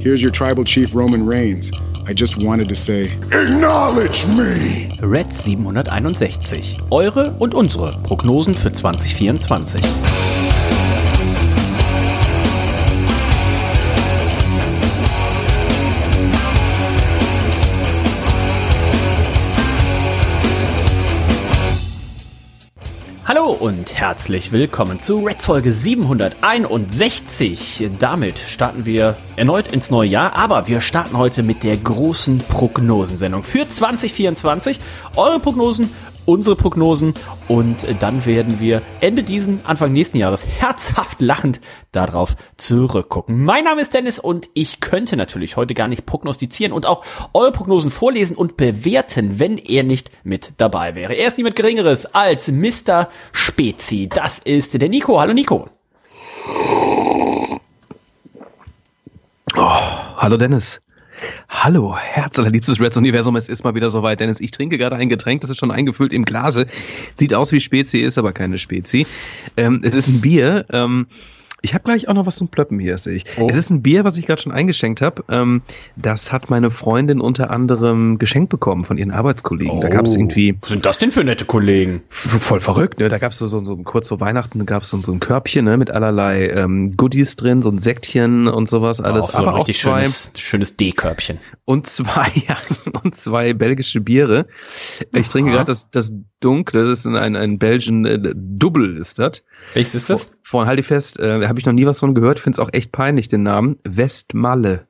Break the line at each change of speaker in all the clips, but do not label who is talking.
Here's your tribal chief, Roman Reigns. I just wanted to say,
Acknowledge me!
Red 761. Eure und unsere Prognosen für 2024. und herzlich willkommen zu Reds Folge 761. Damit starten wir erneut ins neue Jahr, aber wir starten heute mit der großen Prognosensendung für 2024. Eure Prognosen unsere Prognosen und dann werden wir Ende diesen, Anfang nächsten Jahres herzhaft lachend darauf zurückgucken. Mein Name ist Dennis und ich könnte natürlich heute gar nicht prognostizieren und auch eure Prognosen vorlesen und bewerten, wenn er nicht mit dabei wäre. Er ist niemand Geringeres als Mr. Spezi. Das ist der Nico. Hallo Nico.
Oh, hallo Dennis. Hallo, herzallerliebstes Reds Universum, es ist mal wieder soweit, Dennis. Ich trinke gerade ein Getränk, das ist schon eingefüllt im Glase. Sieht aus wie Spezi, ist aber keine Spezi. Ähm, es ist ein Bier. Ähm, ich habe gleich auch noch was zum Plöppen hier, sehe ich. Oh. Es ist ein Bier, was ich gerade schon eingeschenkt habe. Ähm, das hat meine Freundin unter anderem geschenkt bekommen von ihren Arbeitskollegen. Oh. Da gab es irgendwie.
Was sind das denn für nette Kollegen?
Voll verrückt, ne? Da gab es so, so, so kurz vor Weihnachten gab es so, so ein Körbchen, ne, mit allerlei ähm, Goodies drin, so ein Säckchen und sowas alles.
Oh, so aber auch richtig zwei, schönes, schönes D-Körbchen.
Und zwei, ja, und zwei belgische Biere. Ich Aha. trinke gerade das, das dunkle, das ist ein, ein Belgian äh, Double ist das.
Welches ist das?
Vor, halt die fest, äh, habe ich noch nie was von gehört, finde es auch echt peinlich, den Namen. Westmalle.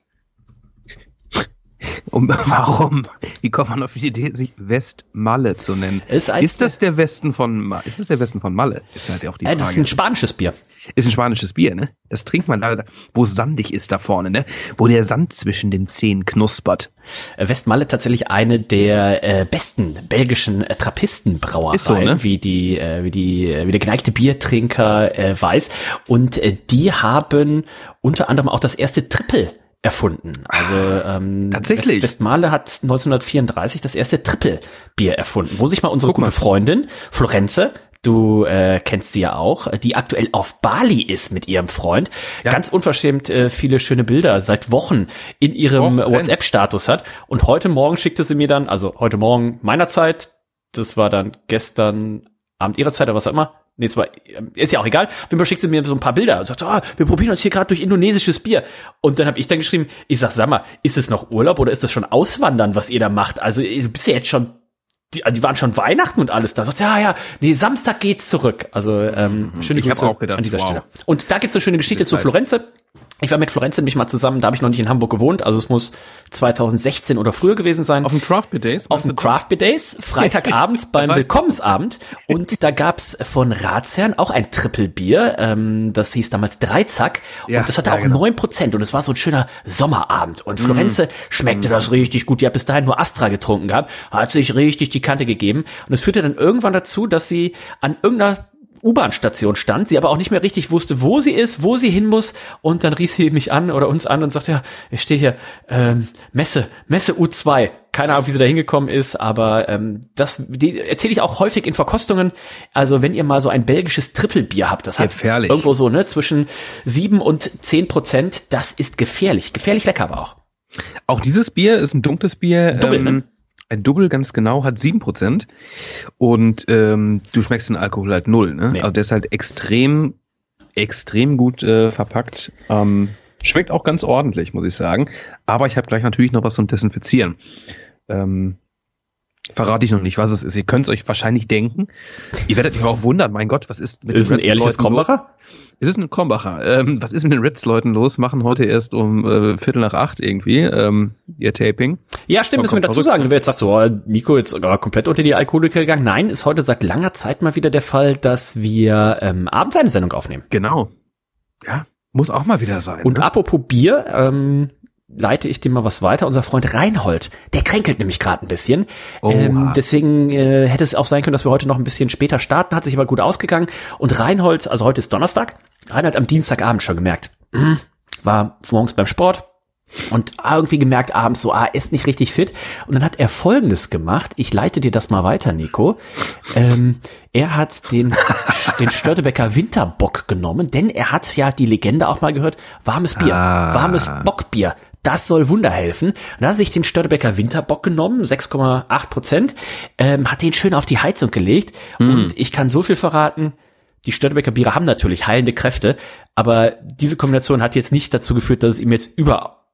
Und warum? Wie kommt man auf die Idee, sich Westmalle zu nennen? Ist, ist das der Westen von ist das der Westen von Malle?
Ist halt auch die Frage. Äh, das ist ein spanisches Bier.
Ist ein spanisches Bier, ne? Das trinkt man da, wo es sandig ist da vorne, ne? Wo der Sand zwischen den Zehen knuspert.
Äh, Westmalle tatsächlich eine der äh, besten belgischen äh, Trappistenbrauereien, so, ne? wie die äh, wie die äh, wie der geneigte Biertrinker äh, weiß und äh, die haben unter anderem auch das erste Triple erfunden. Also
ah, ähm, tatsächlich.
West Westmale hat 1934 das erste Triple-Bier erfunden, wo sich mal unsere Guck gute mal. Freundin Florenze Du äh, kennst sie ja auch, die aktuell auf Bali ist mit ihrem Freund. Ja. Ganz unverschämt äh, viele schöne Bilder seit Wochen in ihrem WhatsApp-Status hat. Und heute Morgen schickte sie mir dann, also heute Morgen meiner Zeit, das war dann gestern Abend ihrer Zeit oder was auch immer, Nee, es war, ist ja auch egal. Wimper schickt sie mir so ein paar Bilder und sagt, oh, wir probieren uns hier gerade durch indonesisches Bier. Und dann habe ich dann geschrieben, ich sag, sag mal, ist es noch Urlaub oder ist das schon Auswandern, was ihr da macht? Also du bist ja jetzt schon, die, die waren schon Weihnachten und alles da. Sagt, ja, ja, nee, Samstag geht's zurück. Also ähm, mhm. schöne ich Grüße auch gedacht, an dieser wow. Stelle. Und da gibt's eine schöne Geschichte zu Florenze. Ich war mit Florenz nämlich mal zusammen, da habe ich noch nicht in Hamburg gewohnt, also es muss 2016 oder früher gewesen sein.
Auf dem Craft Beer Days?
Auf dem Craft Beer Days, Freitagabends beim Willkommensabend. Und da gab's von Ratsherrn auch ein Triple Bier, ähm, das hieß damals Dreizack. Ja, und das hatte ja, auch neun genau. Prozent und es war so ein schöner Sommerabend. Und Florenze mm. schmeckte mm. das richtig gut. Die hat bis dahin nur Astra getrunken gehabt, hat sich richtig die Kante gegeben. Und es führte dann irgendwann dazu, dass sie an irgendeiner U-Bahn-Station stand, sie aber auch nicht mehr richtig wusste, wo sie ist, wo sie hin muss und dann rief sie mich an oder uns an und sagte, ja, ich stehe hier, ähm, Messe, Messe U2. Keine Ahnung, wie sie da hingekommen ist, aber ähm, das erzähle ich auch häufig in Verkostungen. Also wenn ihr mal so ein belgisches Trippelbier habt, das hat gefährlich. irgendwo so ne zwischen sieben und zehn Prozent, das ist gefährlich, gefährlich lecker aber auch.
Auch dieses Bier ist ein dunkles Bier. Doppel, ähm, ne? Ein Double ganz genau hat sieben Prozent und ähm, du schmeckst den Alkohol halt null. Ne? Nee. Also der ist halt extrem, extrem gut äh, verpackt. Ähm, schmeckt auch ganz ordentlich, muss ich sagen. Aber ich habe gleich natürlich noch was zum Desinfizieren. Ähm, verrate ich noch nicht, was es ist. Ihr könnt es euch wahrscheinlich denken. Ihr werdet euch auch wundern, mein Gott, was ist
mit ist den Ist ein ehrliches Krombacher?
Es ist ein Krombacher. Ähm, was ist mit den Reds-Leuten los? Machen heute erst um äh, Viertel nach acht irgendwie ähm, ihr Taping.
Ja, stimmt, müssen wir dazu sagen. Wenn wir jetzt sagt, so, oh, Nico jetzt sogar komplett unter die Alkoholiker gegangen. Nein, ist heute seit langer Zeit mal wieder der Fall, dass wir ähm, abends eine Sendung aufnehmen.
Genau. Ja, muss auch mal wieder sein.
Und ne? apropos Bier, ähm, leite ich dir mal was weiter. Unser Freund Reinhold, der kränkelt nämlich gerade ein bisschen. Ähm, deswegen äh, hätte es auch sein können, dass wir heute noch ein bisschen später starten. Hat sich aber gut ausgegangen. Und Reinhold, also heute ist Donnerstag, Reinhold am Dienstagabend schon gemerkt, war morgens beim Sport, und irgendwie gemerkt abends so, ah, ist nicht richtig fit. Und dann hat er Folgendes gemacht. Ich leite dir das mal weiter, Nico. Ähm, er hat den, den Störtebecker Winterbock genommen, denn er hat ja die Legende auch mal gehört, warmes Bier,
Ah.
warmes Bockbier. Das soll Wunder helfen. Und dann hat sich den Störtebecker Winterbock genommen, 6,8 Prozent, ähm, hat den schön auf die Heizung gelegt. Und ich kann so viel verraten, die Störtebecker Biere haben natürlich heilende Kräfte, aber diese Kombination hat jetzt nicht dazu geführt, dass es ihm jetzt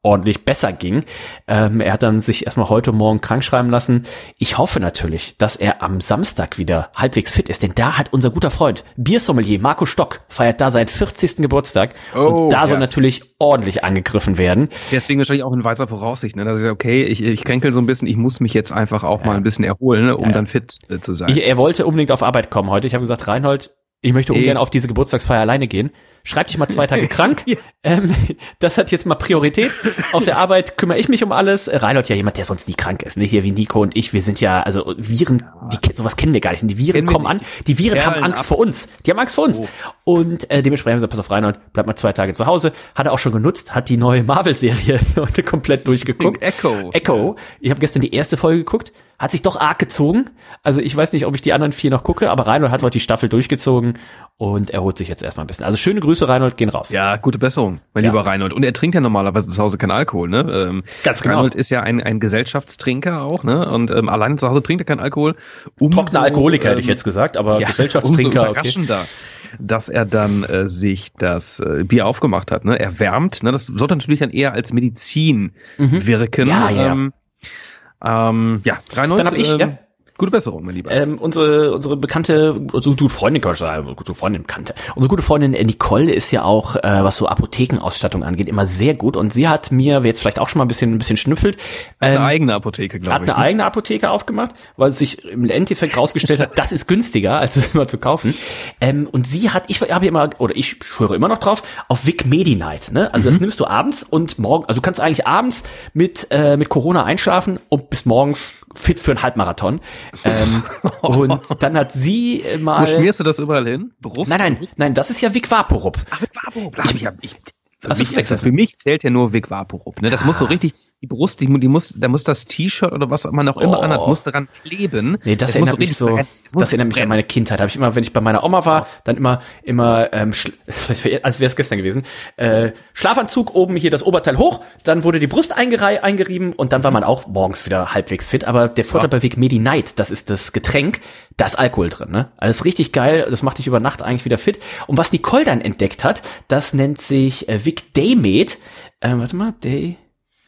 überordentlich besser ging. Ähm, er hat dann sich erstmal heute Morgen krank schreiben lassen. Ich hoffe natürlich, dass er am Samstag wieder halbwegs fit ist, denn da hat unser guter Freund Biersommelier Marco Stock feiert da seinen 40. Geburtstag
Oh,
und da soll
ja.
natürlich ordentlich angegriffen werden.
Deswegen wahrscheinlich auch in weiser Voraussicht, ne? dass ich okay, ich, ich kränkel so ein bisschen, ich muss mich jetzt einfach auch mal ein bisschen erholen, ne? um dann fit äh, zu sein.
Ich, er wollte unbedingt auf Arbeit kommen heute. Ich habe gesagt, Reinhold, ich möchte ungern auf diese Geburtstagsfeier alleine gehen. Schreib dich mal zwei Tage krank. ähm, das hat jetzt mal Priorität. Auf der Arbeit kümmere ich mich um alles. Reinhold ja jemand, der sonst nie krank ist. Ne? Hier wie Nico und ich, wir sind ja, also Viren, die, sowas kennen wir gar nicht. Und die Viren
Kennen
kommen an. Die Viren haben
Perlen
Angst
ab.
vor uns. Die haben Angst vor uns. Und äh, dementsprechend haben gesagt, pass auf, Reinhold, bleib mal zwei Tage zu Hause. Hat er auch schon genutzt, hat die neue Marvel-Serie heute komplett durchgeguckt.
Echo.
Echo. Ich habe gestern die erste Folge geguckt. Hat sich doch arg gezogen. Also ich weiß nicht, ob ich die anderen vier noch gucke, aber Reinhold hat heute die Staffel durchgezogen und erholt sich jetzt erstmal ein bisschen. Also schöne Grüße, Reinhold, gehen raus.
Ja, gute Besserung, mein
Ja.
lieber Reinhold. Und er trinkt ja normalerweise zu Hause keinen Alkohol, ne? Ähm,
Ganz genau.
Reinhold ist ja ein, ein Gesellschaftstrinker auch, ne? Und ähm, alleine zu Hause trinkt er keinen Alkohol. Umso,
Trockener Alkoholiker hätte ich
ähm,
jetzt gesagt, aber
ja,
Gesellschaftstrinker,
umso
okay.
überraschender, dass er dann äh, sich das äh, Bier aufgemacht hat, ne? Er wärmt, ne? Das sollte natürlich dann eher als Medizin wirken.
Mhm. Ja, ja, ja.
Ähm, ähm, ja, Reinhold,
Dann hab ich,
ähm,
ja.
Gute Besserung, mein Lieber.
Ähm, unsere, unsere bekannte, unsere gute Freundin, kann ich sagen, gute Freundin, bekannte. Unsere gute Freundin äh, Nicole ist ja auch, äh, was so Apothekenausstattung angeht, immer sehr gut. Und sie hat mir, wer jetzt vielleicht auch schon mal ein bisschen, ein bisschen schnüffelt,
eine
ähm,
eigene Apotheke,
hat
glaube ich.
eine
ne?
eigene Apotheke aufgemacht, weil es sich im Endeffekt rausgestellt hat, das ist günstiger, als es immer zu kaufen. Ähm, und sie hat, ich habe immer, oder ich schwöre immer noch drauf, auf Vic Medi Night. Ne? Also
Mhm.
das nimmst du abends und morgen, also du kannst eigentlich abends mit, äh, mit Corona einschlafen und bis morgens fit für einen Halbmarathon. Ähm, und dann hat sie äh, mal...
Wo schmierst du das überall hin? Brust?
Nein, nein, nein, das ist ja Vic Vaporub.
Ach, mit Vaporub. Ich, ich, ich, für,
du
mich,
verwechselt?
für mich zählt ja nur Vic Vaporub. Ne? Das muss so richtig, die Brust, die, die muss, da muss das T-Shirt oder was man auch immer
Oh.
anhat, muss daran kleben.
Nee, das,
muss
erinnert mich so,
brennen. Es muss
das erinnert mich an meine Kindheit. Habe ich immer, wenn ich bei meiner Oma war, dann immer, immer, ähm, als wäre es gestern gewesen, äh, Schlafanzug oben hier das Oberteil hoch, dann wurde die Brust eingerieben und dann war man auch morgens wieder halbwegs fit. Aber der Vorteil bei Vic Medi Night, das ist das Getränk, da ist Alkohol drin. Ne? Also ist richtig geil, das macht dich über Nacht eigentlich wieder fit. Und was Nicole dann entdeckt hat, das nennt sich äh, Vic Daymed. Ähm, warte mal, Day.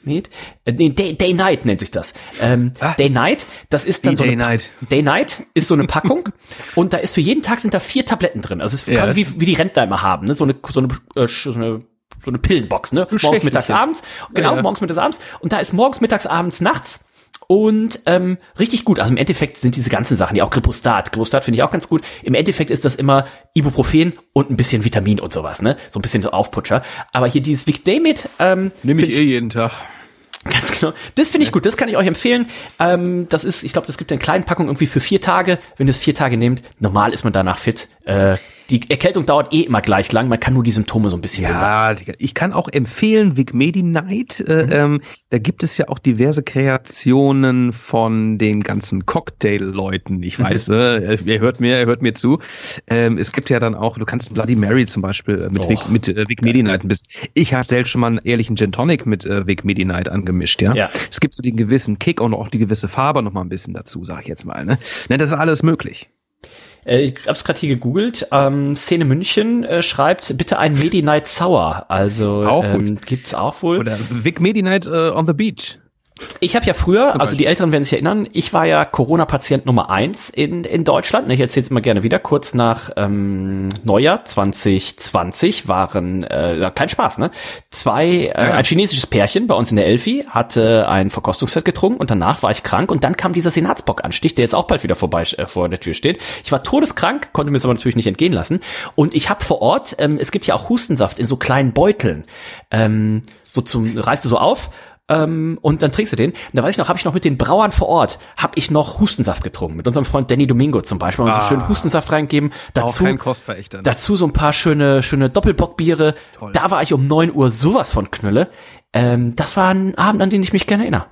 Med? Äh, nee, Day, Day Night nennt sich das. Ähm,
Ah.
Day Night, das ist dann
Die
so
Day
eine,
Night.
Day Night ist so eine Packung und da ist für jeden Tag sind da vier Tabletten drin. Also es ist
Ja.
quasi wie, wie die Rentner immer haben, ne? So eine so eine, äh, so eine so eine Pillenbox, ne? Morgens, mittags, abends. Genau,
ja.
morgens, mittags, abends. Und da ist morgens, mittags, abends, nachts. Und ähm, richtig gut. Also im Endeffekt sind diese ganzen Sachen, die auch Gripostat. Gripostat finde ich auch ganz gut. Im Endeffekt ist das immer Ibuprofen und ein bisschen Vitamin und sowas, ne? So ein bisschen so Aufputscher. Aber hier dieses Vic Damit, ähm,
Nehme ich eh jeden Tag.
Ganz genau. Das finde ich gut, das kann ich euch empfehlen. Ähm, das ist, ich glaube, das gibt eine kleine Packung irgendwie für vier Tage. Wenn ihr es vier Tage nehmt, normal ist man danach fit. Äh, die Erkältung dauert eh immer gleich lang. Man kann nur die Symptome so ein bisschen.
Ja, Digga, ich kann auch empfehlen, Vic Medi Night. Äh,
Mhm.
ähm, da gibt es ja auch diverse Kreationen von den ganzen Cocktail-Leuten. Ich
Mhm.
weiß, äh, ihr hört mir, ihr hört mir zu. Ähm, es gibt ja dann auch, du kannst Bloody Mary zum Beispiel äh, mit,
Oh,
Vic, mit äh, Vic Medi Night ein bisschen. Ich habe selbst schon mal einen ehrlichen Gin Tonic mit äh, Vic Medi Night angemischt, ja?
Ja.
Es gibt so den gewissen Kick und auch die gewisse Farbe noch mal ein bisschen dazu, sag ich jetzt mal. Ne? ne das ist alles möglich.
Äh, ich habe es gerade hier gegoogelt. Ähm, Szene München äh, schreibt bitte ein Medi Night Sour. Also
Auch
ähm, gibt's auch wohl.
Oder Vic Medi Night äh, on the Beach.
Ich habe ja früher, also die Älteren werden sich erinnern, ich war ja Corona-Patient Nummer eins in, in Deutschland. Ich erzähle es immer gerne wieder. Kurz nach ähm, Neujahr 2020 waren, äh, kein Spaß, ne? Zwei, äh, ein chinesisches Pärchen bei uns in der Elfi hatte ein Verkostungsset getrunken und danach war ich krank und dann kam dieser Senatsbock-Anstich, der jetzt auch bald wieder vorbei äh, vor der Tür steht. Ich war todeskrank, konnte mir es aber natürlich nicht entgehen lassen. Und ich habe vor Ort, ähm, es gibt ja auch Hustensaft in so kleinen Beuteln. Ähm, so zum, reißt du so auf ähm, und dann trinkst du den. Und da weiß ich noch, habe ich noch mit den Brauern vor Ort, habe ich noch Hustensaft getrunken. Mit unserem Freund Danny Domingo zum Beispiel. Haben wir so schön Hustensaft reingegeben. Dazu,
Auch kein Kostverächter. Ne?
dazu so ein paar schöne, schöne Doppelbockbiere.
Toll.
Da war ich um neun Uhr sowas von Knülle. Ähm, das war ein Abend, an den ich mich gerne erinnere.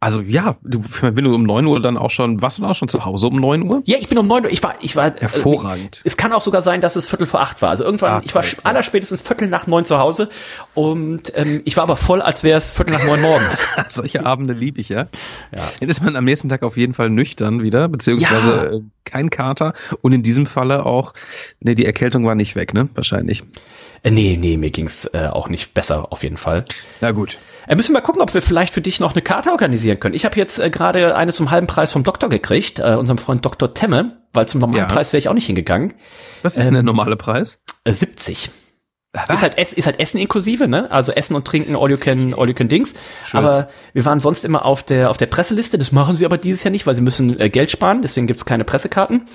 Also ja, du, wenn du um neun Uhr dann auch schon, warst du auch schon zu Hause um neun Uhr?
Ja, ich bin um neun Uhr, ich war, ich war.
Hervorragend.
Äh, es kann auch sogar sein, dass es Viertel vor acht war. Also irgendwann,
Ah,
ich war sch- allerspätestens Viertel nach neun zu Hause und ähm, ich war aber voll, als wäre es Viertel nach neun morgens.
Solche Abende liebe ich, ja. ja. Dann ist man am nächsten Tag auf jeden Fall nüchtern wieder, beziehungsweise
Ja.
äh, kein Kater. Und in diesem Falle auch, nee, die Erkältung war nicht weg, ne? Wahrscheinlich.
Äh, nee, nee, mir ging's äh, auch nicht besser auf jeden Fall.
Na gut.
Äh, müssen wir mal gucken, ob wir vielleicht für dich noch eine Karte organisieren können. Ich habe jetzt äh, gerade eine zum halben Preis vom Doktor gekriegt, äh, unserem Freund Dr. Temme, weil zum normalen
Ja.
Preis wäre ich auch nicht hingegangen.
Was ist denn der normale Preis?
Äh, 70. Ist halt, ist halt Essen inklusive, ne? Also Essen und Trinken, all you can, all you can Dings. Aber wir waren sonst immer auf der, auf der Presseliste. Das machen sie aber dieses Jahr nicht, weil sie müssen äh, Geld sparen. Deswegen gibt's keine Pressekarten.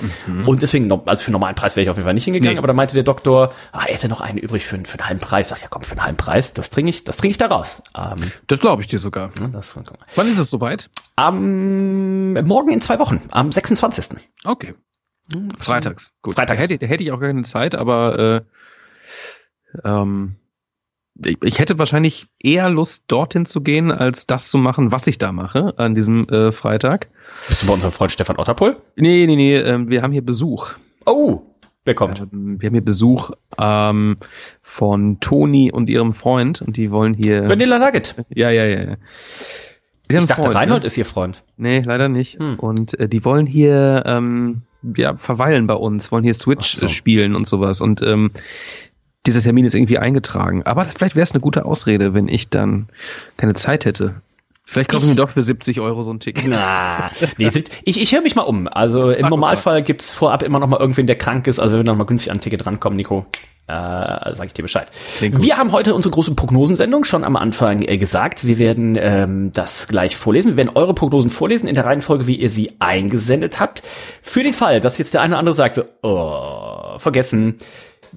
Und deswegen, also für normalen Preis wäre ich auf jeden Fall nicht hingegangen.
Nee.
Aber da meinte der Doktor, ah, er hätte noch eine übrig für, einen- für einen halben Preis. Sag ja komm, für einen halben Preis, das trinke ich, das trinke ich da raus. Ähm,
Das glaube ich dir sogar.
ne, das,
Wann ist es soweit?
am, morgen in zwei Wochen, am 26.
Okay. Freitags. Gut.
Freitags.
Da hätte, da hätte ich auch keine Zeit, aber äh, ähm, ich, hätte wahrscheinlich eher Lust, dorthin zu gehen, als das zu machen, was ich da mache an diesem äh, Freitag.
Bist du bei unserem Freund Stefan Otterpohl?
Nee, nee, nee, ähm, wir haben hier Besuch.
Oh, wer kommt?
Ähm, wir haben hier Besuch ähm, von Toni und ihrem Freund und die wollen hier.
Vanilla Nugget.
ja, ja, ja. ja.
Ich dachte,
Freund, ne?
Reinhold ist ihr Freund.
Nee, leider nicht.
Hm.
Und äh, die wollen hier ähm, ja, verweilen bei uns, wollen hier Switch
so.
äh, spielen und sowas. Und ähm, dieser Termin ist irgendwie eingetragen. Aber das, vielleicht wäre es eine gute Ausrede, wenn ich dann keine Zeit hätte. Vielleicht kaufe ich mir doch für 70 Euro so ein Ticket.
Na, nee, ich, ich höre mich mal um. Also im
Mach
Normalfall gibt's vorab immer noch mal irgendwen, der krank ist. Also wenn wir noch mal günstig an ein Ticket rankommen, Nico, äh, sage ich dir Bescheid. Wir haben heute unsere große Prognosensendung schon am Anfang äh, gesagt. Wir werden ähm, das gleich vorlesen. Wir werden eure Prognosen vorlesen in der Reihenfolge, wie ihr sie eingesendet habt. Für den Fall, dass jetzt der eine oder andere sagt, so, oh, vergessen.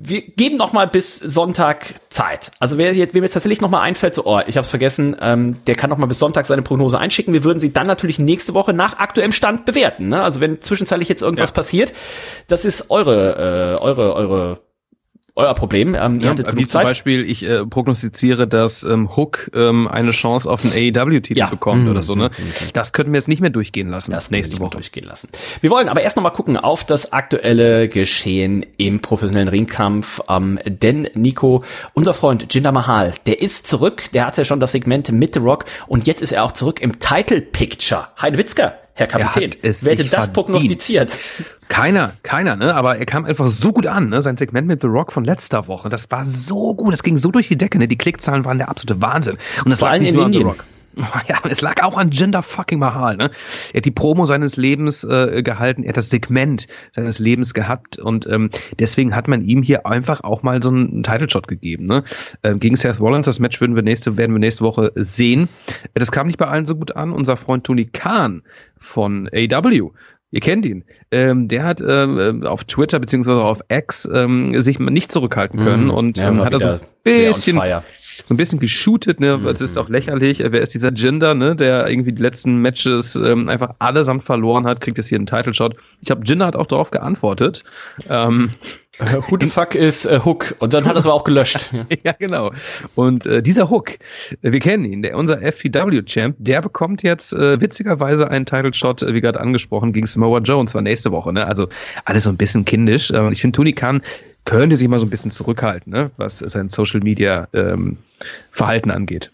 Wir geben noch mal bis Sonntag Zeit. Also wer jetzt, wem jetzt tatsächlich noch mal einfällt, so, oh, ich habe es vergessen, ähm, der kann noch mal bis Sonntag seine Prognose einschicken. Wir würden sie dann natürlich nächste Woche nach aktuellem Stand bewerten. Ne? Also wenn zwischenzeitlich jetzt irgendwas passiert, das ist eure, äh, eure, eure, euer Problem. Ähm, ihr
Ja, wie zum. Beispiel, ich äh, prognostiziere, dass ähm, Hook ähm, eine Chance auf einen AEW-Titel
Ja.
bekommt
Mhm,
oder so. Ne? Das könnten wir jetzt nicht mehr durchgehen lassen.
Das
nächste Woche.
durchgehen lassen. Wir wollen aber erst noch mal gucken auf das aktuelle Geschehen im professionellen Ringkampf. Ähm, denn Nico, unser Freund Jinder Mahal, der ist zurück. Der hatte ja schon das Segment mit The Rock und jetzt ist er auch zurück im Title Picture. Heide Witzka, Herr Kapitän. Wer hätte das
verdient.
prognostiziert?
Keiner, keiner, ne? Aber er kam einfach so gut an, ne? Sein Segment mit The Rock von letzter Woche, das war so gut, das ging so durch die Decke, ne? Die Klickzahlen waren der absolute Wahnsinn. Und das
Vor
lag nicht
in
nur an The
Indien.
Rock. Ja, es lag auch an Jinder fucking Mahal, ne? Er hat die Promo seines Lebens äh, gehalten, er hat das Segment seines Lebens gehabt und ähm, deswegen hat man ihm hier einfach auch mal so einen Title Shot gegeben, ne? Ähm, gegen Seth Rollins, das Match würden wir nächste, werden wir nächste Woche sehen. Das kam nicht bei allen so gut an. Unser Freund Tony Khan von AW Ihr kennt ihn. Ähm, der hat ähm, auf Twitter beziehungsweise auf X ähm, sich nicht zurückhalten können
Mhm.
und
Ja,
ähm, hat er so ein bisschen. So ein bisschen geshootet. Ne? Es ist auch lächerlich. Wer ist dieser Jinder, ne? der irgendwie die letzten Matches ähm, einfach allesamt verloren hat, kriegt jetzt hier einen Title Shot. Ich glaube, Jinder hat auch darauf geantwortet. Ähm,
Äh, Who the fuck ist äh, Hook? Und dann hat er es aber auch gelöscht.
ja, genau. Und äh, dieser Hook, äh, wir kennen ihn, der unser FTW-Champ, der bekommt jetzt äh, witzigerweise einen Title-Shot, äh, wie gerade angesprochen, gegen Samoa Joe, und zwar nächste Woche. Ne? Also alles so ein bisschen kindisch. Äh, ich finde, Tony Khan könnte sich mal so ein bisschen zurückhalten, ne? was sein Social-Media-Verhalten angeht.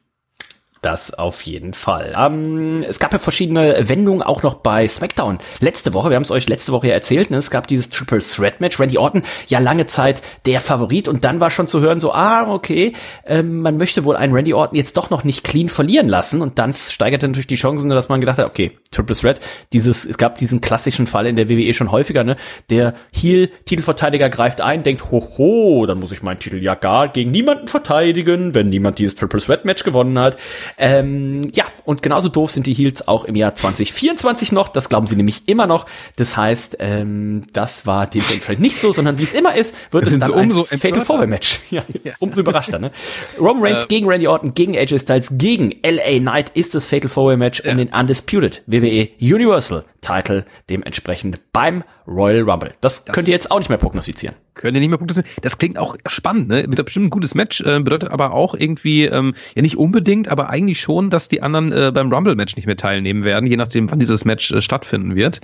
Das auf jeden Fall. Ähm, es gab ja verschiedene Wendungen auch noch bei SmackDown. Letzte Woche, wir haben es euch letzte Woche ja erzählt, ne? es gab dieses Triple Threat Match. Randy Orton ja lange Zeit der Favorit und dann war schon zu hören so, ah, okay, ähm, man möchte wohl einen Randy Orton jetzt doch noch nicht clean verlieren lassen und dann steigerte natürlich die Chancen, dass man gedacht hat, okay, Triple Threat, dieses, es gab diesen klassischen Fall in der WWE schon häufiger, ne? Der Heel Titelverteidiger greift ein, denkt, hoho, dann muss ich meinen Titel ja gar gegen niemanden verteidigen, wenn niemand dieses Triple Threat Match gewonnen hat. Ähm, ja, und genauso doof sind die Heels auch im Jahr 2024 noch. Das glauben sie nämlich immer noch. Das heißt, ähm, das war dem vielleicht nicht so, sondern wie es immer ist, wird es dann ein umso Fatal Four Match. Ja, ja. Umso überraschter, ne? Roman Reigns äh, gegen Randy Orton, gegen AJ Styles, gegen LA Knight ist das Fatal Four Match ja. um den Undisputed WWE Universal Title dementsprechend beim Royal Rumble. Das, das könnt ihr jetzt auch nicht mehr prognostizieren.
Könnt ihr nicht mehr prognostizieren. Das klingt auch spannend, ne? Wird bestimmt ein gutes Match, äh, bedeutet aber auch irgendwie, ähm, ja nicht unbedingt, aber eigentlich schon, dass die anderen äh, beim Rumble-Match nicht mehr teilnehmen werden, je nachdem, wann dieses Match äh, stattfinden wird.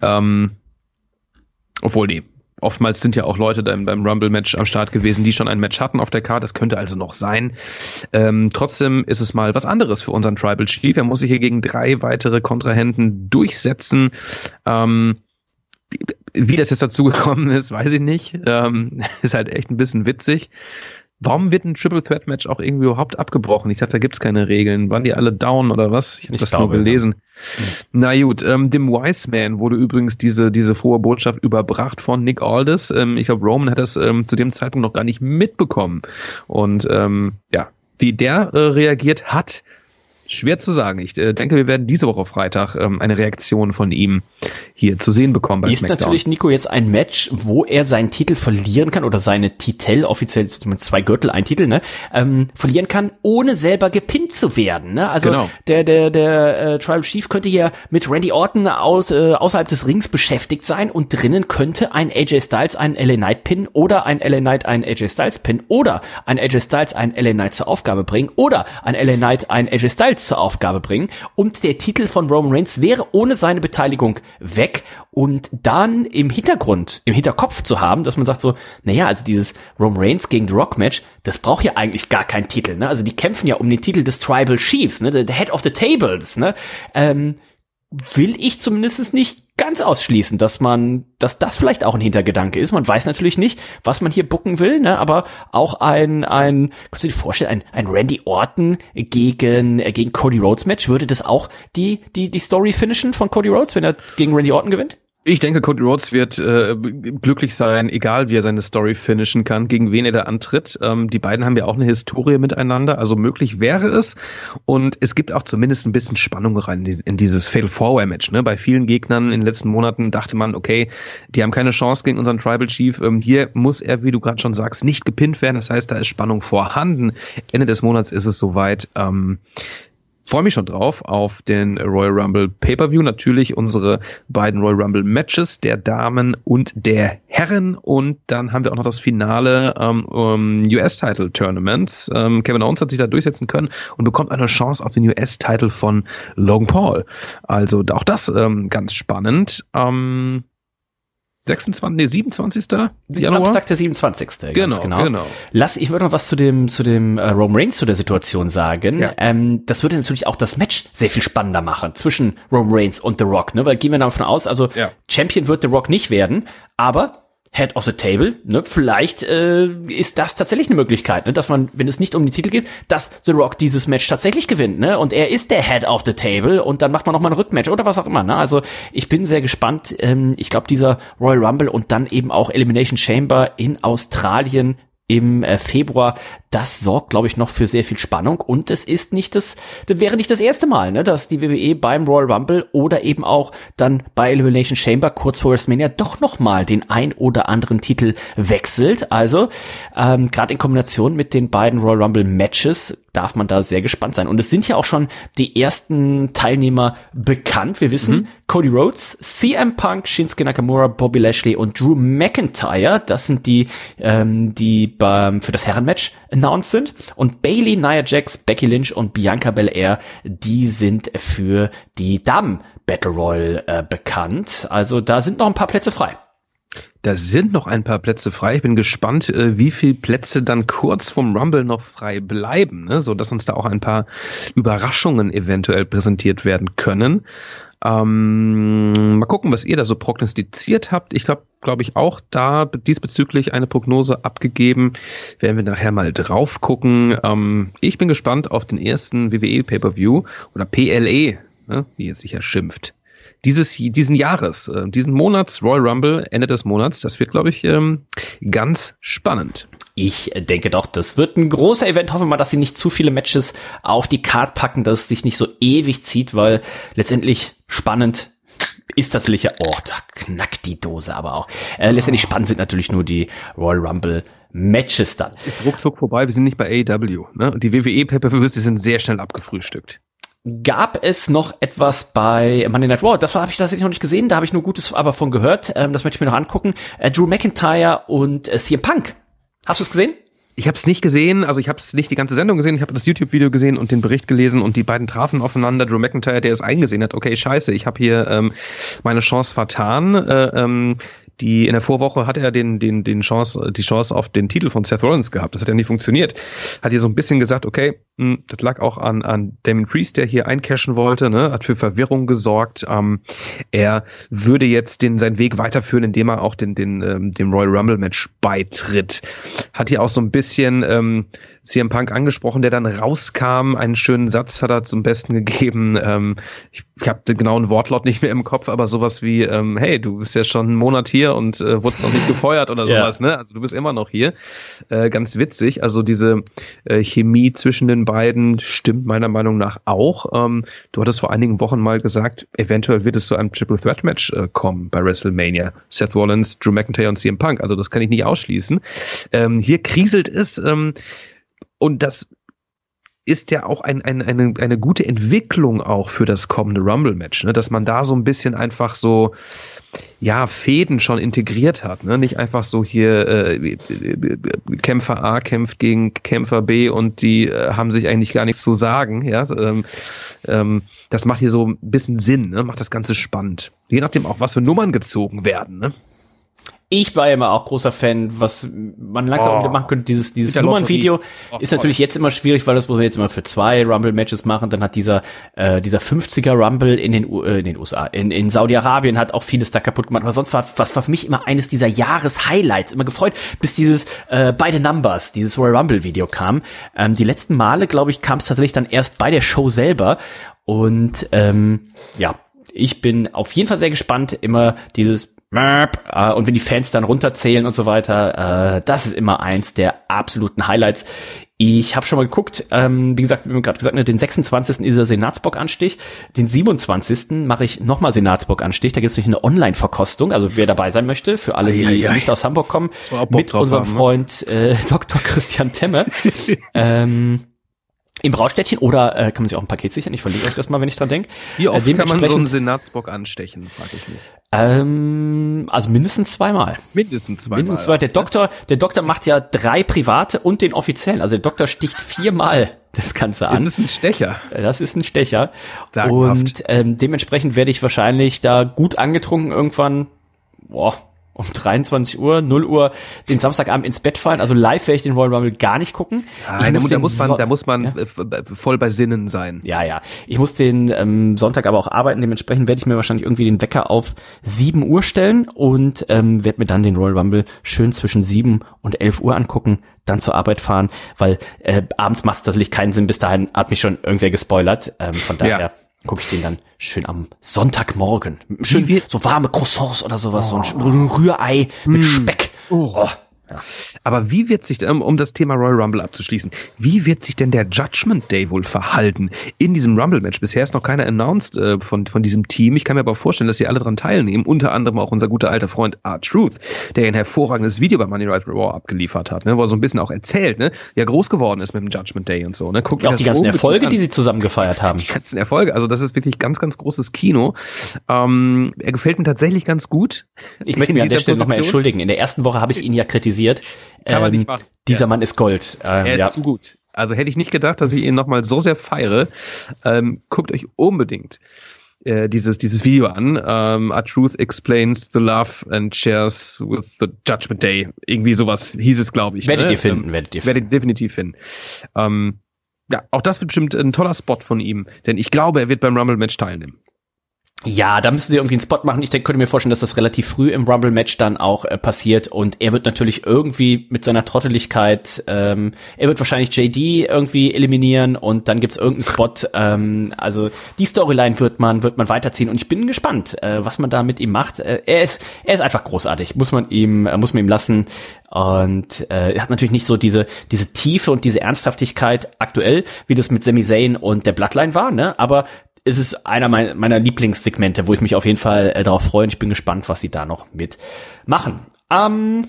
Ähm, obwohl, nee, Oftmals sind ja auch Leute beim, beim Rumble-Match am Start gewesen, die schon ein Match hatten auf der Karte. Das könnte also noch sein. Ähm, trotzdem ist es mal was anderes für unseren Tribal Chief. Er muss sich hier gegen drei weitere Kontrahenten durchsetzen. Ähm, wie das jetzt dazu gekommen ist, weiß ich nicht. Ähm, ist halt echt ein bisschen witzig. Warum wird ein Triple Threat Match auch irgendwie überhaupt abgebrochen? Ich dachte, da gibt's keine Regeln. Waren die alle down oder was? Ich habe das glaube, nur gelesen. Ja. Na gut, ähm, dem Wise Man wurde übrigens diese, diese frohe Botschaft überbracht von Nick Aldis. Ähm, ich glaube, Roman hat das ähm, zu dem Zeitpunkt noch gar nicht mitbekommen. Und ähm, ja, wie der äh, reagiert hat, Schwer zu sagen. Ich äh, denke, wir werden diese Woche Freitag ähm, eine Reaktion von ihm hier zu sehen bekommen
bei Ist SmackDown. natürlich, Nico, jetzt ein Match, wo er seinen Titel verlieren kann oder seine Titel, offiziell zumindest zwei Gürtel, ein Titel, ne, ähm, verlieren kann, ohne selber gepinnt zu werden. Ne? Also genau. der, der, der äh, Tribal Chief könnte hier mit Randy Orton aus, äh, außerhalb des Rings beschäftigt sein und drinnen könnte ein AJ Styles einen LA Knight Pin oder ein LA Knight einen AJ Styles Pin oder ein AJ Styles einen LA Knight zur Aufgabe bringen oder ein LA Knight einen AJ Styles Reigns zur Aufgabe bringen und der Titel von Roman Reigns wäre ohne seine Beteiligung weg und dann im Hintergrund, im Hinterkopf zu haben, dass man sagt so, naja, also dieses Roman Reigns gegen The Rock Match, das braucht ja eigentlich gar keinen Titel, ne? Also die kämpfen ja um den Titel des Tribal Chiefs, ne? The Head of the Tables, ne? Ähm, will ich zumindest nicht ganz ausschließen, dass man, dass das vielleicht auch ein Hintergedanke ist. Man weiß natürlich nicht, was man hier bucken will, ne? aber auch ein, ein, kannst du dir vorstellen, ein, ein Randy Orton gegen, äh, gegen Cody Rhodes Match, würde das auch die, die, die Story finishen von Cody Rhodes, wenn er gegen Randy Orton gewinnt?
Ich denke, Cody Rhodes wird äh, glücklich sein, egal wie er seine Story finishen kann, gegen wen er da antritt. Ähm, die beiden haben ja auch eine Historie miteinander, also möglich wäre es. Und es gibt auch zumindest ein bisschen Spannung rein in dieses Fatal Four Match. Ne? Bei vielen Gegnern in den letzten Monaten dachte man, okay, die haben keine Chance gegen unseren Tribal Chief. Ähm, hier muss er, wie du gerade schon sagst, nicht gepinnt werden. Das heißt, da ist Spannung vorhanden. Ende des Monats ist es soweit. Ähm, freue mich schon drauf auf den Royal Rumble Pay-per-View. Natürlich unsere beiden Royal Rumble Matches der Damen und der Herren. Und dann haben wir auch noch das Finale ähm, US-Title Tournaments. Ähm, Kevin Owens hat sich da durchsetzen können und bekommt eine Chance auf den US-Title von Logan Paul. Also auch das ähm, ganz spannend. Ähm, 26, nee, 27.
Januar? Samstag der 27.
Genau, genau, genau.
Lass, ich würde noch was zu dem, zu dem äh, Roman Reigns zu der Situation sagen. Ja. Ähm, das würde natürlich auch das Match sehr viel spannender machen zwischen Roman Reigns und The Rock, ne? Weil gehen wir davon aus, also ja. Champion wird The Rock nicht werden, aber Head of the Table. Ne? Vielleicht äh, ist das tatsächlich eine Möglichkeit, ne? dass man, wenn es nicht um die Titel geht, dass The Rock dieses Match tatsächlich gewinnt. Ne? Und er ist der Head of the Table und dann macht man noch mal ein Rückmatch oder was auch immer. Ne? Also ich bin sehr gespannt. Ähm, ich glaube, dieser Royal Rumble und dann eben auch Elimination Chamber in Australien im äh, Februar, das sorgt, glaube ich, noch für sehr viel Spannung. Und es ist nicht das, das wäre nicht das erste Mal, ne, dass die WWE beim Royal Rumble oder eben auch dann bei Elimination Chamber kurz vor WrestleMania doch noch mal den ein oder anderen Titel wechselt. Also ähm, gerade in Kombination mit den beiden Royal Rumble Matches darf man da sehr gespannt sein. Und es sind ja auch schon die ersten Teilnehmer bekannt. Wir wissen, mhm. Cody Rhodes, CM Punk, Shinsuke Nakamura, Bobby Lashley und Drew McIntyre. Das sind die, ähm, die beim, für das Herrenmatch announced sind. Und Bailey, Nia Jax, Becky Lynch und Bianca Belair, die sind für die Damen Battle Royal äh, bekannt. Also da sind noch ein paar Plätze frei.
Da sind noch ein paar Plätze frei. Ich bin gespannt, äh, wie viele Plätze dann kurz vom Rumble noch frei bleiben, ne? so dass uns da auch ein paar Überraschungen eventuell präsentiert werden können. Ähm, mal gucken, was ihr da so prognostiziert habt. Ich glaube, glaube ich, auch da diesbezüglich eine Prognose abgegeben. Werden wir nachher mal drauf gucken. Ähm, ich bin gespannt auf den ersten WWE Pay-per-View oder PLE, ne? wie es sich ja schimpft dieses, diesen Jahres, äh, diesen Monats, Royal Rumble, Ende des Monats. Das wird, glaube ich, ähm, ganz spannend.
Ich denke doch, das wird ein großer Event. Hoffen wir mal, dass sie nicht zu viele Matches auf die Card packen, dass es sich nicht so ewig zieht, weil letztendlich spannend ist das sicher. Oh, da knackt die Dose aber auch. Äh, letztendlich spannend sind natürlich nur die Royal Rumble Matches dann.
Jetzt ruckzuck vorbei, wir sind nicht bei AEW. Ne? Und die WWE pay per sind sehr schnell abgefrühstückt.
Gab es noch etwas bei Monday Night Raw? Das habe ich tatsächlich noch nicht gesehen, da habe ich nur Gutes aber von gehört. Ähm, das möchte ich mir noch angucken. Äh, Drew McIntyre und äh, CM Punk. Hast du es gesehen?
Ich habe es nicht gesehen, also ich habe es nicht die ganze Sendung gesehen, ich habe das YouTube-Video gesehen und den Bericht gelesen und die beiden trafen aufeinander. Drew McIntyre, der es eingesehen hat, okay, scheiße, ich habe hier ähm, meine Chance vertan. Äh, ähm, die in der Vorwoche hat er den, den, den Chance, die Chance auf den Titel von Seth Rollins gehabt. Das hat ja nicht funktioniert. Hat hier so ein bisschen gesagt, okay, mh, hm, das lag auch an, an Damon Priest, der hier eincashen wollte, ne, hat für Verwirrung gesorgt. Ähm, er würde jetzt den, seinen Weg weiterführen, indem er auch den, den, ähm, dem Royal Rumble Match beitritt. Hat hier auch so ein bisschen ähm, CM Punk angesprochen, der dann rauskam. Einen schönen Satz hat er zum Besten gegeben. Ähm, ich ich habe den genauen Wortlaut nicht mehr im Kopf, aber sowas wie, ähm, hey, du bist ja schon einen Monat hier und äh, wurdest noch nicht gefeuert oder sowas, ja. ne? Also du bist immer noch hier. Äh, ganz witzig. Also diese äh, Chemie zwischen den beiden stimmt meiner Meinung nach auch. Ähm, du hattest vor einigen Wochen mal gesagt, eventuell wird es zu einem Triple Threat Match äh, kommen bei WrestleMania. Seth Rollins, Drew McIntyre und CM Punk. Also das kann ich nicht ausschließen. Ähm, hier kriselt es. Ähm, und das ist ja auch ein, ein, eine, eine gute Entwicklung auch für das kommende Rumble-Match, ne? dass man da so ein bisschen einfach so, ja, Fäden schon integriert hat, ne? Nicht einfach so hier äh, Kämpfer A kämpft gegen Kämpfer B und die äh, haben sich eigentlich gar nichts zu sagen, ja. Ähm, ähm, das macht hier so ein bisschen Sinn, ne? Macht das Ganze spannend. Je nachdem auch, was für Nummern gezogen werden, ne?
Ich war ja immer auch großer Fan, was man langsam oh. wieder machen könnte. Dieses, dieses Nummernvideo oh, ist natürlich jetzt immer schwierig, weil das muss man jetzt immer für zwei Rumble-Matches machen. Dann hat dieser, äh, dieser 50er Rumble in den, U äh, in den USA, in, in Saudi-Arabien hat auch vieles da kaputt gemacht. Aber sonst war, was war für mich immer eines dieser Jahres-Highlights. Immer gefreut, bis dieses, äh, beide Numbers, dieses Royal Rumble-Video kam. Ähm, die letzten Male, glaube ich, kam es tatsächlich dann erst bei der Show selber. Und, ähm, ja, ich bin auf jeden Fall sehr gespannt, immer dieses äh, und wenn die Fans dann runterzählen und so weiter, äh, das ist immer eins der absoluten Highlights. Ich habe schon mal geguckt, ähm, wie gesagt, wie wir gerade gesagt haben, den 26. ist der Senatsbock-Anstich, den 27. mache ich nochmal Senatsbock-Anstich, da gibt es eine Online-Verkostung, also wer dabei sein möchte, für alle, die ei, ei, nicht aus Hamburg kommen, mit unserem haben, ne? Freund äh, Dr. Christian Temme. ähm, im Braustädtchen oder äh, kann man sich auch ein Paket sichern? Ich verliere euch das mal, wenn ich dran denke.
Wie oft äh, kann man so einen Senatsbock anstechen, frage ich mich.
Ähm, also mindestens zweimal.
Mindestens zweimal.
Mindestens zweimal. Der Doktor, der Doktor macht ja drei private und den offiziellen. Also der Doktor sticht viermal das Ganze an. Das
ist ein Stecher.
Das ist ein Stecher. Sagenhaft. Und ähm, dementsprechend werde ich wahrscheinlich da gut angetrunken irgendwann, boah, um 23 Uhr, 0 Uhr den Samstagabend ins Bett fallen. Also live werde ich den Royal Rumble gar nicht gucken.
Nein, da, muss, da muss man, da muss man ja? voll bei Sinnen sein.
Ja, ja. Ich muss den ähm, Sonntag aber auch arbeiten. Dementsprechend werde ich mir wahrscheinlich irgendwie den Wecker auf 7 Uhr stellen und ähm, werde mir dann den Royal Rumble schön zwischen 7 und 11 Uhr angucken, dann zur Arbeit fahren, weil äh, abends macht es tatsächlich keinen Sinn. Bis dahin hat mich schon irgendwer gespoilert. Ähm, von daher. Ja gucke ich den dann schön am Sonntagmorgen. Schön so warme Croissants oder sowas, oh. so ein Rührei mit hm. Speck. Oh. oh.
Ja. Aber wie wird sich, um, um das Thema Royal Rumble abzuschließen, wie wird sich denn der Judgment Day wohl verhalten in diesem Rumble-Match? Bisher ist noch keiner announced äh, von, von diesem Team. Ich kann mir aber vorstellen, dass sie alle dran teilnehmen. Unter anderem auch unser guter alter Freund R-Truth, der ein hervorragendes Video bei Money Night Raw abgeliefert hat, ne, wo er so ein bisschen auch erzählt, ne, wie er groß geworden ist mit dem Judgment Day und so. Ne.
Guckt auch die ganzen Erfolge, die sie zusammen gefeiert haben.
Die ganzen Erfolge. Also das ist wirklich ganz, ganz großes Kino. Ähm, er gefällt mir tatsächlich ganz gut.
Ich möchte mich an der Stelle nochmal entschuldigen. In der ersten Woche habe ich ihn ja kritisiert. Kann man nicht ähm, machen. Dieser ja. Mann ist Gold.
Ähm, er ist ja. zu gut. Also hätte ich nicht gedacht, dass ich ihn nochmal so sehr feiere. Ähm, guckt euch unbedingt äh, dieses, dieses Video an. Ähm, A Truth Explains the Love and Shares with the Judgment Day. Irgendwie sowas hieß es, glaube ich.
Werdet
ne?
ihr finden, ähm, werdet ihr finden.
Werdet ihr definitiv finden. Ähm, ja, auch das wird bestimmt ein toller Spot von ihm, denn ich glaube, er wird beim Rumble-Match teilnehmen.
Ja, da müssen sie irgendwie einen Spot machen. Ich denke, könnte mir vorstellen, dass das relativ früh im Rumble-Match dann auch äh, passiert und er wird natürlich irgendwie mit seiner Trotteligkeit, ähm, er wird wahrscheinlich JD irgendwie eliminieren und dann gibt's irgendeinen Spot. Ähm, also die Storyline wird man wird man weiterziehen und ich bin gespannt, äh, was man da mit ihm macht. Äh, er ist er ist einfach großartig, muss man ihm äh, muss man ihm lassen und äh, er hat natürlich nicht so diese diese Tiefe und diese Ernsthaftigkeit aktuell, wie das mit Sami Zayn und der Bloodline war, ne? Aber es ist einer meiner, Lieblingssegmente, wo ich mich auf jeden Fall äh, darauf freue und ich bin gespannt, was sie da noch mit machen. Ähm,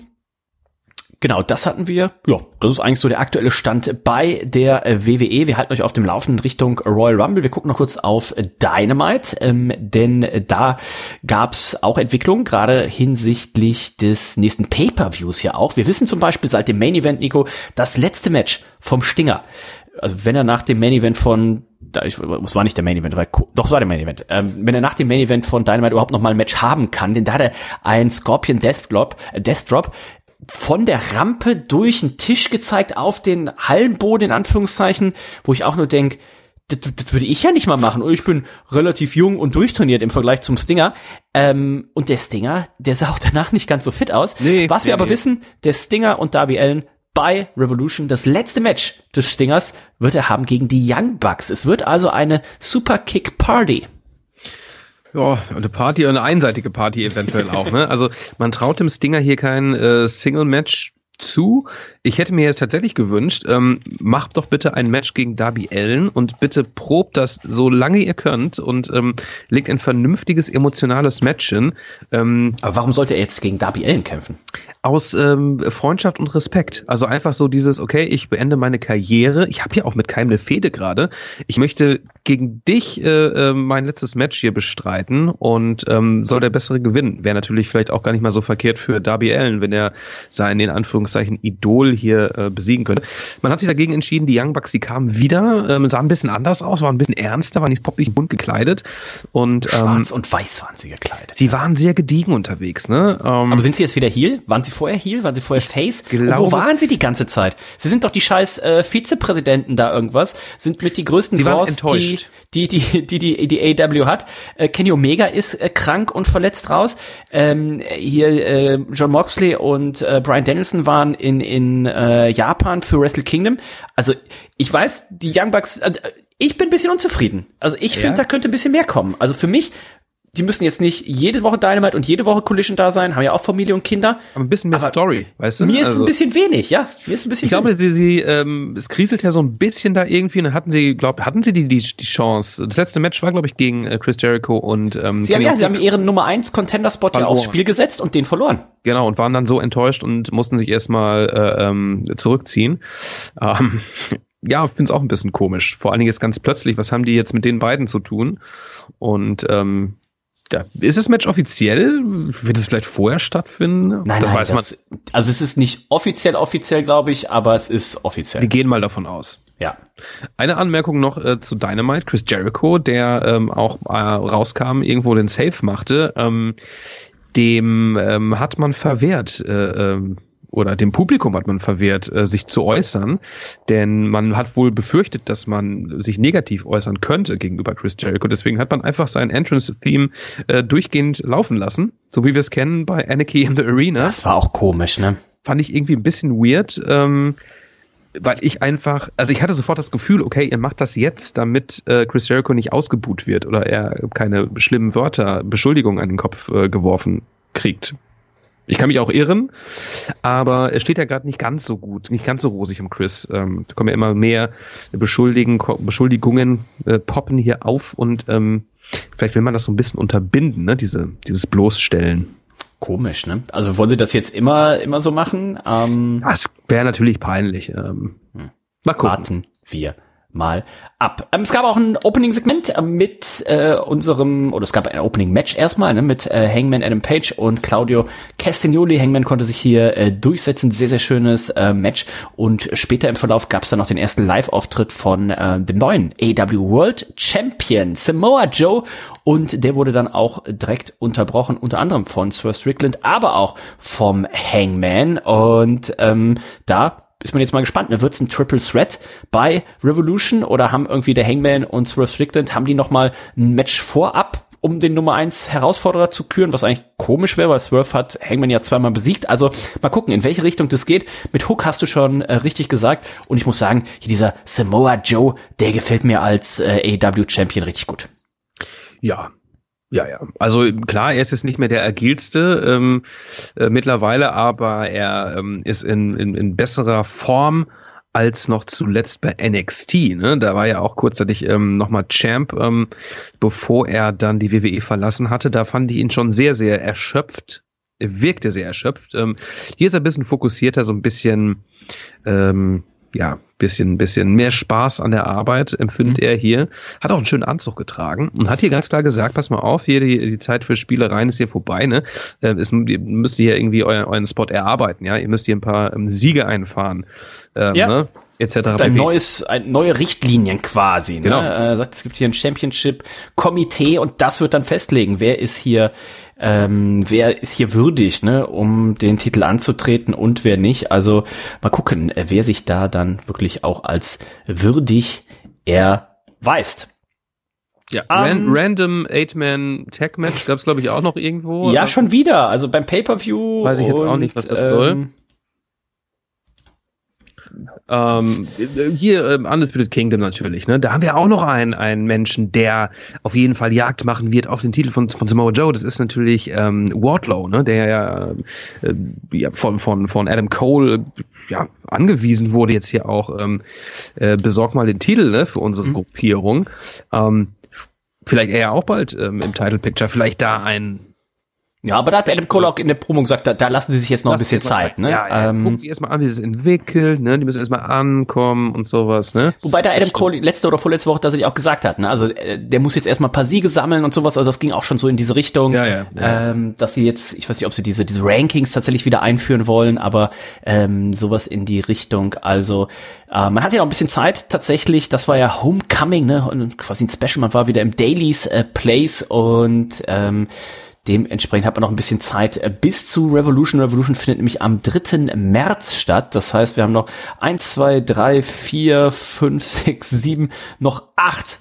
genau, das hatten wir. Ja, das ist eigentlich so der aktuelle Stand bei der äh, WWE. Wir halten euch auf dem Laufenden Richtung Royal Rumble. Wir gucken noch kurz auf Dynamite, ähm, denn da gab's auch Entwicklungen, gerade hinsichtlich des nächsten Pay-per-Views ja auch. Wir wissen zum Beispiel seit dem Main Event, Nico, das letzte Match vom Stinger also wenn er nach dem Main Event von da ich, es war nicht der Main Event, war, doch es war der Main Event. Ähm, wenn er nach dem Main Event von Dynamite überhaupt noch mal ein Match haben kann, denn da hat er ein Scorpion Death Drop, äh, Death Drop von der Rampe durch den Tisch gezeigt auf den Hallenboden in Anführungszeichen, wo ich auch nur denk, das, das würde ich ja nicht mal machen. Und ich bin relativ jung und durchtrainiert im Vergleich zum Stinger. Ähm, und der Stinger, der sah auch danach nicht ganz so fit aus. Nee, Was wir nee, aber nee. wissen, der Stinger und Darby Allen bei Revolution. Das letzte Match des Stingers wird er haben gegen die Young Bucks. Es wird also eine Super Kick Party.
Ja, eine Party, eine einseitige Party eventuell auch. Ne? Also man traut dem Stinger hier kein äh, Single-Match zu. Ich hätte mir jetzt tatsächlich gewünscht, ähm, macht doch bitte ein Match gegen Darby Allen und bitte probt das so lange ihr könnt und ähm, legt ein vernünftiges emotionales Match hin.
Ähm, Aber warum sollte er jetzt gegen Darby Allen kämpfen?
Aus ähm, Freundschaft und Respekt. Also einfach so dieses, okay, ich beende meine Karriere. Ich habe ja auch mit keinem eine Fehde gerade. Ich möchte gegen dich äh, äh, mein letztes Match hier bestreiten und ähm, soll der bessere gewinnen. Wäre natürlich vielleicht auch gar nicht mal so verkehrt für Darby Allen, wenn er sein in Anführungszeichen Idol hier äh, besiegen könnte. Man hat sich dagegen entschieden, die Young Bucks, die kamen wieder, ähm, sahen ein bisschen anders aus, waren ein bisschen ernster, waren nicht poppig bunt gekleidet und
ähm, schwarz und weiß waren sie gekleidet.
Sie waren sehr gediegen unterwegs, ne?
Ähm, Aber sind sie jetzt wieder Heal? Waren sie vorher Heal? Waren sie vorher Face? Glaube, wo waren sie die ganze Zeit? Sie sind doch die scheiß äh, Vizepräsidenten da irgendwas, sind mit die größten
sie Draws, enttäuscht.
Die, die, die, die, die, die AW hat. Äh, Kenny Omega ist äh, krank und verletzt raus. Ähm, hier äh, John Moxley und äh, Brian Danielson waren in, in äh, Japan für Wrestle Kingdom. Also ich weiß, die Young Bucks, äh, ich bin ein bisschen unzufrieden. Also ich finde, ja. da könnte ein bisschen mehr kommen. Also für mich die müssen jetzt nicht jede Woche Dynamite und jede Woche Collision da sein, haben ja auch Familie und Kinder.
Aber ein bisschen mehr Story, weißt du?
Mir ist also, ein bisschen wenig, ja. Mir ist ein bisschen
Ich glaube, sie, sie, ähm, es kriselt ja so ein bisschen da irgendwie. Und dann hatten sie, glaube hatten sie die, die, die Chance. Das letzte Match war, glaube ich, gegen äh, Chris Jericho und ähm,
Sie haben ja, sie haben ihren Nummer 1 Contender-Spot ja aufs Spiel gesetzt und den verloren.
Genau, und waren dann so enttäuscht und mussten sich erstmal äh, ähm, zurückziehen. Ähm, ja, finde es auch ein bisschen komisch. Vor allen Dingen jetzt ganz plötzlich, was haben die jetzt mit den beiden zu tun? Und ähm, ja, ist das Match offiziell? Wird es vielleicht vorher stattfinden?
Nein, das nein, weiß das, man. Also es ist nicht offiziell offiziell, glaube ich, aber es ist offiziell.
Wir gehen mal davon aus.
Ja.
Eine Anmerkung noch äh, zu Dynamite, Chris Jericho, der ähm, auch äh, rauskam, irgendwo den Safe machte. Ähm, dem ähm, hat man verwehrt. Äh, ähm, oder dem Publikum hat man verwehrt, äh, sich zu äußern, denn man hat wohl befürchtet, dass man sich negativ äußern könnte gegenüber Chris Jericho. Deswegen hat man einfach sein Entrance-Theme äh, durchgehend laufen lassen, so wie wir es kennen bei Anarchy in the Arena.
Das war auch komisch, ne?
Fand ich irgendwie ein bisschen weird. Ähm, weil ich einfach, also ich hatte sofort das Gefühl, okay, ihr macht das jetzt, damit äh, Chris Jericho nicht ausgebuht wird oder er keine schlimmen Wörter, Beschuldigungen an den Kopf äh, geworfen kriegt. Ich kann mich auch irren, aber es steht ja gerade nicht ganz so gut, nicht ganz so rosig um Chris. Ähm, da kommen ja immer mehr Beschuldigen, Beschuldigungen äh, poppen hier auf und ähm, vielleicht will man das so ein bisschen unterbinden, ne? Diese, dieses Bloßstellen.
Komisch, ne? Also wollen sie das jetzt immer, immer so machen?
Ähm, das wäre natürlich peinlich. Ähm,
hm. Mal gucken. Warten wir mal ab. Ähm, es gab auch ein Opening-Segment äh, mit äh, unserem, oder es gab ein Opening-Match erstmal, ne, mit äh, Hangman Adam Page und Claudio Castagnoli. Hangman konnte sich hier äh, durchsetzen, sehr, sehr schönes äh, Match. Und später im Verlauf gab es dann noch den ersten Live-Auftritt von äh, dem neuen AW World Champion Samoa Joe. Und der wurde dann auch direkt unterbrochen, unter anderem von Sir Strickland, aber auch vom Hangman. Und ähm, da ist man jetzt mal gespannt, ne? Wird es ein Triple Threat bei Revolution oder haben irgendwie der Hangman und Swerve Strickland, haben die noch mal ein Match vorab um den Nummer eins Herausforderer zu küren, was eigentlich komisch wäre, weil Swerve hat Hangman ja zweimal besiegt. Also mal gucken, in welche Richtung das geht. Mit Hook hast du schon äh, richtig gesagt. Und ich muss sagen, hier dieser Samoa Joe, der gefällt mir als äh, AW Champion richtig gut.
Ja, ja, ja. Also klar, er ist jetzt nicht mehr der agilste ähm, äh, mittlerweile, aber er ähm, ist in, in, in besserer Form als noch zuletzt bei NXT. Ne? Da war ja auch kurzzeitig ähm, nochmal Champ, ähm, bevor er dann die WWE verlassen hatte. Da fand ich ihn schon sehr, sehr erschöpft. Er wirkte sehr erschöpft. Ähm, hier ist er ein bisschen fokussierter, so ein bisschen ähm, ja, bisschen, bisschen mehr Spaß an der Arbeit empfindet mhm. er hier. Hat auch einen schönen Anzug getragen und hat hier ganz klar gesagt, pass mal auf, hier die, die Zeit für Spielereien ist hier vorbei, ne? Äh, es, ihr müsst hier irgendwie euer, euren Spot erarbeiten, ja? Ihr müsst hier ein paar ähm, Siege einfahren. Ähm, ja. ne? Etc.
Ein neues, ein, neue Richtlinien quasi. Ne? Genau. Er sagt, es gibt hier ein Championship-Komitee und das wird dann festlegen, wer ist hier, ähm, wer ist hier würdig, ne, um den Titel anzutreten und wer nicht. Also mal gucken, äh, wer sich da dann wirklich auch als würdig erweist.
Ja, um, Random Eight-Man Tag Match gab es glaube ich auch noch irgendwo.
Ja, schon wieder. Also beim Pay-per-View.
Weiß ich jetzt und, auch nicht, was das ähm, soll. Ähm, hier ähm, Undisputed Kingdom natürlich, ne? Da haben wir auch noch einen, einen Menschen, der auf jeden Fall Jagd machen wird auf den Titel von, von Samoa Joe. Das ist natürlich ähm, Wardlow, ne? Der ja, äh, ja von, von, von Adam Cole ja, angewiesen wurde, jetzt hier auch ähm, äh, besorgt mal den Titel ne, für unsere mhm. Gruppierung. Ähm, vielleicht er auch bald ähm, im Title Picture, vielleicht da ein
ja, aber da hat Adam Cole auch in der Promo gesagt, da, da lassen sie sich jetzt noch ein bisschen Zeit, ne? Ja,
ja. Ähm, Gucken sie erstmal an, wie es entwickelt, ne? Die müssen erstmal ankommen und sowas, ne?
Wobei der Adam Cole letzte oder vorletzte Woche tatsächlich auch gesagt hat, ne? Also äh, der muss jetzt erstmal ein paar Siege sammeln und sowas, also das ging auch schon so in diese Richtung, ja, ja, ja. Ähm, dass sie jetzt, ich weiß nicht, ob sie diese, diese Rankings tatsächlich wieder einführen wollen, aber ähm, sowas in die Richtung. Also äh, man hat ja noch ein bisschen Zeit tatsächlich, das war ja Homecoming, ne? Und quasi ein Special, man war wieder im Dailies äh, Place und ähm, Dementsprechend hat man noch ein bisschen Zeit äh, bis zu Revolution. Revolution findet nämlich am 3. März statt. Das heißt, wir haben noch eins, zwei, drei, vier, fünf, sechs, sieben, noch acht.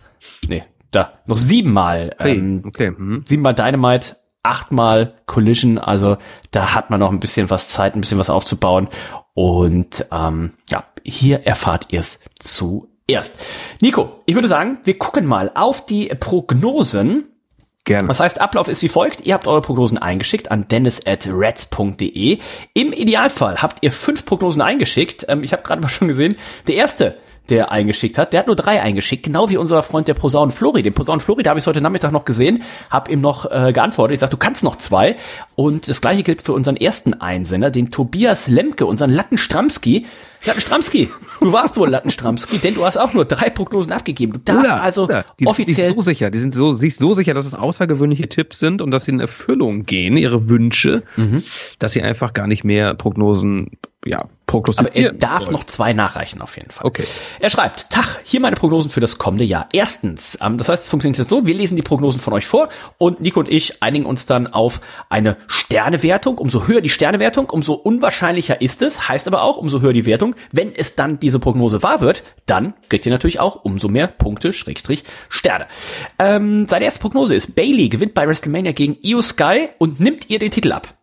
Nee, da, noch siebenmal.
Hey, ähm, okay. Mhm.
Siebenmal Dynamite, achtmal Collision. Also da hat man noch ein bisschen was Zeit, ein bisschen was aufzubauen. Und ähm, ja, hier erfahrt ihr es zuerst. Nico, ich würde sagen, wir gucken mal auf die Prognosen
Gerne.
Das heißt, Ablauf ist wie folgt. Ihr habt eure Prognosen eingeschickt an dennis at reds.de. Im Idealfall habt ihr fünf Prognosen eingeschickt. Ähm, ich habe gerade mal schon gesehen, der erste, der eingeschickt hat, der hat nur drei eingeschickt, genau wie unser Freund der Posaun Flori. Den Posaun Flori, da habe ich heute Nachmittag noch gesehen, habe ihm noch äh, geantwortet. Ich sage, du kannst noch zwei. Und das gleiche gilt für unseren ersten Einsender, den Tobias Lemke, unseren Latten Stramski. Lattenstramski, du warst wohl Lattenstramski, denn du hast auch nur drei Prognosen abgegeben. Du darfst
oder,
also
oder. Die offiziell sind so sicher, die sind so, sich so sicher, dass es außergewöhnliche Tipps sind und dass sie in Erfüllung gehen, ihre Wünsche, mhm. dass sie einfach gar nicht mehr Prognosen ja, prognostizieren.
Aber er darf noch zwei nachreichen auf jeden Fall.
Okay.
Er schreibt, Tag, hier meine Prognosen für das kommende Jahr. Erstens, ähm, das heißt, es funktioniert jetzt so, wir lesen die Prognosen von euch vor und Nico und ich einigen uns dann auf eine Sternewertung. Umso höher die Sternewertung, umso unwahrscheinlicher ist es, heißt aber auch, umso höher die Wertung, wenn es dann diese Prognose wahr wird, dann kriegt ihr natürlich auch umso mehr Punkte, Schrägstrich, Sterne. Ähm, seine erste Prognose ist, Bailey gewinnt bei WrestleMania gegen Io Sky und nimmt ihr den Titel ab.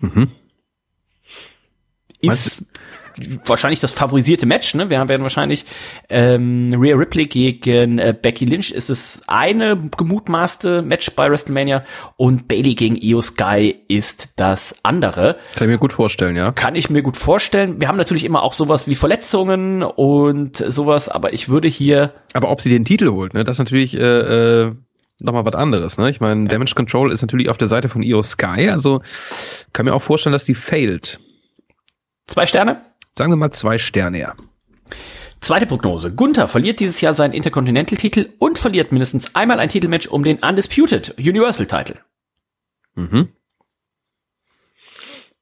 Mhm. Ist, wahrscheinlich das favorisierte Match. Ne? Wir werden wahrscheinlich ähm, Rhea Ripley gegen äh, Becky Lynch ist es eine gemutmaßte Match bei WrestleMania und Bailey gegen Io Sky ist das andere.
Kann ich mir gut vorstellen, ja.
Kann ich mir gut vorstellen. Wir haben natürlich immer auch sowas wie Verletzungen und sowas, aber ich würde hier.
Aber ob sie den Titel holt, ne? Das ist natürlich äh, äh nochmal was anderes, ne? Ich meine, Damage Control ist natürlich auf der Seite von Io Sky, also kann mir auch vorstellen, dass die failed.
Zwei Sterne?
Sagen wir mal zwei Sterne, ja.
Zweite Prognose. Gunther verliert dieses Jahr seinen Intercontinental-Titel und verliert mindestens einmal ein Titelmatch um den Undisputed Universal-Title. Mhm.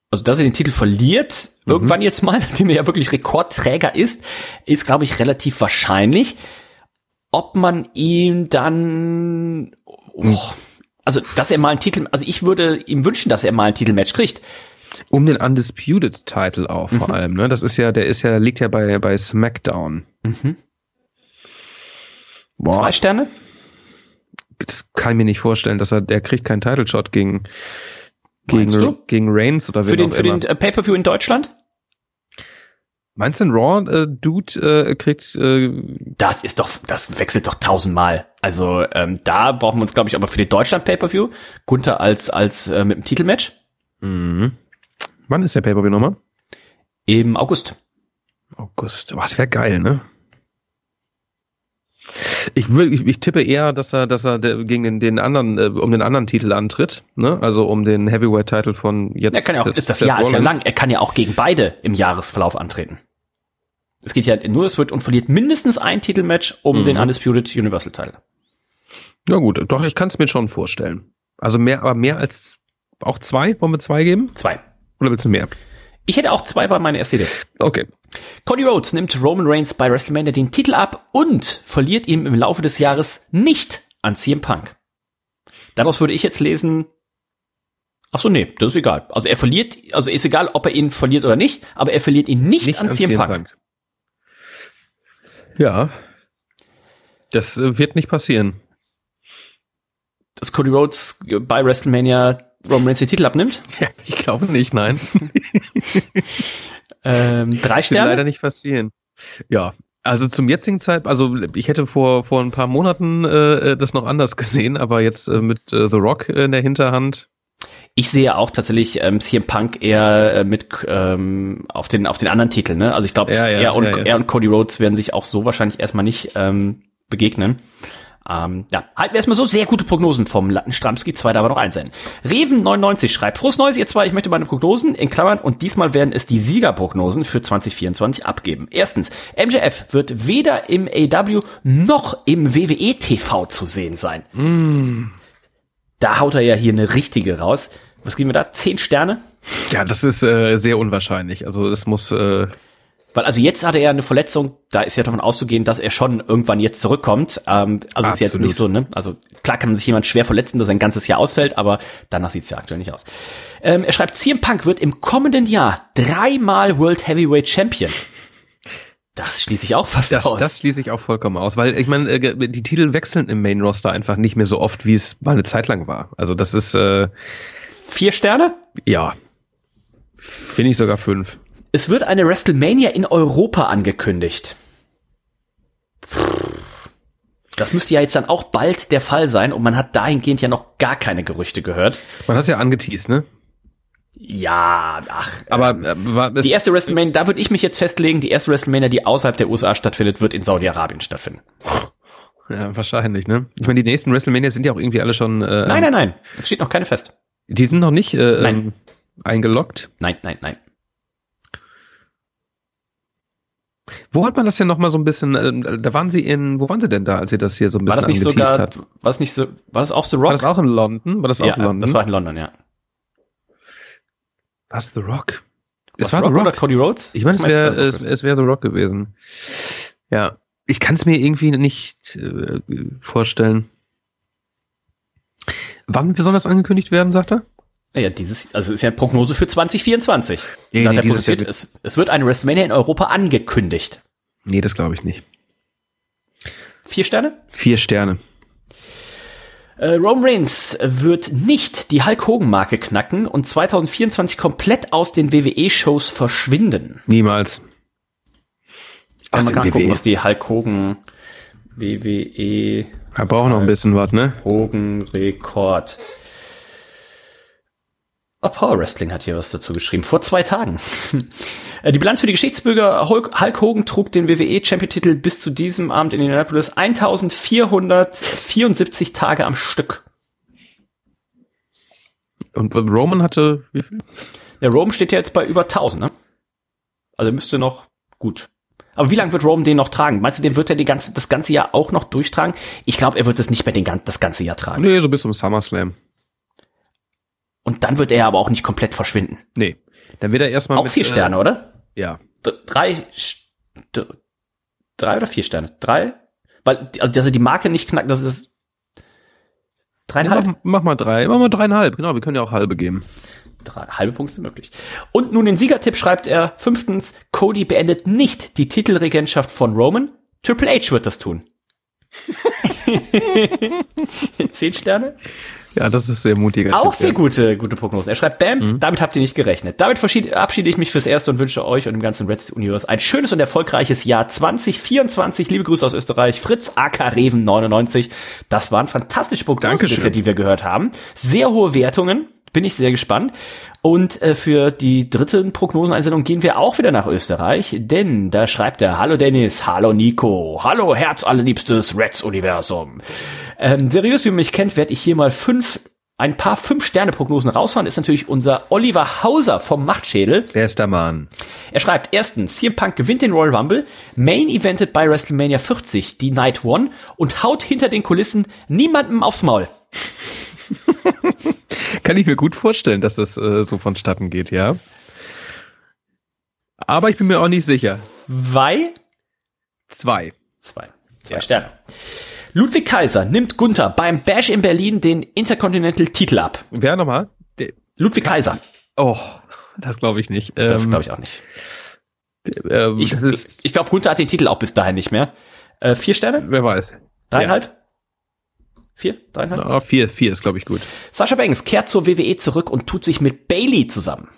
Also, dass er den Titel verliert, mhm. irgendwann jetzt mal, nachdem er ja wirklich Rekordträger ist, ist, glaube ich, relativ wahrscheinlich. Ob man ihm dann, oh, also, dass er mal einen Titel, also ich würde ihm wünschen, dass er mal ein Titelmatch kriegt.
Um den Undisputed Title auch vor mhm. allem, ne? Das ist ja, der ist ja, liegt ja bei, bei SmackDown. Mhm.
Boah. Zwei Sterne?
Das kann ich mir nicht vorstellen, dass er, der kriegt keinen Title Shot gegen, gegen, gegen Reigns oder
Für den, für den äh, Pay-Per-View in Deutschland?
Meinst du, ein Raw äh, Dude äh, kriegt äh
Das ist doch, das wechselt doch tausendmal. Also ähm, da brauchen wir uns, glaube ich, aber für den Deutschland Pay-per-View Gunther als als äh, mit dem Titelmatch.
Mhm. Wann ist der Pay-per-View nochmal?
Im August.
August. Was wäre geil, ne? Ich, will, ich, ich tippe eher, dass er, dass er gegen den, den anderen, äh, um den anderen Titel antritt, ne? Also um den Heavyweight-Titel von jetzt.
Er kann ja auch, ist das Jahr ist ja lang. Er kann ja auch gegen beide im Jahresverlauf antreten. Es geht ja nur, es wird und verliert mindestens ein Titelmatch um mhm. den Undisputed Universal Title.
Ja gut, doch, ich kann es mir schon vorstellen. Also mehr, aber mehr als auch zwei? Wollen wir zwei geben?
Zwei.
Oder willst du mehr?
Ich hätte auch zwei bei meiner erste Idee.
Okay.
Cody Rhodes nimmt Roman Reigns bei WrestleMania den Titel ab und verliert ihm im Laufe des Jahres nicht an CM Punk. Daraus würde ich jetzt lesen, ach so, nee, das ist egal. Also er verliert, also ist egal, ob er ihn verliert oder nicht, aber er verliert ihn nicht, nicht an, an CM, Punk. Punk.
Ja. Das äh, wird nicht passieren.
Dass Cody Rhodes bei WrestleMania Roman Reigns den Titel abnimmt?
Ja, ich glaube nicht, nein.
ähm, drei Sterne?
Wird leider nicht passieren. Ja, also zum jetzigen Zeitpunkt, also ich hätte vor vor ein paar Monaten äh, das noch anders gesehen, aber jetzt äh, mit äh, The Rock in der Hinterhand.
Ich sehe auch tatsächlich ähm, CM Punk eher äh, mit ähm, auf den auf den anderen Titeln. Ne? Also ich glaube, ja, ja, er, und, ja, er und Cody Rhodes werden sich auch so wahrscheinlich erstmal nicht ähm, begegnen. Ähm, ja, halten wir erstmal so sehr gute Prognosen vom Lattenstramski, zwei da aber noch einsenden. Reven99 schreibt, frohes Neues, ihr zwei, ich möchte meine Prognosen in Klammern und diesmal werden es die Siegerprognosen für 2024 abgeben. Erstens, MJF wird weder im AW noch im WWE TV zu sehen sein.
Mm.
Da haut er ja hier eine richtige raus. Was geben wir da? Zehn Sterne?
Ja, das ist äh, sehr unwahrscheinlich. Also es muss äh,
weil also jetzt hatte er eine Verletzung, da ist ja davon auszugehen, dass er schon irgendwann jetzt zurückkommt. Ähm, also Absolut. ist jetzt nicht so, ne? Also klar kann man sich jemand schwer verletzen, dass er ein ganzes Jahr ausfällt, aber danach sieht es ja aktuell nicht aus. Ähm, er schreibt, CM Punk wird im kommenden Jahr dreimal World Heavyweight Champion. Das schließe ich auch fast
das,
aus.
Das schließe ich auch vollkommen aus, weil ich meine, äh, die Titel wechseln im Main Roster einfach nicht mehr so oft, wie es mal eine Zeit lang war. Also das ist äh,
vier Sterne?
Ja, finde ich sogar fünf.
Es wird eine WrestleMania in Europa angekündigt. Das müsste ja jetzt dann auch bald der Fall sein und man hat dahingehend ja noch gar keine Gerüchte gehört.
Man hat ja angeteased, ne?
Ja, ach.
Aber äh,
war, die erste WrestleMania, da würde ich mich jetzt festlegen, die erste WrestleMania, die außerhalb der USA stattfindet, wird in Saudi-Arabien stattfinden.
Ja, wahrscheinlich, ne? Ich meine, die nächsten WrestleMania sind ja auch irgendwie alle schon.
Äh, nein, nein, nein. Es steht noch keine fest.
Die sind noch nicht äh, nein. Ähm, eingeloggt?
Nein, nein, nein.
Wo hat man das denn noch mal so ein bisschen, äh, da waren sie in, wo waren sie denn da, als sie das hier so ein bisschen
war das nicht sogar, hat? War das nicht so, war das auch The Rock? War
das auch in London? War das auch
ja,
in London?
das war in London, ja.
Was, The Rock?
Es war The Rock, oder Cody Rhodes?
Ich meine, es wäre es, es wär The Rock gewesen. Ja, ich kann es mir irgendwie nicht äh, vorstellen. Wann soll das angekündigt werden, sagt er?
Ja, dieses, also ist ja eine Prognose für 2024.
Nee, nee, dieses
Jahr es, es wird eine WrestleMania in Europa angekündigt.
Nee, das glaube ich nicht.
Vier Sterne?
Vier Sterne.
Äh, Roman Reigns wird nicht die Hulk Hogan Marke knacken und 2024 komplett aus den WWE-Shows verschwinden.
Niemals.
Aus man kann gucken, was die Hulk Hogan WWE.
Er braucht noch ein bisschen was, ne?
Hogan Rekord. Power Wrestling hat hier was dazu geschrieben. Vor zwei Tagen. Äh, die Bilanz für die Geschichtsbürger Hulk, Hulk Hogan trug den WWE Champion-Titel bis zu diesem Abend in Indianapolis 1474 Tage am Stück.
Und Roman hatte wie viel?
Der Roman steht ja jetzt bei über 1000, ne? Also müsste noch gut. Aber wie lange wird Roman den noch tragen? Meinst du, den wird er die ganze, das ganze Jahr auch noch durchtragen? Ich glaube, er wird es nicht mehr den, das ganze Jahr tragen.
Nee, so bis zum SummerSlam.
Und dann wird er aber auch nicht komplett verschwinden.
Nee. Dann wird er erstmal.
Auch mit, vier äh, Sterne, äh, oder?
Ja.
Drei, drei oder vier Sterne? Drei? Weil, also, dass er die Marke nicht knackt, das ist dreieinhalb?
Ja, mach, mach, mal drei, mach mal dreieinhalb, genau, wir können ja auch halbe geben.
Drei, halbe Punkte sind möglich. Und nun den Siegertipp schreibt er, fünftens, Cody beendet nicht die Titelregentschaft von Roman, Triple H wird das tun. Zehn Sterne?
Ja, das ist sehr mutiger.
Auch sehr gute, gute Prognosen. Er schreibt, Bam, mhm. damit habt ihr nicht gerechnet. Damit verabschiede ich mich fürs Erste und wünsche euch und dem ganzen Reds Universe ein schönes und erfolgreiches Jahr 2024. Liebe Grüße aus Österreich. Fritz AK Reven 99. Das waren fantastische Prognosen bisher, die wir gehört haben. Sehr hohe Wertungen. Bin ich sehr gespannt. Und äh, für die dritten Prognoseneinsendung gehen wir auch wieder nach Österreich, denn da schreibt er, hallo Dennis, hallo Nico, hallo Herz allerliebstes Reds-Universum. Ähm, seriös, wie man mich kennt, werde ich hier mal fünf ein paar Fünf-Sterne-Prognosen raushauen, ist natürlich unser Oliver Hauser vom Machtschädel.
Der ist der Mann.
Er schreibt, erstens, CM Punk gewinnt den Royal Rumble, Main Evented bei WrestleMania 40, die Night One und haut hinter den Kulissen niemandem aufs Maul.
Kann ich mir gut vorstellen, dass das äh, so vonstatten geht, ja. Aber ich bin mir auch nicht sicher.
Zwei?
Zwei.
Zwei. Zwei ja. Sterne. Ludwig Kaiser nimmt Gunther beim Bash in Berlin den Intercontinental-Titel ab.
Wer nochmal?
Ludwig Kaiser.
Oh, das glaube ich nicht.
Das ähm, glaube ich auch nicht. Ähm, ich ich glaube, Gunther hat den Titel auch bis dahin nicht mehr. Äh, vier Sterne?
Wer weiß.
Dreieinhalb? Ja. Vier? Dreieinhalb?
Oh, vier, vier ist, glaube ich, gut.
Sascha Banks kehrt zur WWE zurück und tut sich mit Bailey zusammen.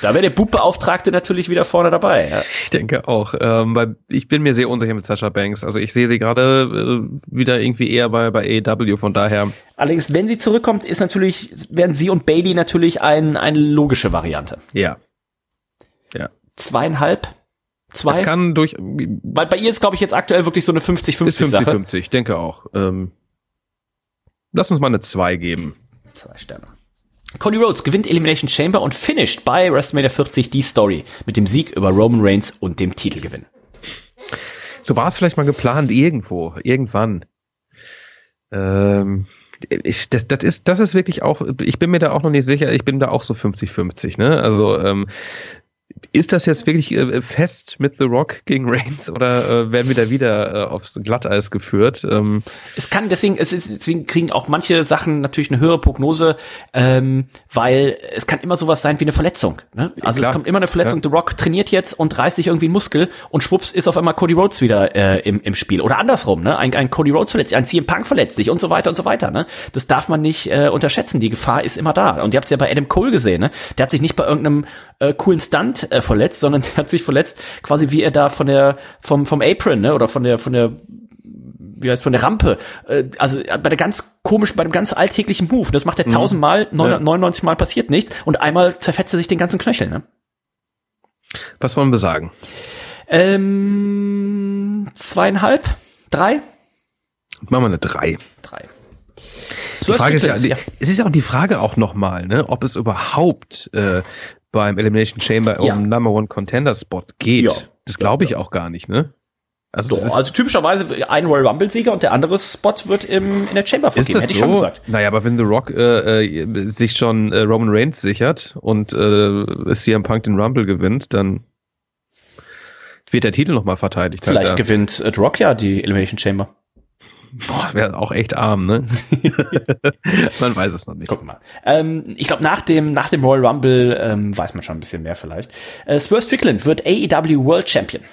Da wäre der Bubbeauftragte natürlich wieder vorne dabei. Ja.
Ich denke auch. Ähm, weil ich bin mir sehr unsicher mit Sascha Banks. Also ich sehe sie gerade äh, wieder irgendwie eher bei, bei AEW, von daher.
Allerdings, wenn sie zurückkommt, ist natürlich, werden sie und Bailey natürlich ein, eine logische Variante.
Ja.
Ja. Zweieinhalb? Zwei?
Es kann durch.
Weil bei ihr ist, glaube ich, jetzt aktuell wirklich so eine 50-50
Sache. 50-50, ich denke auch. Ähm, Lass uns mal eine 2 geben.
Zwei Sterne. Cody Rhodes gewinnt Elimination Chamber und finisht bei WrestleMania 40 die Story mit dem Sieg über Roman Reigns und dem Titelgewinn.
So war es vielleicht mal geplant irgendwo, irgendwann. Ähm, ich, das, das ist, das ist wirklich auch, ich bin mir da auch noch nicht sicher, ich bin da auch so 50-50, ne? Also, ähm, ist das jetzt wirklich äh, fest mit The Rock gegen Reigns oder äh, werden wir da wieder äh, aufs Glatteis geführt? Ähm
es kann deswegen, es ist, deswegen kriegen auch manche Sachen natürlich eine höhere Prognose, ähm, weil es kann immer sowas sein wie eine Verletzung. Ne? Also Klar. es kommt immer eine Verletzung. Ja. The Rock trainiert jetzt und reißt sich irgendwie einen Muskel und schwupps ist auf einmal Cody Rhodes wieder äh, im, im Spiel oder andersrum. Ne? Ein, ein Cody Rhodes verletzt sich, ein CM Punk verletzt sich und so weiter und so weiter. Ne? Das darf man nicht äh, unterschätzen. Die Gefahr ist immer da. Und ihr habt es ja bei Adam Cole gesehen. Ne? Der hat sich nicht bei irgendeinem äh, coolen Stunt äh, verletzt, sondern der hat sich verletzt, quasi wie er da von der, vom, vom Apron, ne, oder von der, von der, wie heißt, von der Rampe, äh, also bei der ganz komischen, bei dem ganz alltäglichen Move, das macht er mhm. tausendmal, mhm. 99 Mal passiert nichts und einmal zerfetzt er sich den ganzen Knöchel, ne?
Was wollen wir sagen?
Ähm, zweieinhalb? Drei?
Machen wir eine drei.
Drei.
Die Frage ist ja, ja, es ist ja auch die Frage auch nochmal, ne, ob es überhaupt äh, beim Elimination Chamber ja. um Number One Contender Spot geht. Ja. Das glaube ich ja. auch gar nicht, ne?
Also, Doch, also typischerweise ein Royal Rumble Sieger und der andere Spot wird im, in der Chamber vergeben, hätte ich so? schon gesagt.
Naja, aber wenn The Rock äh, äh, sich schon äh, Roman Reigns sichert und äh, CM Punk den Rumble gewinnt, dann wird der Titel nochmal verteidigt.
Vielleicht halt, gewinnt The Rock ja die Elimination Chamber.
Boah, das wäre auch echt arm, ne? man weiß es noch nicht.
Guck mal. Ähm, ich glaube, nach dem, nach dem Royal Rumble ähm, weiß man schon ein bisschen mehr vielleicht. Äh, Swerve Strickland wird AEW World Champion.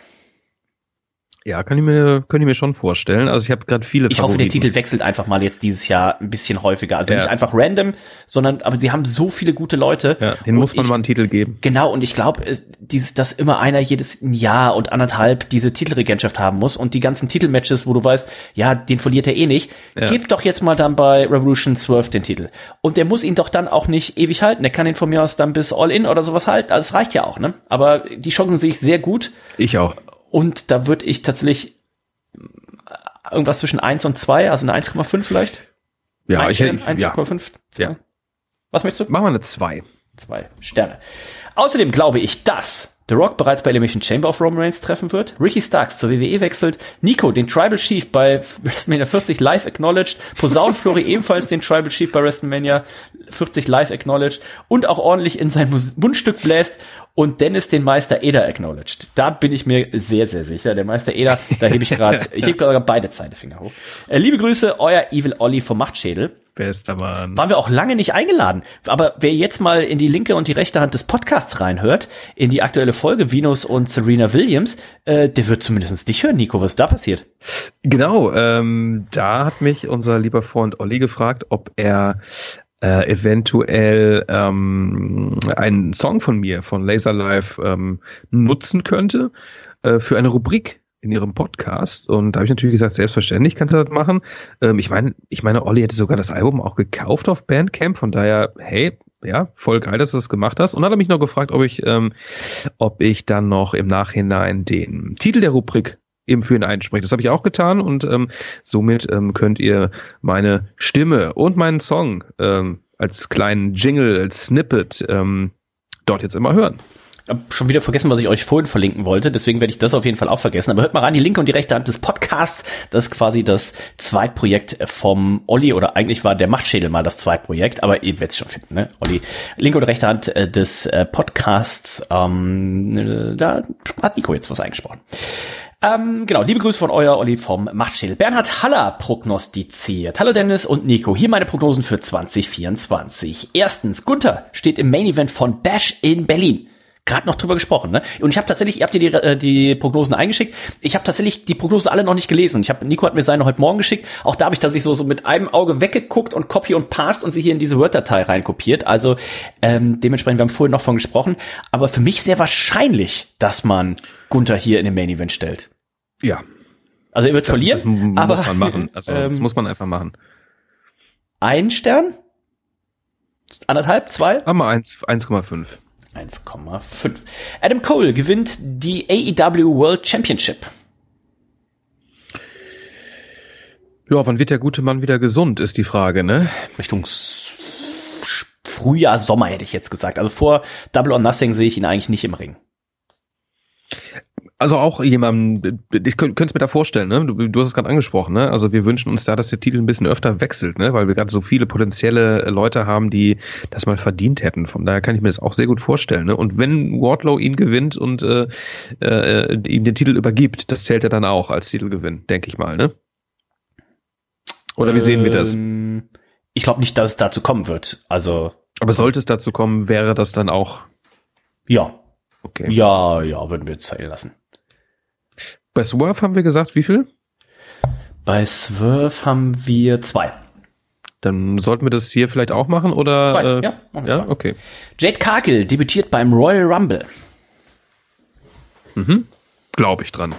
Ja, kann ich mir, kann ich mir schon vorstellen. Also ich habe gerade viele.
Ich Favoriten. hoffe, der Titel wechselt einfach mal jetzt dieses Jahr ein bisschen häufiger. Also ja. nicht einfach random, sondern aber sie haben so viele gute Leute.
Ja, den muss man ich, mal einen Titel geben.
Genau, und ich glaube, dieses, dass immer einer jedes Jahr und anderthalb diese Titelregentschaft haben muss und die ganzen Titelmatches, wo du weißt, ja, den verliert er eh nicht, ja. gib doch jetzt mal dann bei Revolution 12 den Titel. Und der muss ihn doch dann auch nicht ewig halten. Der kann ihn von mir aus dann bis All In oder sowas halten. Also es reicht ja auch, ne? Aber die Chancen sehe ich sehr gut.
Ich auch.
Und da würde ich tatsächlich irgendwas zwischen 1 und 2, also eine 1,5 vielleicht?
Ja, ich hätte
1,5.
Ja. ja.
Was möchtest du?
Machen wir eine 2.
2 Sterne. Außerdem glaube ich, dass The Rock bereits bei Elimination Chamber of Roman Reigns treffen wird, Ricky Starks zur WWE wechselt, Nico den Tribal Chief bei WrestleMania 40 live acknowledged, Posaun Flori ebenfalls den Tribal Chief bei WrestleMania 40 live acknowledged und auch ordentlich in sein Mundstück bläst und Dennis den Meister Eder acknowledged. Da bin ich mir sehr, sehr sicher. Der Meister Eder, da hebe ich gerade, ich hebe gerade beide Zeigefinger hoch. Äh, liebe Grüße, euer Evil Olli vom Machtschädel.
Bester Mann.
Waren wir auch lange nicht eingeladen. Aber wer jetzt mal in die linke und die rechte Hand des Podcasts reinhört, in die aktuelle Folge Venus und Serena Williams, äh, der wird zumindest dich hören, Nico. Was da passiert?
Genau, ähm, da hat mich unser lieber Freund Olli gefragt, ob er äh, eventuell ähm, einen Song von mir, von Laser Life, ähm, nutzen könnte äh, für eine Rubrik in ihrem Podcast und da habe ich natürlich gesagt, selbstverständlich kannst du das machen. Ähm, ich meine, ich meine, Olli hätte sogar das Album auch gekauft auf Bandcamp, von daher, hey, ja, voll geil, dass du das gemacht hast. Und dann hat er mich noch gefragt, ob ich, ähm, ob ich dann noch im Nachhinein den Titel der Rubrik eben für ihn einspreche. Das habe ich auch getan und ähm, somit ähm, könnt ihr meine Stimme und meinen Song ähm, als kleinen Jingle, als Snippet ähm, dort jetzt immer hören
hab schon wieder vergessen, was ich euch vorhin verlinken wollte, deswegen werde ich das auf jeden Fall auch vergessen. Aber hört mal rein, die linke und die rechte Hand des Podcasts, das ist quasi das Zweitprojekt vom Olli, oder eigentlich war der Machtschädel mal das Zweitprojekt, aber ihr werdet es schon finden, ne? Olli, linke und rechte Hand äh, des äh, Podcasts, ähm, äh, da hat Nico jetzt was eingesprochen. Ähm, genau, liebe Grüße von euer Olli vom Machtschädel. Bernhard Haller prognostiziert. Hallo Dennis und Nico, hier meine Prognosen für 2024. Erstens, Gunther steht im Main Event von Bash in Berlin gerade noch drüber gesprochen, ne? Und ich habe tatsächlich, ihr habt ihr die, äh, die Prognosen eingeschickt. Ich habe tatsächlich die Prognosen alle noch nicht gelesen. Ich habe Nico hat mir seine heute Morgen geschickt. Auch da habe ich tatsächlich so so mit einem Auge weggeguckt und Copy und Paste und sie hier in diese Word-Datei reinkopiert. Also ähm, dementsprechend, wir haben vorhin noch von gesprochen. Aber für mich sehr wahrscheinlich, dass man Gunther hier in den Main Event stellt.
Ja.
Also er wird das, verlieren.
Das muss aber, man machen. Also ähm, das muss man einfach machen.
Ein Stern? Anderthalb? Zwei?
Einmal 1,5.
1,5. Adam Cole gewinnt die AEW World Championship.
Ja, wann wird der gute Mann wieder gesund, ist die Frage, ne?
Richtung Frühjahr, Sommer hätte ich jetzt gesagt. Also vor Double or Nothing sehe ich ihn eigentlich nicht im Ring.
Also auch jemandem, ich könnte es mir da vorstellen, ne? Du, du hast es gerade angesprochen, ne? Also wir wünschen uns da, dass der Titel ein bisschen öfter wechselt, ne? Weil wir gerade so viele potenzielle Leute haben, die das mal verdient hätten. Von daher kann ich mir das auch sehr gut vorstellen, ne? Und wenn Wardlow ihn gewinnt und äh, äh, ihm den Titel übergibt, das zählt er dann auch als Titelgewinn, denke ich mal, ne? Oder wie sehen wir das? Ähm,
ich glaube nicht, dass es dazu kommen wird. Also.
Aber sollte es dazu kommen, wäre das dann auch.
Ja. Okay. Ja, ja, würden wir zählen lassen.
Bei Swerve haben wir gesagt, wie viel?
Bei Swerve haben wir zwei.
Dann sollten wir das hier vielleicht auch machen, oder?
Zwei, äh, ja.
Ja, zwei. okay.
Jade Cargill debütiert beim Royal Rumble.
Mhm. Glaube ich dran.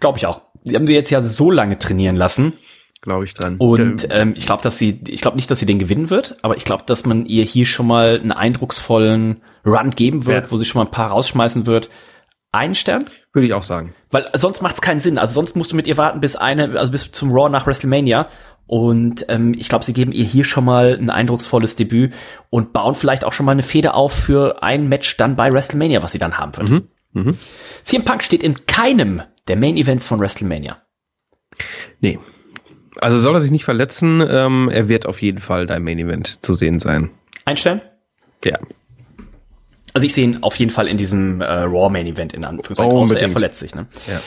Glaube ich auch. Die haben sie jetzt ja so lange trainieren lassen.
Glaube ich dran.
Und ähm, ich glaube, dass sie, ich glaube nicht, dass sie den gewinnen wird, aber ich glaube, dass man ihr hier schon mal einen eindrucksvollen Run geben wird, ja. wo sie schon mal ein paar rausschmeißen wird. Ein Stern?
Würde ich auch sagen.
Weil sonst macht es keinen Sinn. Also sonst musst du mit ihr warten bis eine, also bis zum Raw nach WrestleMania. Und ähm, ich glaube, sie geben ihr hier schon mal ein eindrucksvolles Debüt und bauen vielleicht auch schon mal eine Feder auf für ein Match dann bei WrestleMania, was sie dann haben wird. Mhm. Mhm. CM Punk steht in keinem der Main Events von WrestleMania.
Nee. Also soll er sich nicht verletzen, ähm, er wird auf jeden Fall dein Main Event zu sehen sein.
Ein Stern?
Ja.
Also ich sehe ihn auf jeden Fall in diesem äh, Raw Main Event in Anführungszeichen, oh, außer er verletzt sich. Ne? Ja.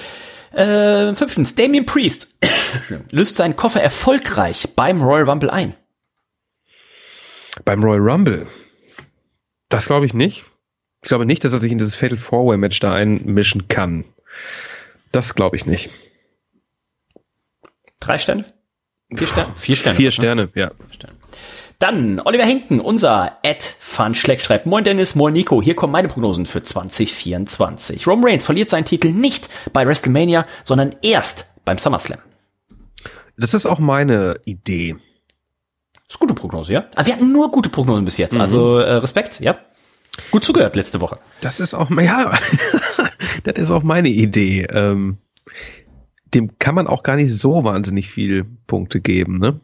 Äh, fünftens, Damien Priest löst seinen Koffer erfolgreich beim Royal Rumble ein.
Beim Royal Rumble? Das glaube ich nicht. Ich glaube nicht, dass er sich in dieses Fatal Four Way Match da einmischen kann. Das glaube ich nicht.
Drei Sterne? Vier Sterne?
Vier Sterne. Vier Sterne, ne? ja. Vier Sterne.
Dann Oliver Henken, unser Ed Fun Schleck schreibt, Moin Dennis, moin Nico, hier kommen meine Prognosen für 2024. Roman Reigns verliert seinen Titel nicht bei WrestleMania, sondern erst beim SummerSlam.
Das ist auch meine Idee.
Das ist gute Prognose, ja? Aber wir hatten nur gute Prognosen bis jetzt, mhm. also äh, Respekt, ja. Gut zugehört letzte Woche.
Das ist auch, ja, das ist auch meine Idee. Ähm, dem kann man auch gar nicht so wahnsinnig viel Punkte geben, ne?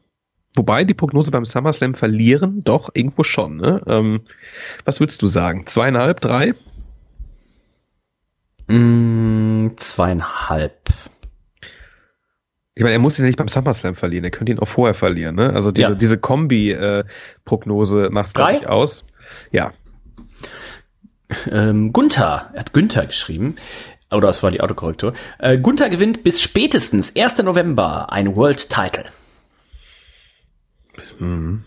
Wobei die Prognose beim SummerSlam verlieren, doch, irgendwo schon. Ne? Ähm, was würdest du sagen? Zweieinhalb, drei?
Mm, zweieinhalb.
Ich meine, er muss ihn ja nicht beim SummerSlam verlieren, er könnte ihn auch vorher verlieren. Ne? Also diese, ja. diese Kombi-Prognose äh, macht es, glaube ich, aus. Ja.
Ähm, Gunther, er hat Günther geschrieben. Oder das war die Autokorrektur. Äh, Gunther gewinnt bis spätestens 1. November ein World Title
hm.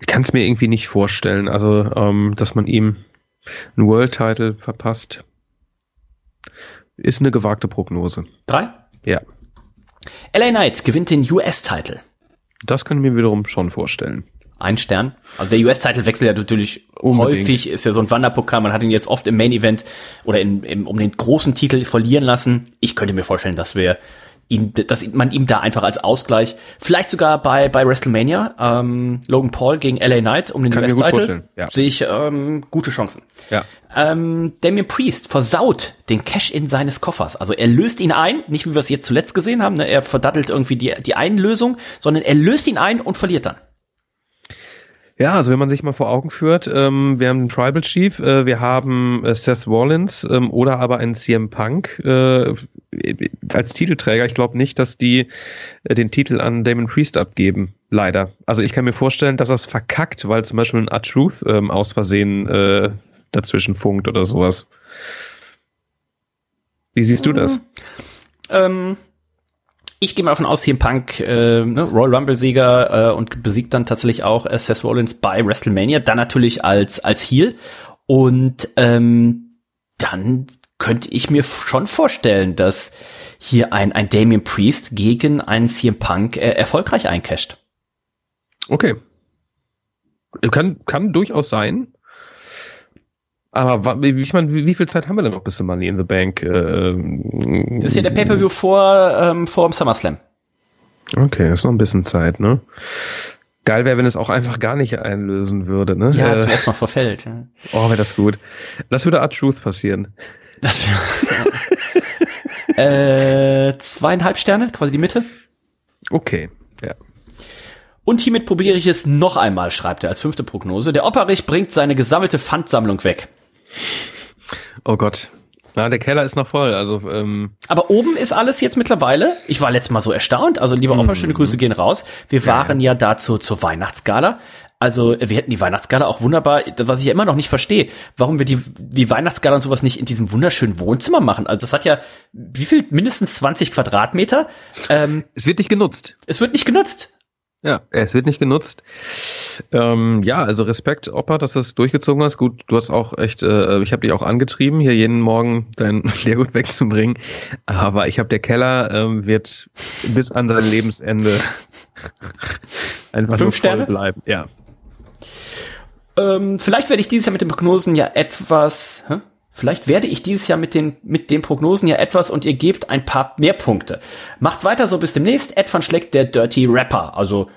Ich kann es mir irgendwie nicht vorstellen, also ähm, dass man ihm einen World Title verpasst. Ist eine gewagte Prognose.
Drei?
Ja.
LA Knight gewinnt den US-Title.
Das kann ich mir wiederum schon vorstellen.
Ein Stern. Also der US-Title wechselt ja natürlich Unbedingt. häufig, ist ja so ein Wanderpokal. Man hat ihn jetzt oft im Main-Event oder in, im, um den großen Titel verlieren lassen. Ich könnte mir vorstellen, dass wir ihn, dass man ihm da einfach als Ausgleich, vielleicht sogar bei, bei WrestleMania, ähm, Logan Paul gegen LA Knight um den US-Titel, ja. sehe ich ähm, gute Chancen.
Ja.
Ähm, Damien Priest versaut den Cash-In seines Koffers. Also er löst ihn ein, nicht wie wir es jetzt zuletzt gesehen haben, ne? er verdattelt irgendwie die, die Einlösung, sondern er löst ihn ein und verliert dann.
Ja, also wenn man sich mal vor Augen führt, ähm, wir haben einen Tribal Chief, äh, wir haben äh, Seth Rollins ähm, oder aber einen CM Punk äh, als Titelträger. Ich glaube nicht, dass die äh, den Titel an Damon Priest abgeben. Leider. Also ich kann mir vorstellen, dass das verkackt, weil zum Beispiel ein R-Truth ähm, aus Versehen äh, dazwischen funkt oder sowas. Wie siehst du das?
Ähm, ich gehe mal davon aus, CM Punk, äh, ne, Royal Rumble-Sieger äh, und besiegt dann tatsächlich auch äh, Seth Rollins bei WrestleMania, dann natürlich als, als Heel. Und ähm, dann könnte ich mir schon vorstellen, dass hier ein, ein Damien Priest gegen einen CM Punk äh, erfolgreich eincasht.
Okay. Kann, kann durchaus sein. Aber ich meine, wie, wie viel Zeit haben wir denn noch bis zum Money in the Bank? Äh,
das ist ja der Pay-Per-View vor, ähm, vor dem SummerSlam.
Okay, ist noch ein bisschen Zeit, ne? Geil wäre, wenn es auch einfach gar nicht einlösen würde, ne?
Ja, zum äh, ersten Mal verfällt. Ja.
Oh, wäre das gut. Das würde Art Truth passieren. Das,
ja. äh, zweieinhalb Sterne, quasi die Mitte.
Okay, ja.
Und hiermit probiere ich es noch einmal, schreibt er als fünfte Prognose. Der Opperich bringt seine gesammelte Pfandsammlung weg.
Oh Gott. Na, der Keller ist noch voll. Also, ähm
Aber oben ist alles jetzt mittlerweile. Ich war letztes Mal so erstaunt. Also, lieber Opa, schöne Grüße gehen raus. Wir waren ja, ja dazu zur Weihnachtsgala. Also, wir hätten die Weihnachtsgala auch wunderbar, was ich ja immer noch nicht verstehe, warum wir die, die Weihnachtsgala und sowas nicht in diesem wunderschönen Wohnzimmer machen. Also, das hat ja, wie viel? Mindestens 20 Quadratmeter.
Ähm, es wird nicht genutzt.
Es wird nicht genutzt.
Ja, es wird nicht genutzt. Ähm, ja, also Respekt, Opa, dass du das durchgezogen hast. Gut, du hast auch echt, äh, ich habe dich auch angetrieben, hier jeden Morgen dein Leergut wegzubringen. Aber ich habe der Keller ähm, wird bis an sein Lebensende einfach Fünf nur voll Sterne? bleiben. Ja.
Ähm, vielleicht werde ich dieses Jahr mit den Prognosen ja etwas. Hä? Vielleicht werde ich dieses Jahr mit den, mit den Prognosen ja etwas und ihr gebt ein paar mehr Punkte. Macht weiter so bis demnächst. Ed van Schleck, der Dirty Rapper. Also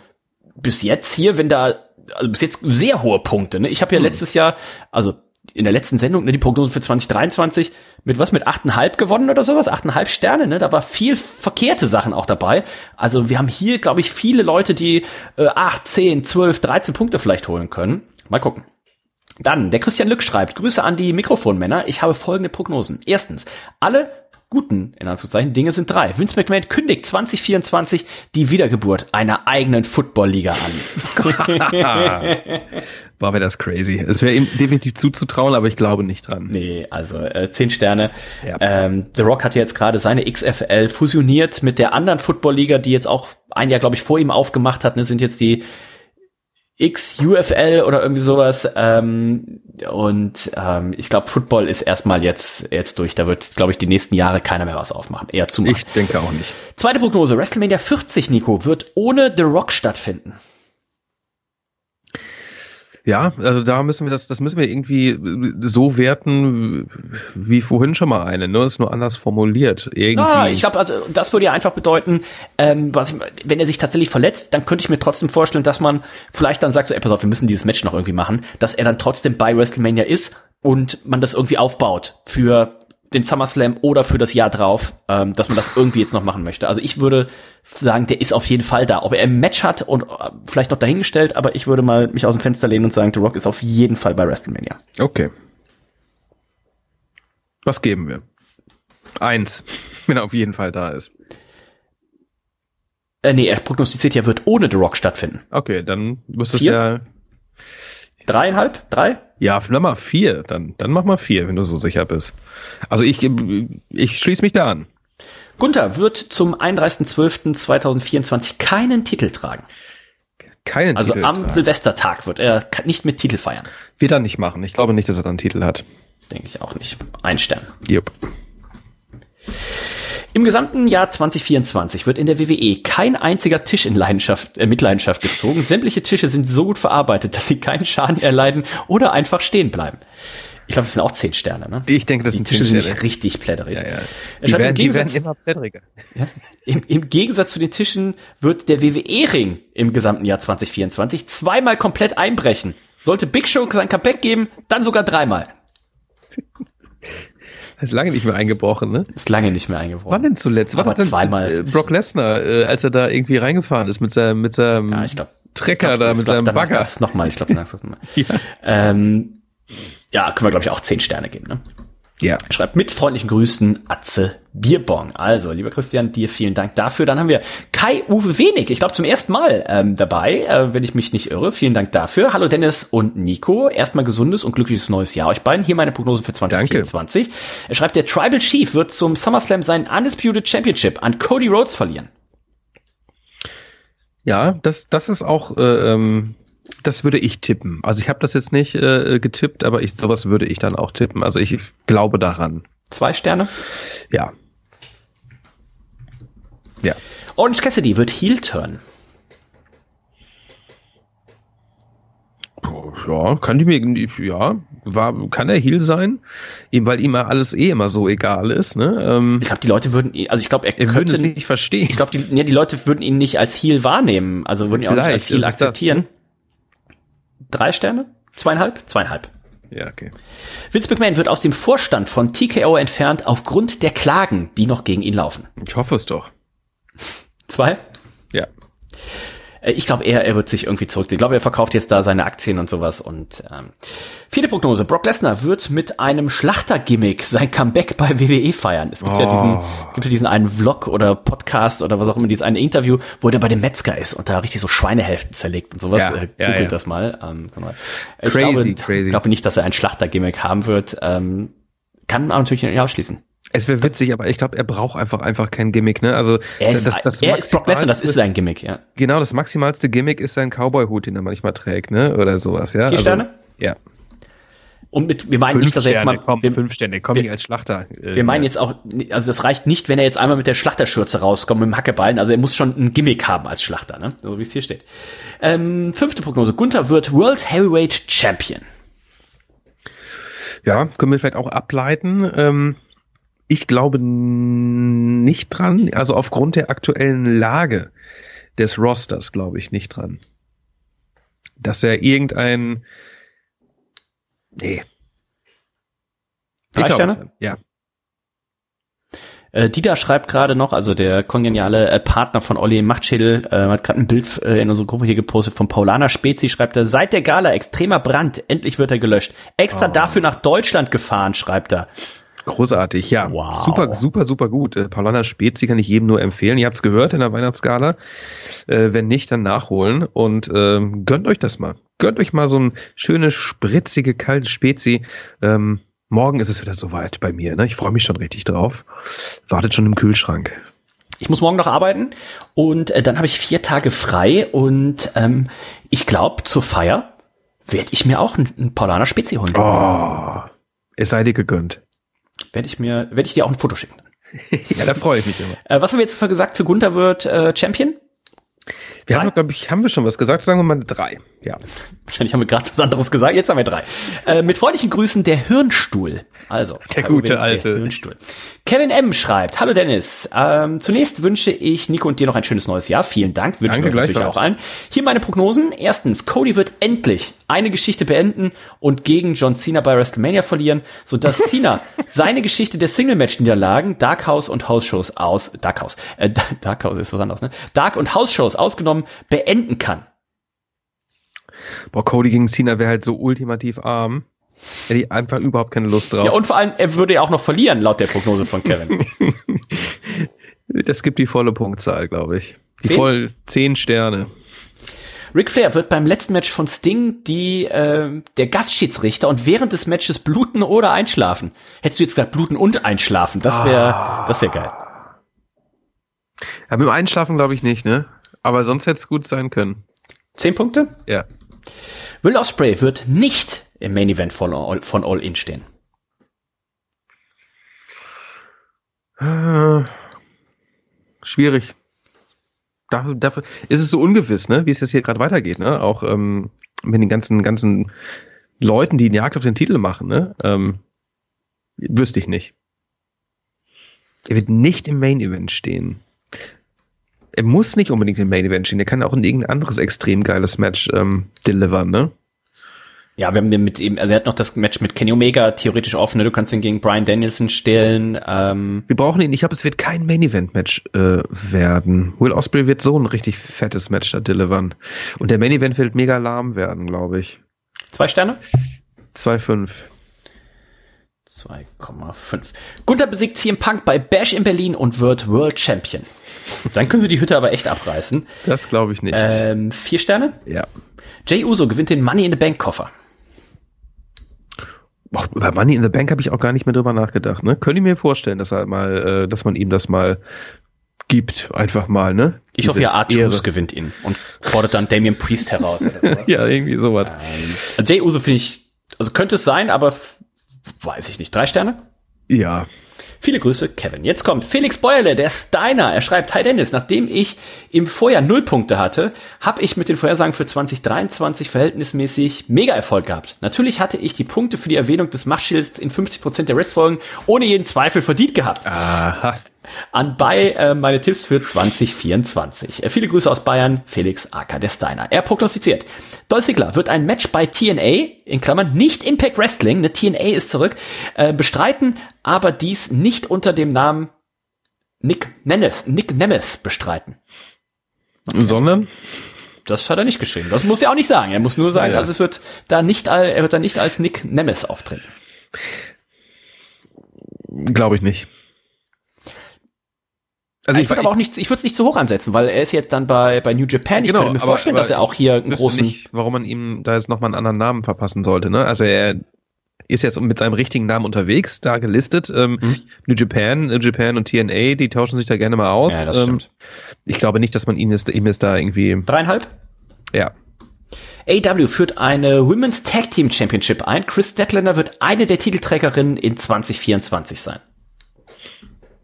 bis jetzt hier, wenn da, also bis jetzt sehr hohe Punkte. Ne? Ich habe ja hm. letztes Jahr, also in der letzten Sendung, ne, die Prognosen für 2023 mit was, mit 8,5 gewonnen oder sowas, 8,5 Sterne, ne? Da war viel verkehrte Sachen auch dabei. Also wir haben hier, glaube ich, viele Leute, die äh, 8, 10, 12, 13 Punkte vielleicht holen können. Mal gucken. Dann, der Christian Lück schreibt, Grüße an die Mikrofonmänner. Ich habe folgende Prognosen. Erstens, alle guten, in Anführungszeichen, Dinge sind drei. Vince McMahon kündigt 2024 die Wiedergeburt einer eigenen Football-Liga
an. War wäre das crazy. Es wäre ihm definitiv zuzutrauen, aber ich glaube nicht dran.
Nee, also äh, zehn Sterne. Ja. Ähm, The Rock hat ja jetzt gerade seine XFL fusioniert mit der anderen Football-Liga, die jetzt auch ein Jahr, glaube ich, vor ihm aufgemacht hat. Ne, sind jetzt die XUFL oder irgendwie sowas. Ähm, und ähm, ich glaube, Football ist erstmal jetzt, jetzt durch. Da wird, glaube ich, die nächsten Jahre keiner mehr was aufmachen. Eher zu.
Ich denke auch nicht.
Zweite Prognose. WrestleMania 40, Nico, wird ohne The Rock stattfinden.
Ja, also da müssen wir das, das müssen wir irgendwie so werten, wie vorhin schon mal eine, ne? ist nur anders formuliert.
Irgendwie. Ah, ich glaube, also das würde ja einfach bedeuten, ähm, was ich, wenn er sich tatsächlich verletzt, dann könnte ich mir trotzdem vorstellen, dass man vielleicht dann sagt, so, ey, pass auf, wir müssen dieses Match noch irgendwie machen, dass er dann trotzdem bei WrestleMania ist und man das irgendwie aufbaut für den SummerSlam oder für das Jahr drauf, ähm, dass man das irgendwie jetzt noch machen möchte. Also ich würde sagen, der ist auf jeden Fall da. Ob er ein Match hat und äh, vielleicht noch dahingestellt, aber ich würde mal mich aus dem Fenster lehnen und sagen, The Rock ist auf jeden Fall bei WrestleMania.
Okay. Was geben wir? Eins, wenn er auf jeden Fall da ist.
Äh, nee, er prognostiziert ja, wird ohne The Rock stattfinden.
Okay, dann muss es ja
Dreieinhalb? Drei?
Ja, dann mal vier. Dann, dann mach mal vier, wenn du so sicher bist. Also ich, ich schließe mich da an.
Gunther wird zum 31.12.2024 keinen Titel tragen.
Keinen
also
Titel
am
tragen.
Silvestertag wird er nicht mit Titel feiern.
Wird er nicht machen. Ich glaube nicht, dass er dann einen Titel hat.
Denke ich auch nicht. Ein Stern.
Jupp.
Im gesamten Jahr 2024 wird in der WWE kein einziger Tisch in Leidenschaft, äh, Mitleidenschaft gezogen. Sämtliche Tische sind so gut verarbeitet, dass sie keinen Schaden erleiden oder einfach stehen bleiben. Ich glaube, das sind auch zehn Sterne, ne?
Ich denke, das
Die
sind
Tische sind nicht richtig plätterig.
Ja, ja. Die werden,
im,
die werden
Gegensatz,
immer blättriger.
ja, im, Im Gegensatz zu den Tischen wird der WWE-Ring im gesamten Jahr 2024 zweimal komplett einbrechen. Sollte Big Show sein Comeback geben, dann sogar dreimal.
Ist lange nicht mehr eingebrochen, ne?
Ist lange nicht mehr eingebrochen.
Wann denn zuletzt? Hat denn,
zweimal.
äh, Brock Lesnar, äh, als er da irgendwie reingefahren ist mit seinem, mit seinem
Ja, ich glaube.
Trecker da, mit seinem Bagger.
Das nochmal, ich glaube.
Ja.
Ähm, ja, können wir, glaube ich, auch zehn Sterne geben, ne?
Ja.
Schreibt mit freundlichen Grüßen Atze Bierbong. Also, lieber Christian, dir vielen Dank dafür. Dann haben wir Kai-Uwe Wenig, ich glaube zum ersten Mal ähm, dabei, äh, wenn ich mich nicht irre. Vielen Dank dafür. Hallo Dennis und Nico. Erstmal gesundes und glückliches neues Jahr euch beiden. Hier meine Prognose für 2024. Er schreibt, der Tribal Chief wird zum SummerSlam seinen Undisputed Championship an Cody Rhodes verlieren.
Ja, das, das ist auch, äh, ähm, das würde ich tippen. Also ich habe das jetzt nicht äh, getippt, aber ich, sowas würde ich dann auch tippen. Also ich glaube daran.
Zwei Sterne.
Ja. Ja.
Orange Cassidy wird Heel Turn.
Ja, kann die mir, ja, war, kann er Heal sein? Ihm, weil ihm alles eh immer so egal ist, ne? Ähm,
Ich glaube, die Leute würden ihn, also ich glaube, er,
er würde
könnte
es nicht verstehen.
Ich glaube, die, ja, die Leute würden ihn nicht als Heel wahrnehmen, also würden ihn auch nicht als Heel
ist es das,
akzeptieren. Drei Sterne? Zweieinhalb? Zweieinhalb.
Ja, okay.
Vince McMahon wird aus dem Vorstand von TKO entfernt aufgrund der Klagen, die noch gegen ihn laufen.
Ich hoffe es doch.
Zwei?
Ja.
Äh, Ich glaube, er, er wird sich irgendwie zurückziehen. Ich glaube, er verkauft jetzt da seine Aktien und sowas. Und ähm, vierte Prognose. Brock Lesnar wird mit einem Schlachter-Gimmick sein Comeback bei WWE feiern. Es gibt ja diesen, es gibt ja diesen einen Vlog oder Podcast oder was auch immer, dieses eine Interview, wo der bei dem Metzger ist und da richtig so Schweinehälften zerlegt und sowas.
Ja,
äh,
ja,
googelt
ja.
das mal. Ähm, ich
Crazy,
glaube,
crazy.
Ich glaube nicht, dass er ein Schlachter-Gimmick haben wird. Ähm, kann aber natürlich nicht ausschließen.
Es wäre witzig, aber ich glaube, er braucht einfach einfach kein Gimmick, ne? Also
Er ist,
das, das
er ist Brock Lesnar, das ist sein Gimmick, ja.
Genau, das maximalste Gimmick ist sein Cowboy-Hut, den er manchmal trägt, ne? Oder sowas, ja.
Vier Sterne?
Ja.
Und mit, wir meinen nicht, dass er jetzt mal,
komm,
wir,
fünf Sterne, komm
wir-
als Schlachter. äh,
Wir meinen jetzt auch, also das reicht nicht, wenn er jetzt einmal mit der Schlachterschürze rauskommt, mit dem Hackeballen. Also er muss schon ein Gimmick haben als Schlachter, ne? So wie es hier steht. Ähm, fünfte Prognose. Gunther wird World Heavyweight Champion.
Ja, können wir vielleicht auch ableiten. Ähm, ich glaube nicht dran. Also aufgrund der aktuellen Lage des Rosters glaube ich nicht dran. Dass er irgendein. Nee.
Drei Sterne?
Ja.
Äh, Dieter schreibt gerade noch, also der kongeniale äh, Partner von Olli Machtschädel, äh, hat gerade ein Bild äh, in unsere Gruppe hier gepostet von Paulana Spezi, schreibt er, seit der Gala extremer Brand, endlich wird er gelöscht. Extra dafür nach Deutschland gefahren, schreibt er.
Großartig, ja.
Wow.
Super, super, super gut. Äh, Paulana Spezi kann ich jedem nur empfehlen. Ihr habt es gehört in der Weihnachtsgala. Äh, wenn nicht, dann nachholen und ähm, gönnt euch das mal. Gönnt euch mal so ein schönes, spritzige, kalte Spezi. Ähm, morgen ist es wieder soweit bei mir. Ne? Ich freue mich schon richtig drauf. Wartet schon im Kühlschrank.
Ich muss morgen noch arbeiten und äh, dann habe ich vier Tage frei und ähm, ich glaube, zur Feier werde ich mir auch einen, einen Paulaner Spezi holen.
Oh, es sei dir gegönnt.
Werde ich mir, werde ich dir auch ein Foto schicken.
Ja, da freue ich mich immer.
Äh, was haben wir jetzt gesagt? Für Gunther wird äh, Champion?
Wir
Drei?
haben, glaube ich, haben wir schon was gesagt? Sagen wir mal drei. Ja.
Wahrscheinlich haben wir gerade was anderes gesagt. Jetzt haben wir drei. Äh, mit freundlichen Grüßen der Hirnstuhl. Also
Der gute alte.
Der Hirnstuhl. Kevin M. schreibt: Hallo Dennis. Ähm, zunächst wünsche ich Nico und dir noch ein schönes neues Jahr. Vielen Dank. Wünsche
Danke
ich natürlich auch allen. Hier meine Prognosen. Erstens: Cody wird endlich eine Geschichte beenden und gegen John Cena bei WrestleMania verlieren, sodass Cena seine Geschichte der Single-Match-Niederlagen, Dark House und House-Shows aus Dark House, äh, Dark House ist was anderes, ne? Dark und House-Shows ausgenommen beenden kann.
Boah, Cody gegen Cena wäre halt so ultimativ arm. Hätte ich einfach überhaupt keine Lust drauf.
Ja, und vor allem, er würde ja auch noch verlieren, laut der Prognose von Kevin.
Das gibt die volle Punktzahl, glaube ich. Die
Zehn?
voll zehn Sterne.
Ric Flair wird beim letzten Match von Sting die äh, der Gastschiedsrichter und während des Matches bluten oder einschlafen. Hättest du jetzt gesagt bluten und einschlafen, das wäre das wäre geil.
Ja, mit dem Einschlafen glaube ich nicht, ne? Aber sonst hätte es gut sein können.
Zehn Punkte?
Ja.
Will Osprey wird nicht im Main Event von All, von All In stehen.
Äh, schwierig. Dafür, dafür ist es so ungewiss, ne, wie es jetzt hier gerade weitergeht, ne? Auch ähm, mit den ganzen, ganzen Leuten, die Jagd auf den Titel machen, ne? Ähm, wüsste ich nicht. Er wird nicht im Main Event stehen. Er muss nicht unbedingt im Main Event stehen. Er kann auch in irgendein anderes extrem geiles Match ähm, delivern, ne?
Ja, wir haben mit ihm, also er hat noch das Match mit Kenny Omega theoretisch offen, ne? Du kannst ihn gegen Brian Danielson stellen. Ähm.
Wir brauchen ihn. Ich glaube, es wird kein Main Event Match äh, werden. Will Osprey wird so ein richtig fettes Match da delivern. Und der Main Event wird mega lahm werden, glaube ich.
Zwei Sterne?
2,5.
2,5. Gunther besiegt CM Punk bei Bash in Berlin und wird World Champion. Dann können sie die Hütte aber echt abreißen.
Das glaube ich nicht.
Ähm, vier Sterne?
Ja.
Jay Uso gewinnt den Money in the Bank Koffer.
Boah, über Money in the Bank habe ich auch gar nicht mehr drüber nachgedacht. Ne? Könnte ich mir vorstellen, dass er mal, äh, dass man ihm das mal gibt, einfach mal, ne?
Ich Diese hoffe ja, Artus gewinnt ihn und fordert dann Damien Priest heraus oder
sowas. ja, irgendwie sowas.
Ähm, Jay Uso finde ich, also könnte es sein, aber weiß ich nicht. Drei Sterne?
Ja.
Viele Grüße, Kevin. Jetzt kommt Felix Bäuerle, der Steiner. Er schreibt, Hi Dennis, nachdem ich im Vorjahr null Punkte hatte, habe ich mit den Vorhersagen für 2023 verhältnismäßig mega Erfolg gehabt. Natürlich hatte ich die Punkte für die Erwähnung des Machtschilds in 50% der Reds-Folgen ohne jeden Zweifel verdient gehabt.
Aha.
Anbei äh, meine Tipps für 2024. Äh, viele Grüße aus Bayern, Felix Acker der Steiner. Er prognostiziert. Dolph Ziggler wird ein Match bei TNA, in Klammern nicht Impact Wrestling, eine TNA ist zurück, äh, bestreiten, aber dies nicht unter dem Namen Nick Nemeth, Nick Nemeth bestreiten.
Sondern?
Das hat er nicht geschrieben. Das muss er auch nicht sagen. Er muss nur sagen, ja. also es wird da nicht, er wird da nicht als Nick Nemeth auftreten.
Glaube ich nicht.
Also ich, ich würde aber auch nicht, ich würde es nicht zu hoch ansetzen, weil er ist jetzt dann bei, bei New Japan. Ich genau, könnte mir aber, vorstellen, aber dass er auch hier einen großen. Nicht,
warum man ihm da jetzt nochmal einen anderen Namen verpassen sollte, ne? Also er ist jetzt mit seinem richtigen Namen unterwegs, da gelistet. Ähm, mhm. New Japan, New Japan und TNA, die tauschen sich da gerne mal aus. Ja, das ähm, stimmt. Ich glaube nicht, dass man ihn jetzt, ihm jetzt da irgendwie.
Dreieinhalb?
Ja.
AW führt eine Women's Tag Team Championship ein. Chris Dettlander wird eine der Titelträgerinnen in 2024 sein.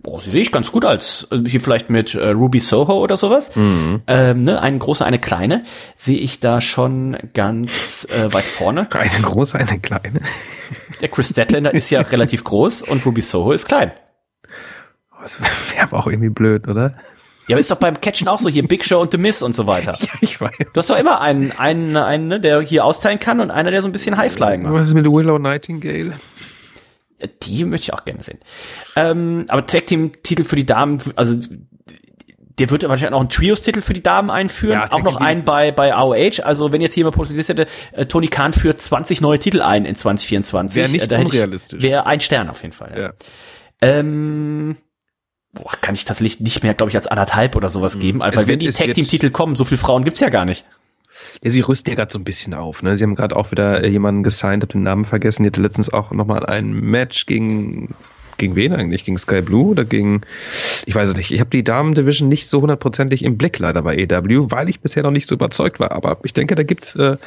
Boah, sie sehe ich ganz gut als äh, hier vielleicht mit äh, Ruby Soho oder sowas. Mhm. Ähm, ne, eine große, eine kleine sehe ich da schon ganz äh, weit vorne.
Eine große, eine kleine.
Der Chris Statlander ist ja relativ groß und Ruby Soho ist klein.
Das wäre aber auch irgendwie blöd, oder?
Ja, aber ist doch beim Catchen auch so hier Big Show und The Miss und so weiter.
Ja, ich weiß.
Du hast doch immer einen, einen, einen, ne, der hier austeilen kann und einer, der so ein bisschen Highflying
macht. Was ist mit Willow Nightingale?
Die möchte ich auch gerne sehen. Ähm, aber Tag Team Titel für die Damen, also der wird wahrscheinlich auch einen Trios-Titel für die Damen einführen, ja, auch noch einen bei, bei AOH. Also wenn jetzt hier mal politisiert hätte, äh, Tony Khan führt 20 neue Titel ein in 2024.
Wäre nicht äh, unrealistisch.
Wäre ein Stern auf jeden Fall. Ja. ja. Ähm, boah, kann ich das Licht nicht mehr, glaube ich, als anderthalb oder sowas mhm. geben, weil wird, wenn die Tag Team Titel kommen, so viele Frauen gibt's ja gar nicht.
Ja, sie rüsten ja gerade so ein bisschen auf. Ne? Sie haben gerade auch wieder äh, jemanden gesigned, hab den Namen vergessen. Die hatte letztens auch nochmal ein Match gegen gegen wen eigentlich? Gegen Sky Blue oder gegen, ich weiß es nicht. Ich habe die Damen-Division nicht so hundertprozentig im Blick leider bei EW, weil ich bisher noch nicht so überzeugt war. Aber ich denke, da gibt's äh,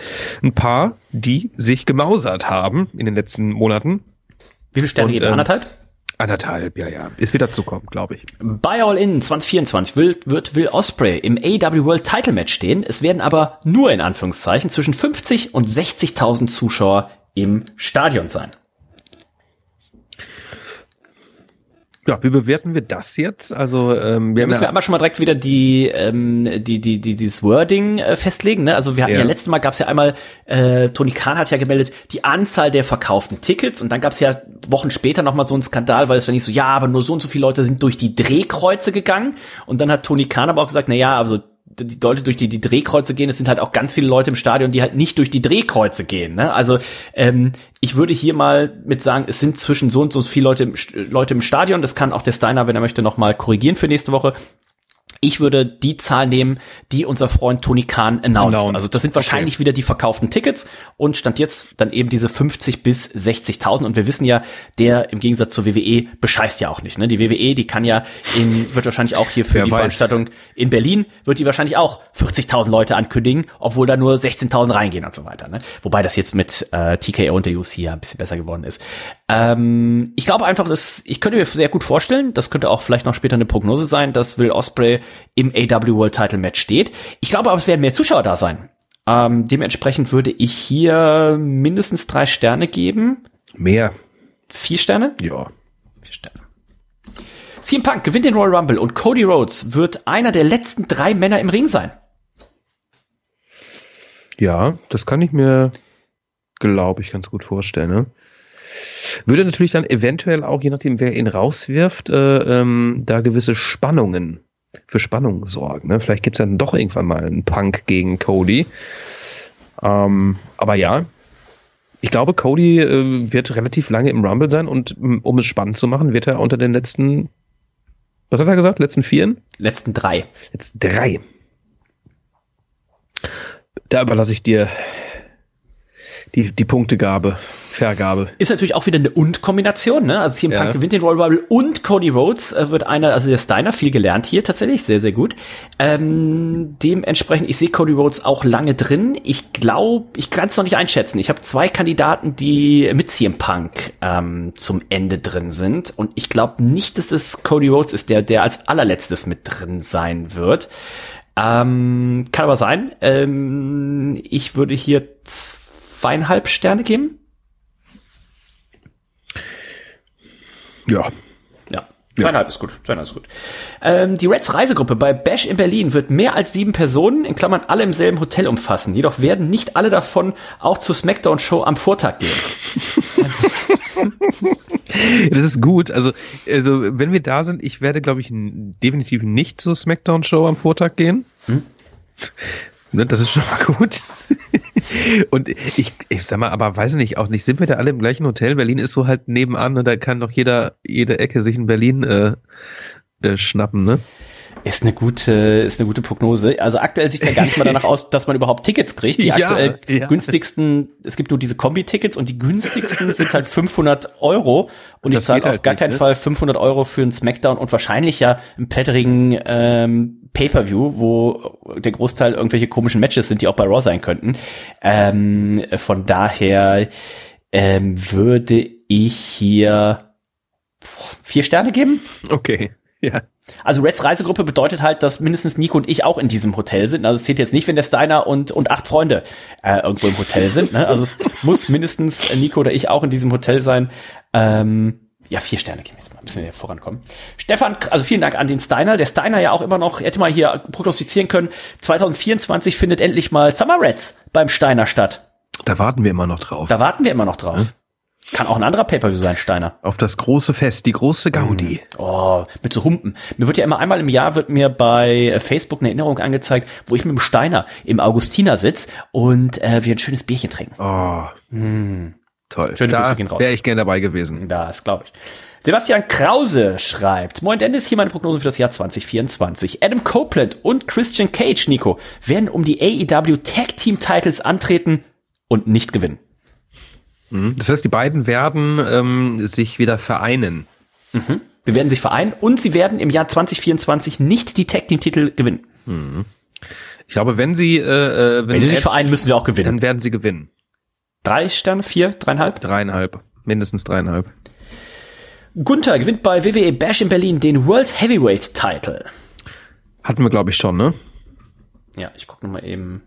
ein paar, die sich gemausert haben in den letzten Monaten.
Wie viele Sterne geben? Ähm, Anderthalb?
Anderthalb, ja, ja. Ist wieder zu kommen, glaube ich.
Bei All In 2024 will, wird Will Osprey im AW World Title Match stehen. Es werden aber nur in Anführungszeichen zwischen 50 und 60.000 Zuschauer im Stadion sein.
Ja, wie bewerten wir das jetzt? Also ähm,
wir ja, müssen wir einmal schon mal direkt wieder die ähm, die die die dieses Wording äh, festlegen. Ne? Also wir hatten ja, ja letztes Mal gab es ja einmal äh, Tony Khan hat ja gemeldet die Anzahl der verkauften Tickets und dann gab es ja Wochen später noch mal so einen Skandal, weil es war nicht so ja, aber nur so und so viele Leute sind durch die Drehkreuze gegangen und dann hat Tony Khan aber auch gesagt, na ja, also die Leute durch die, die Drehkreuze gehen, es sind halt auch ganz viele Leute im Stadion, die halt nicht durch die Drehkreuze gehen. Ne? Also ähm, ich würde hier mal mit sagen, es sind zwischen so und so viele Leute, Leute im Stadion. Das kann auch der Steiner, wenn er möchte, noch mal korrigieren für nächste Woche. Ich würde die Zahl nehmen, die unser Freund Tony Khan announced.
Announced.
Also das sind wahrscheinlich okay. wieder die verkauften Tickets und stand jetzt dann eben diese 50 bis 60.000. Und wir wissen ja, der im Gegensatz zur WWE bescheißt ja auch nicht. Ne? Die WWE, die kann ja in, wird wahrscheinlich auch hier für
Wer
die
weiß.
Veranstaltung in Berlin, wird die wahrscheinlich auch 40.000 Leute ankündigen, obwohl da nur 16.000 reingehen und so weiter. Ne? Wobei das jetzt mit äh, TKO und der UC ja ein bisschen besser geworden ist. Ähm, ich glaube einfach, dass ich könnte mir sehr gut vorstellen, das könnte auch vielleicht noch später eine Prognose sein, dass Will Osprey im AW World Title Match steht. Ich glaube aber, es werden mehr Zuschauer da sein. Ähm, dementsprechend würde ich hier mindestens drei Sterne geben.
Mehr.
Vier Sterne?
Ja.
Vier Sterne. CM Punk gewinnt den Royal Rumble und Cody Rhodes wird einer der letzten drei Männer im Ring sein.
Ja, das kann ich mir, glaube ich, ganz gut vorstellen. Ne? Würde natürlich dann eventuell auch, je nachdem, wer ihn rauswirft, äh, ähm, da gewisse Spannungen für Spannung sorgen. Ne? Vielleicht gibt es dann doch irgendwann mal einen Punk gegen Cody. Ähm, aber ja, ich glaube, Cody äh, wird relativ lange im Rumble sein und um es spannend zu machen, wird er unter den letzten, was hat er gesagt, letzten vieren?
Letzten drei.
Letzten drei. Da überlasse ich dir die, die Punktegabe, Vergabe.
Ist natürlich auch wieder eine Und-Kombination, ne? Also CM Punk
Ja.
gewinnt den Royal Rumble und Cody Rhodes äh, wird einer, also der Steiner viel gelernt hier tatsächlich, sehr, sehr gut. Ähm, dementsprechend, ich sehe Cody Rhodes auch lange drin. Ich glaube, ich kann es noch nicht einschätzen. Ich habe zwei Kandidaten, die mit CM Punk ähm, zum Ende drin sind. Und ich glaube nicht, dass es Cody Rhodes ist, der, der als allerletztes mit drin sein wird. Ähm, kann aber sein. Ähm, ich würde hier zweieinhalb Sterne geben.
Ja.
Ja. Zweieinhalb ist gut. Zweieinhalb ist gut. Ähm, die Reds Reisegruppe bei Bash in Berlin wird mehr als sieben Personen, in Klammern alle im selben Hotel umfassen. Jedoch werden nicht alle davon auch zur Smackdown-Show am Vortag gehen.
Das ist gut. Also, also wenn wir da sind, ich werde, glaube ich, definitiv nicht zur Smackdown-Show am Vortag gehen. Ne, Das ist schon mal gut. Und ich, ich sag mal, aber weiß nicht, auch nicht, sind wir da alle im gleichen Hotel? Berlin ist so halt nebenan und da kann doch jeder, jede Ecke sich in Berlin äh, äh, schnappen, ne?
Ist eine gute, ist eine gute Prognose. Also aktuell sieht es ja gar nicht mal danach aus, dass man überhaupt Tickets kriegt. Die aktuell
ja.
günstigsten, es gibt nur diese Kombi-Tickets und die günstigsten sind halt 500 Euro. Und ich
Das
zahle
geht
auf
halt
gar
nicht,
keinen
ne?
Fall 500 Euro für einen Smackdown und wahrscheinlich ja einen plätterigen ähm, Pay-Per-View, wo der Großteil irgendwelche komischen Matches sind, die auch bei Raw sein könnten. Ähm, von daher ähm, würde ich hier vier Sterne geben.
Okay. Ja.
Also Reds Reisegruppe bedeutet halt, dass mindestens Nico und ich auch in diesem Hotel sind. Also es zählt jetzt nicht, wenn der Steiner und, und acht Freunde äh, irgendwo im Hotel sind. Ne? Also es muss mindestens Nico oder ich auch in diesem Hotel sein. Ähm, ja, vier Sterne geben wir jetzt mal, müssen wir vorankommen. Stefan, also vielen Dank an den Steiner. Der Steiner ja auch immer noch, hätte mal hier prognostizieren können, 2024 findet endlich mal Summer Reds beim Steiner statt.
Da warten wir immer noch drauf.
Da warten wir immer noch drauf. Kann auch ein anderer Pay-Per-View sein, Steiner.
Auf das große Fest, die große Gaudi.
Oh, mit so Humpen. Mir wird ja immer einmal im Jahr wird mir bei Facebook eine Erinnerung angezeigt, wo ich mit dem Steiner im Augustiner sitz und äh, wir ein schönes Bierchen trinken.
Oh. Toll.
Schöne
da
Grüße gehen raus.
wäre ich gern dabei gewesen.
Das glaube ich. Sebastian Krause schreibt, Moin Dennis, hier meine Prognose für das Jahr 2024. Adam Copeland und Christian Cage, Nico, werden um die AEW Tag Team Titles antreten und nicht gewinnen.
Das heißt, die beiden werden ähm, sich wieder vereinen.
Sie werden sich vereinen und sie werden im Jahr 2024 nicht die Tag Team Titel gewinnen.
Ich glaube, wenn sie, äh, äh,
Wenn sie sich vereinen, müssen sie auch gewinnen.
dann werden sie gewinnen.
Drei Sterne, vier, dreieinhalb?
Dreieinhalb. Mindestens dreieinhalb.
Gunther gewinnt bei WWE Bash in Berlin den World Heavyweight Title.
Hatten wir, glaube ich, schon, ne?
Ja, ich gucke nochmal eben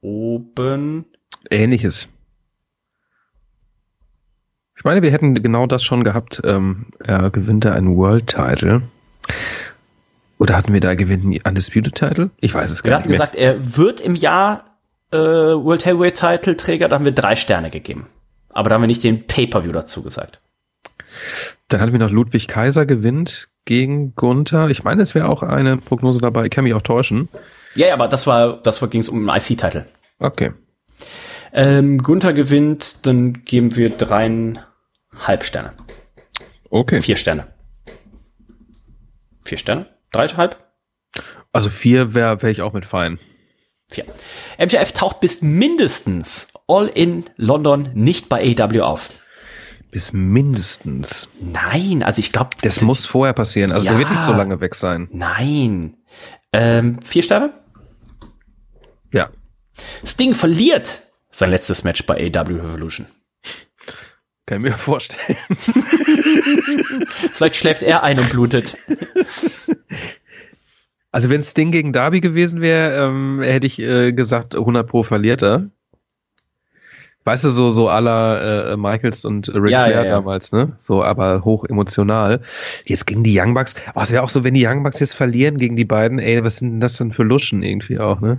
oben.
Ähnliches. Ich meine, wir hätten genau das schon gehabt. Ähm, er gewinnt da einen World Title. Oder hatten wir da gewinnt einen Undisputed Title? Ich weiß es
Wir
gar
hatten
nicht mehr.
gesagt, er wird im Jahr äh, World Heavyweight Title Träger, da haben wir drei Sterne gegeben. Aber da haben wir nicht den Pay-Per-View dazu gesagt.
Dann hatten wir noch Ludwig Kaiser gewinnt gegen Gunther. Ich meine, es wäre auch eine Prognose dabei. Ich kann mich auch täuschen.
Ja, ja, aber das war, das war, ging es um einen IC-Title.
Okay.
Ähm, Gunther gewinnt, dann geben wir dreieinhalb Sterne.
Okay.
Vier Sterne. Vier Sterne? Dreieinhalb?
Also vier wäre wär ich auch mit fein.
Vier. MJF taucht bis mindestens All in London nicht bei AEW auf.
Bis mindestens.
Nein, also ich glaube.
Das muss vorher passieren. Also
ja,
der wird nicht so lange weg sein.
Nein. Ähm, vier Sterne?
Ja.
Sting verliert sein letztes Match bei AW Revolution.
Kann ich mir vorstellen.
Vielleicht schläft er ein und blutet.
Also wenn Sting gegen Darby gewesen wäre, ähm, hätte ich äh, gesagt, 100 pro verliert er. Weißt du, so, so aller äh, Michaels und Rick
Ja,
Flair
ja, ja.
damals, ne? So, aber hoch emotional. Jetzt gegen die Young Bucks. Oh, es wäre auch so, wenn die Young Bucks jetzt verlieren gegen die beiden, ey, was sind denn das denn für Luschen irgendwie auch, ne?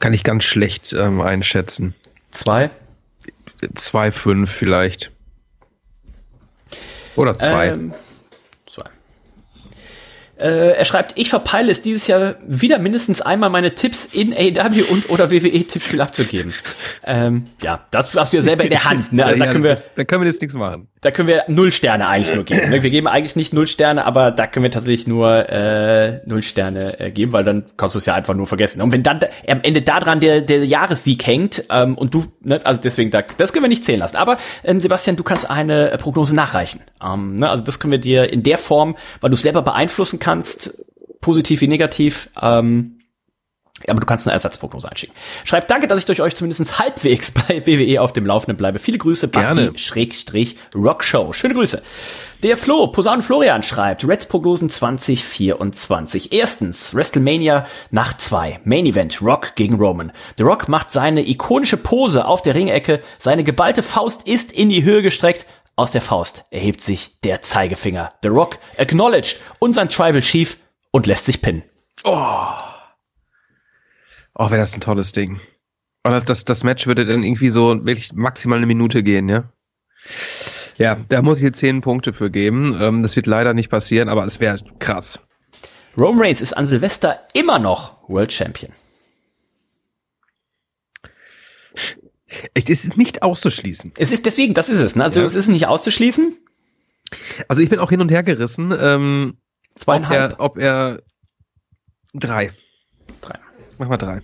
Kann ich ganz schlecht ähm, einschätzen.
Zwei.
Zwei, fünf vielleicht. Oder zwei.
Ähm. Äh, er schreibt, ich verpeile es dieses Jahr wieder mindestens einmal meine Tipps in AW und oder WWE Tippspiel abzugeben. ähm, ja, das hast du ja selber in der Hand. Ne? Also da
Ja,
können wir,
das, da können wir jetzt nichts machen.
da können wir null Sterne eigentlich nur geben. ne? Wir geben eigentlich nicht null Sterne, aber da können wir tatsächlich nur äh, null Sterne äh, geben, weil dann kannst du es ja einfach nur vergessen. Und wenn dann da, am Ende daran der, der Jahressieg hängt ähm, und du, ne, also deswegen, da, das können wir nicht zählen lassen. Aber ähm, Sebastian, du kannst eine äh, Prognose nachreichen. Ähm, ne, also das können wir dir in der Form, weil du es selber beeinflussen kannst, positiv wie negativ. Ähm, aber du kannst eine Ersatzprognose einschicken. Schreibt danke, dass ich durch euch zumindest halbwegs bei WWE auf dem Laufenden bleibe. Viele Grüße. Basti Schrägstrich Rockshow. Schöne Grüße. Der Flo, Posaun Florian schreibt, Reds Prognosen 2024. Erstens, WrestleMania Nacht 2. Main Event, Rock gegen Roman. The Rock macht seine ikonische Pose auf der Ringecke. Seine geballte Faust ist in die Höhe gestreckt. Aus der Faust erhebt sich der Zeigefinger. The Rock acknowledged unseren Tribal Chief und lässt sich pinnen.
Oh, wäre das ein tolles Ding. Und das, das, Match würde dann irgendwie so wirklich maximal eine Minute gehen, ja? Ja, da muss ich jetzt zehn Punkte für geben. Ähm, das wird leider nicht passieren, aber es wäre krass.
Roman Reigns ist an Silvester immer noch World Champion.
Es ist nicht auszuschließen.
Es ist deswegen, das ist es. Ne? Also
Ja.
es ist nicht auszuschließen.
Also ich bin auch hin und her gerissen, ähm, ob
Zweieinhalb.
er, ob er drei.
Drei.
Mach mal drei.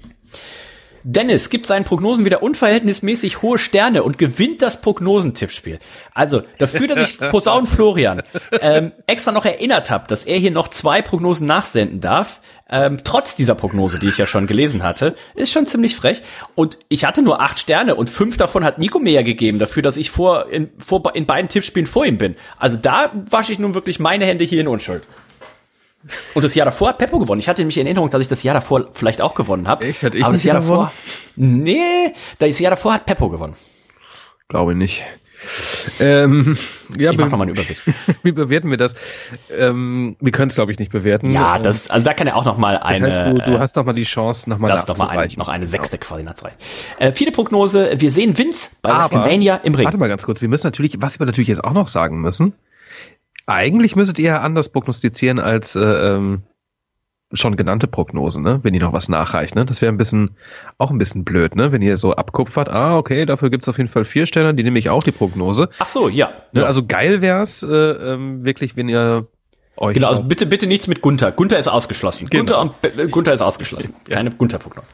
Dennis gibt seinen Prognosen wieder unverhältnismäßig hohe Sterne und gewinnt das Prognosentippspiel. Also dafür, dass ich Posaun Florian ähm, extra noch erinnert habe, dass er hier noch zwei Prognosen nachsenden darf, ähm, trotz dieser Prognose, die ich ja schon gelesen hatte, ist schon ziemlich frech. Und ich hatte nur acht Sterne und fünf davon hat Nico mir ja gegeben, dafür, dass ich vor in, vor, in beiden Tippspielen vor ihm bin. Also da wasche ich nun wirklich meine Hände hier in Unschuld. Und das Jahr davor hat Peppo gewonnen. Ich hatte nämlich in Erinnerung, dass ich das Jahr davor vielleicht auch gewonnen habe.
Echt? Hat ich
Aber das Jahr
gewonnen?
davor. Nee, das Jahr davor hat Peppo gewonnen.
Glaube nicht. Ähm, ja,
Ich mach
be-
noch mal eine Übersicht.
wie bewerten wir das? Ähm, wir können es, glaube ich, nicht bewerten.
Ja,
Ähm,
das, also da kann er auch noch mal
Das
eine.
heißt, du, du
äh,
hast noch mal die Chance, noch mal
das noch mal eine, noch eine sechste quasi nachzureichen. Äh, viele Prognose. Wir sehen Vince bei
Aber-
WrestleMania im Ring.
Warte mal ganz kurz. Wir müssen natürlich, was wir natürlich jetzt auch noch sagen müssen. Eigentlich müsstet ihr ja anders prognostizieren als äh, ähm, schon genannte Prognosen, ne? Wenn ihr noch was nachreicht, ne? Das wäre ein bisschen, auch ein bisschen blöd, ne? Wenn ihr so abkupfert, ah, okay, dafür gibt's auf jeden Fall vier Sterne, die nehme ich auch die Prognose.
Ach so, ja.
Ne?
ja.
Also geil wär's, äh, ähm, wirklich, wenn ihr euch
Genau, also bitte, bitte nichts mit Gunther. Gunther ist ausgeschlossen.
Genau.
Gunther, und, Be- Gunther ist ausgeschlossen. Keine Gunther-Prognose.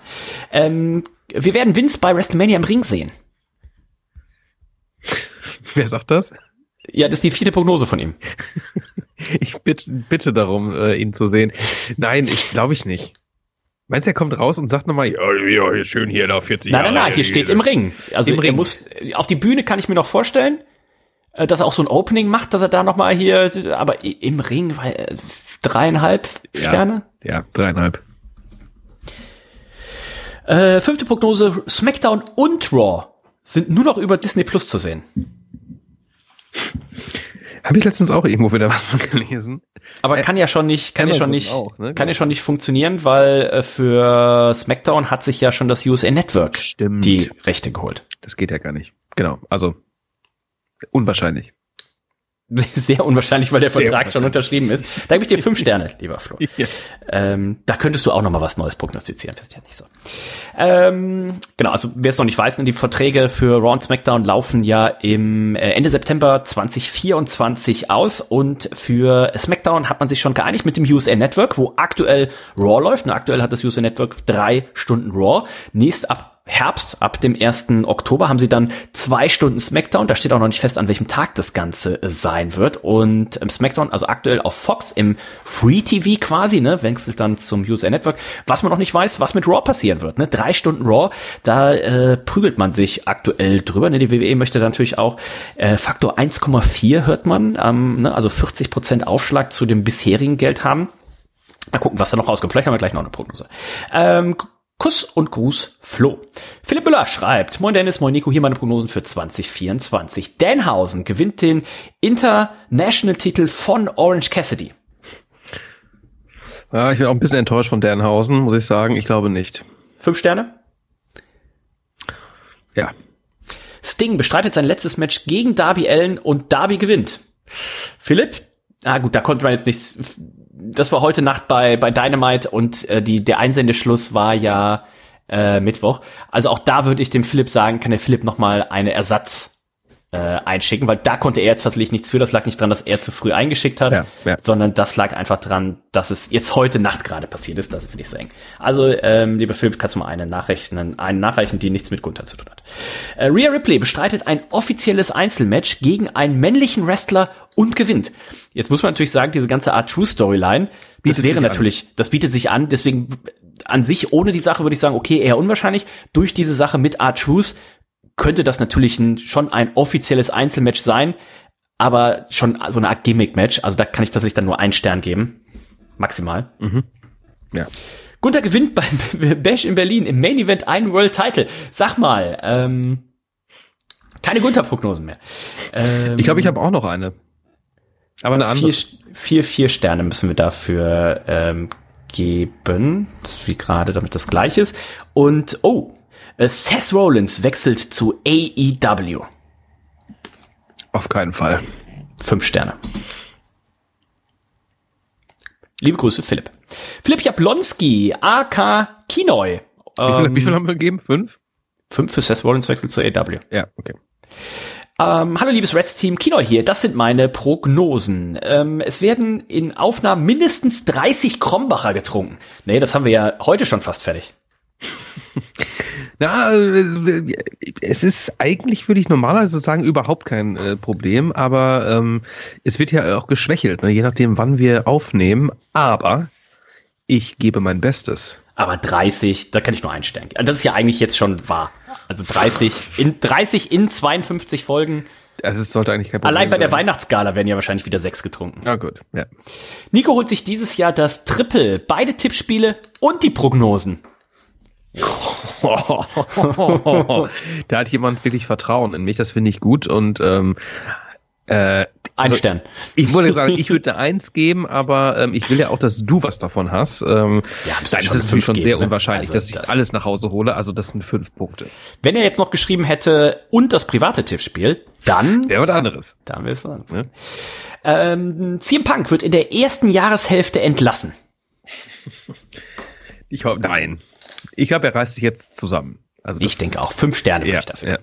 Ähm, wir werden Vince bei WrestleMania im Ring sehen.
wer sagt das?
Ja, das ist die vierte Prognose von ihm.
Ich bitte, bitte darum, äh, ihn zu sehen. Nein, ich glaube ich nicht. Meinst du, er kommt raus und sagt nochmal, ja, ja, schön hier da 40
Nein, nein, nein, hier steht im Ring. Also
Im
er
Ring.
muss auf die Bühne kann ich mir noch vorstellen, äh, dass er auch so ein Opening macht, dass er da noch mal hier, aber im Ring, weil äh, dreieinhalb
Ja.
Sterne.
Ja, dreieinhalb.
Äh, fünfte Prognose: SmackDown und Raw sind nur noch über Disney Plus zu sehen.
Habe ich letztens auch irgendwo wieder was von gelesen.
Aber kann ja schon nicht, kann ja schon nicht,
auch, ne?
kann ja schon nicht funktionieren, weil äh, für SmackDown hat sich ja schon das USA Network
Stimmt.
die Rechte geholt.
Das geht ja gar nicht. Genau, also unwahrscheinlich.
Sehr unwahrscheinlich, weil der Sehr Vertrag schon unterschrieben ist. Da gebe ich dir fünf Sterne, lieber Flo. Ja. Ähm, da könntest du auch noch mal was Neues prognostizieren. Das ist ja nicht so. Ähm, genau, also wer es noch nicht weiß, die Verträge für Raw und SmackDown laufen ja im äh, Ende September 2024 aus und für SmackDown hat man sich schon geeinigt mit dem USA Network, wo aktuell Raw läuft. Und aktuell hat das USA Network drei Stunden Raw. Nächst ab Herbst, ab dem 1. Oktober, haben sie dann zwei Stunden SmackDown. Da steht auch noch nicht fest, an welchem Tag das Ganze äh, sein wird. Und ähm, SmackDown, also aktuell auf Fox im Free TV quasi, ne, wechselt dann zum User Network. Was man noch nicht weiß, was mit Raw passieren wird, ne? Drei Stunden Raw, da äh, prügelt man sich aktuell drüber. Ne? Die WWE möchte natürlich auch äh, Faktor 1,4 hört man, ähm, ne? also 40 Prozent Aufschlag zu dem bisherigen Geld haben. Mal gucken, was da noch rauskommt. Vielleicht haben wir gleich noch eine Prognose. Ähm, Kuss und Gruß, Flo. Philipp Müller schreibt, Moin Dennis, moin Nico, hier meine Prognosen für 2024. Danhausen gewinnt den International-Titel von Orange Cassidy.
Ja, ich bin auch ein bisschen enttäuscht von Danhausen, muss ich sagen. Ich glaube nicht.
Fünf Sterne?
Ja.
Sting bestreitet sein letztes Match gegen Darby Allen und Darby gewinnt. Philipp? Ah gut, da konnte man jetzt nichts das war heute Nacht bei, bei Dynamite und äh, die, der Einsendeschluss war ja äh, Mittwoch. Also auch da würde ich dem Philipp sagen, kann der Philipp nochmal eine Ersatz äh, einschicken, weil da konnte er jetzt tatsächlich nichts für. Das lag nicht dran, dass er zu früh eingeschickt hat, ja, ja. sondern das lag einfach dran, dass es jetzt heute Nacht gerade passiert ist. Das finde ich so eng. Also, ähm, lieber Philipp, kannst du mal eine nachrechnen, eine nachreichen, die nichts mit Gunther zu tun hat. Äh, Rhea Ripley bestreitet ein offizielles Einzelmatch gegen einen männlichen Wrestler und gewinnt. Jetzt muss man natürlich sagen, diese ganze Art True Storyline, das wäre natürlich, an. das bietet sich an, deswegen an sich ohne die Sache würde ich sagen, okay, eher unwahrscheinlich. Durch diese Sache mit Art Truth könnte das natürlich ein, schon ein offizielles Einzelmatch sein, aber schon so eine Art Gimmick-Match. Also da kann ich tatsächlich dann nur einen Stern geben. Maximal. Mhm.
Ja.
Gunther gewinnt beim Bash in Berlin im Main Event einen World Title. Sag mal, ähm, keine Gunther-Prognosen mehr.
Ähm, ich glaube, ich habe auch noch eine.
Aber eine andere. Vier, vier, vier Sterne müssen wir dafür ähm, geben. Das ist wie gerade, damit das gleich ist. Und, oh, Seth Rollins wechselt zu AEW.
Auf keinen Fall.
Fünf Sterne. Liebe Grüße, Philipp. Philipp Jablonski, AK Kinoi.
Wie viel, ähm, wie viel haben wir gegeben? Fünf?
Fünf für Seth Rollins wechselt zu AEW.
Ja, okay.
Ähm, hallo liebes Reds Team, Kino hier. Das sind meine Prognosen. Ähm, es werden in Aufnahmen mindestens 30 Krombacher getrunken. Nee, das haben wir ja heute schon fast fertig.
Na, es ist eigentlich, würde ich normalerweise sagen, überhaupt kein äh, Problem, aber ähm, es wird ja auch geschwächelt, ne, je nachdem, wann wir aufnehmen. Aber ich gebe mein Bestes.
Aber 30, da kann ich nur einstellen. Das ist ja eigentlich jetzt schon wahr. Also 30 in 30 in 52 Folgen.
Also es sollte eigentlich kein
Problem Allein bei sein. der Weihnachtsgala werden ja wahrscheinlich wieder sechs getrunken.
Ja, gut. Ja.
Nico holt sich dieses Jahr das Triple, beide Tippspiele und die Prognosen.
da hat jemand wirklich Vertrauen in mich, das finde ich gut und ähm,
äh, ein also, Stern.
Ich wollte sagen, ich würde eine Eins geben, aber ähm, ich will ja auch, dass du was davon hast. Ähm, ja, das ist natürlich schon geben, sehr ne? unwahrscheinlich, also, dass ich das alles nach Hause hole. Also das sind fünf Punkte.
Wenn er jetzt noch geschrieben hätte und das private Tippspiel, dann
wäre was anderes.
Dann wäre es was anderes. Ja. Ähm, CM Punk wird in der ersten Jahreshälfte entlassen.
Ich hoffe, nein. Ich glaube, er reißt sich jetzt zusammen.
Also ich denke auch, fünf Sterne ja, ich dafür. Ja.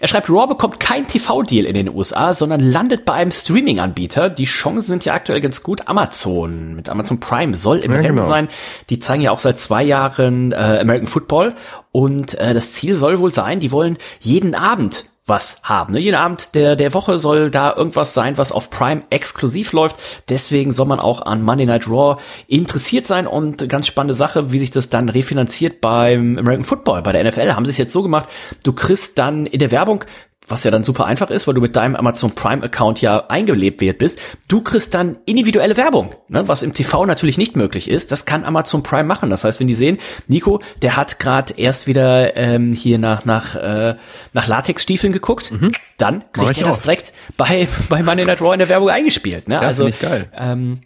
Er schreibt, Raw bekommt kein TV-Deal in den USA, sondern landet bei einem Streaming-Anbieter. Die Chancen sind ja aktuell ganz gut. Amazon mit Amazon Prime soll im ja, Rennen genau. sein. Die zeigen ja auch seit zwei Jahren äh, American Football. Und äh, das Ziel soll wohl sein, die wollen jeden Abend was haben. Ne? Jeden Abend der, der Woche soll da irgendwas sein, was auf Prime exklusiv läuft. Deswegen soll man auch an Monday Night Raw interessiert sein und ganz spannende Sache, wie sich das dann refinanziert beim American Football, bei der NFL. Haben sie es jetzt so gemacht, du kriegst dann in der Werbung was ja dann super einfach ist, weil du mit deinem Amazon Prime Account ja eingelebt wird bist. Du kriegst dann individuelle Werbung, ne, was im TV natürlich nicht möglich ist. Das kann Amazon Prime machen. Das heißt, wenn die sehen, Nico, der hat gerade erst wieder ähm, hier nach nach äh, nach Latexstiefeln geguckt, mhm. dann kriegt er das direkt bei bei Money Night Raw in der Werbung eingespielt. Ne?
Ja, also geil.
Ähm,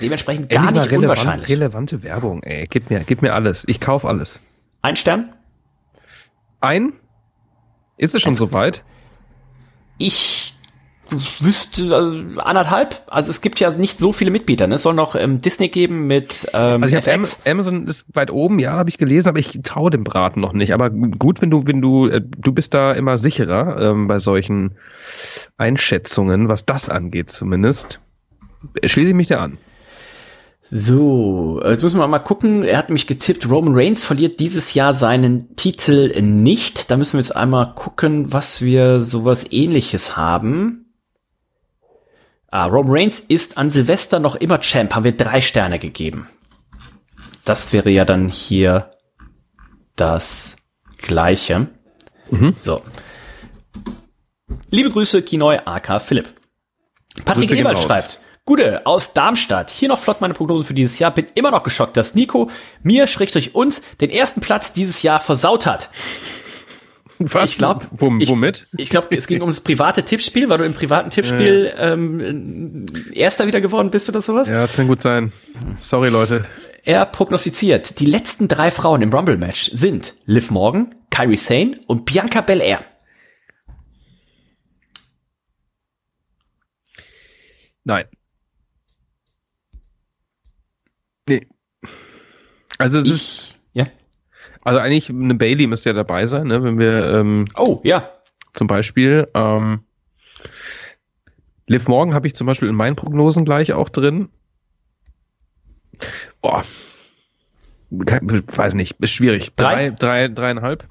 dementsprechend gar nicht
relevant,
unwahrscheinlich.
Relevante Werbung, ey, gib mir gib mir alles. Ich kauf alles.
Ein Stern?
Ein? Ist es schon soweit?
Ich wüsste also anderthalb. Also es gibt ja nicht so viele Mitbieter. Ne? Es soll noch ähm, Disney geben mit ähm,
Also ich
FX.
hab Amazon ist weit oben, ja, habe ich gelesen, aber ich traue dem Braten noch nicht. Aber gut, wenn du, wenn du, äh, du bist da immer sicherer ähm, bei solchen Einschätzungen, was das angeht zumindest. Schließe ich mich da an.
So, äh, jetzt müssen wir mal gucken. Er hat mich getippt, Roman Reigns verliert dieses Jahr seinen Titel nicht. Da müssen wir jetzt einmal gucken, was wir sowas ähnliches haben. Ah, Roman Reigns ist an Silvester noch immer Champ, haben wir drei Sterne gegeben. Das wäre ja dann hier das gleiche. So. Liebe Grüße, Kinoi, AK Philipp. Patrick Ebert schreibt, Gute aus Darmstadt. Hier noch flott meine Prognosen für dieses Jahr. Bin immer noch geschockt, dass Nico mir, schrägstrich uns, den ersten Platz dieses Jahr versaut hat.
Was?
Ich glaube,
Wom-
ich,
womit?
Ich glaube, es ging um das private Tippspiel, weil du im privaten Tippspiel ähm, Erster wieder geworden bist oder sowas.
Ja, das kann gut sein. Sorry, Leute.
Er prognostiziert, die letzten drei Frauen im Rumble-Match sind Liv Morgan, Kyrie Sane und Bianca Belair.
Nein. Nee. Also es ist,
Ich, ja.
also eigentlich eine Bailey müsste ja dabei sein, ne? Wenn wir ähm,
Oh, ja.
zum Beispiel ähm, Liv Morgan habe ich zum Beispiel in meinen Prognosen gleich auch drin. Boah. Weiß nicht, ist schwierig.
Drei?
Drei, drei, dreieinhalb.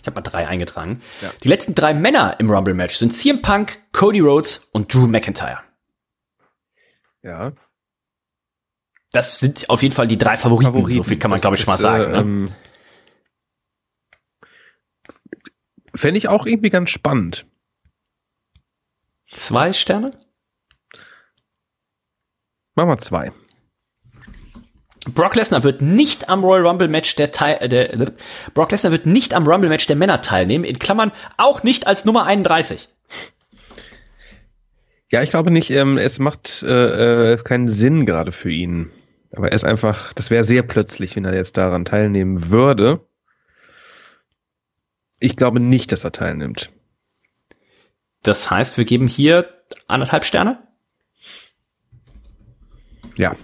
Ich habe mal drei eingetragen. Die letzten drei Männer im Rumble-Match sind CM Punk, Cody Rhodes und Drew McIntyre.
Ja.
Das sind auf jeden Fall die drei Favoriten. So viel kann man, glaube ich, schon mal sagen.
Äh,
ne?
ähm, Fände ich auch irgendwie ganz spannend.
Zwei Sterne?
Machen wir zwei.
Brock Lesnar wird nicht am Royal Rumble Match der, Teil, äh, der äh, Brock Lesnar wird nicht am Rumble Match der Männer teilnehmen. In Klammern auch nicht als Nummer 31.
Ja, ich glaube nicht, ähm, es macht äh, äh, keinen Sinn gerade für ihn. Aber er ist einfach, das wäre sehr plötzlich, wenn er jetzt daran teilnehmen würde. Ich glaube nicht, dass er teilnimmt.
Das heißt, wir geben hier anderthalb Sterne.
Ja.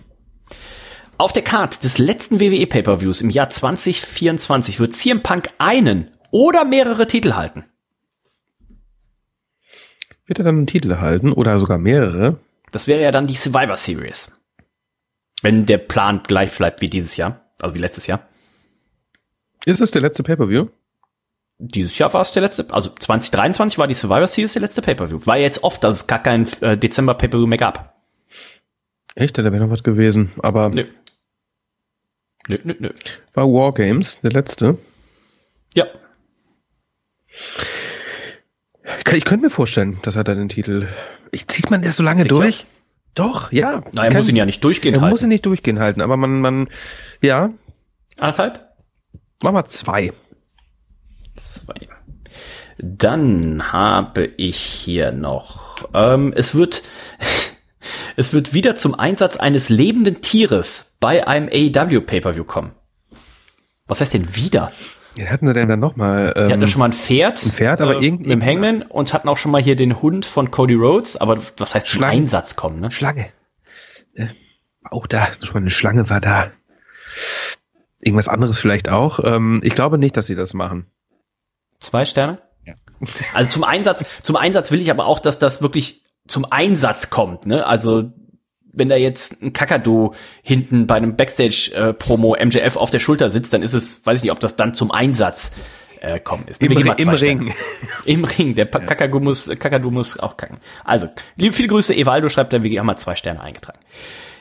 Auf der Card des letzten WWE Pay-per-Views im Jahr 2024 wird CM Punk einen oder mehrere Titel halten.
Wird er dann einen Titel erhalten oder sogar mehrere?
Das wäre ja dann die Survivor Series. Wenn der Plan gleich bleibt wie dieses Jahr, also wie letztes Jahr.
Ist es der letzte Pay-Per-View?
Dieses Jahr war es der letzte, also 2023 war die Survivor Series der letzte Pay-per-View. War ja jetzt oft, dass es gar kein äh, Dezember Pay-per-View mehr gab.
Echt? Da wäre noch was gewesen. Aber
Nö. Nö, nö, nö.
war Wargames der letzte?
Ja.
Ich, kann, ich könnte mir vorstellen, dass er da den Titel. Ich zieht man das so lange
Sicher?
durch? Doch, ja.
Na, er
Kann-
muss ihn ja nicht durchgehen
Er
halten.
muss ihn nicht durchgehen halten, aber man, man, ja,
Anderthalb?
mach mal zwei.
Zwei. Dann habe ich hier noch, ähm, es wird, es wird wieder zum Einsatz eines lebenden Tieres bei einem AEW Pay-Per-View kommen. Was heißt denn wieder?
Wen hatten sie denn dann nochmal?
Die hatten ja schon mal ein Pferd,
ein Pferd, aber
äh,
irgend-
mit dem Hangman und hatten auch schon mal hier den Hund von Cody Rhodes, aber was heißt zum
Schlangen.
Einsatz kommen, ne?
Schlange. Äh, Auch da, schon mal eine Schlange war da. Irgendwas anderes vielleicht auch. Ähm, ich glaube nicht, dass sie das machen.
Zwei Sterne? Ja. Also zum Einsatz, zum Einsatz will ich aber auch, dass das wirklich zum Einsatz kommt, ne? Also wenn da jetzt ein Kakadu hinten bei einem Backstage-Promo MJF auf der Schulter sitzt, dann ist es, weiß ich nicht, ob das dann zum Einsatz äh, kommen ist.
Im,
Wir geben
Ri-
mal
im Ring.
Im Ring. Der Kakadu muss, Kakadu muss auch kacken. Also, liebe, viele Grüße. Evaldo schreibt dann, wir haben mal zwei Sterne eingetragen.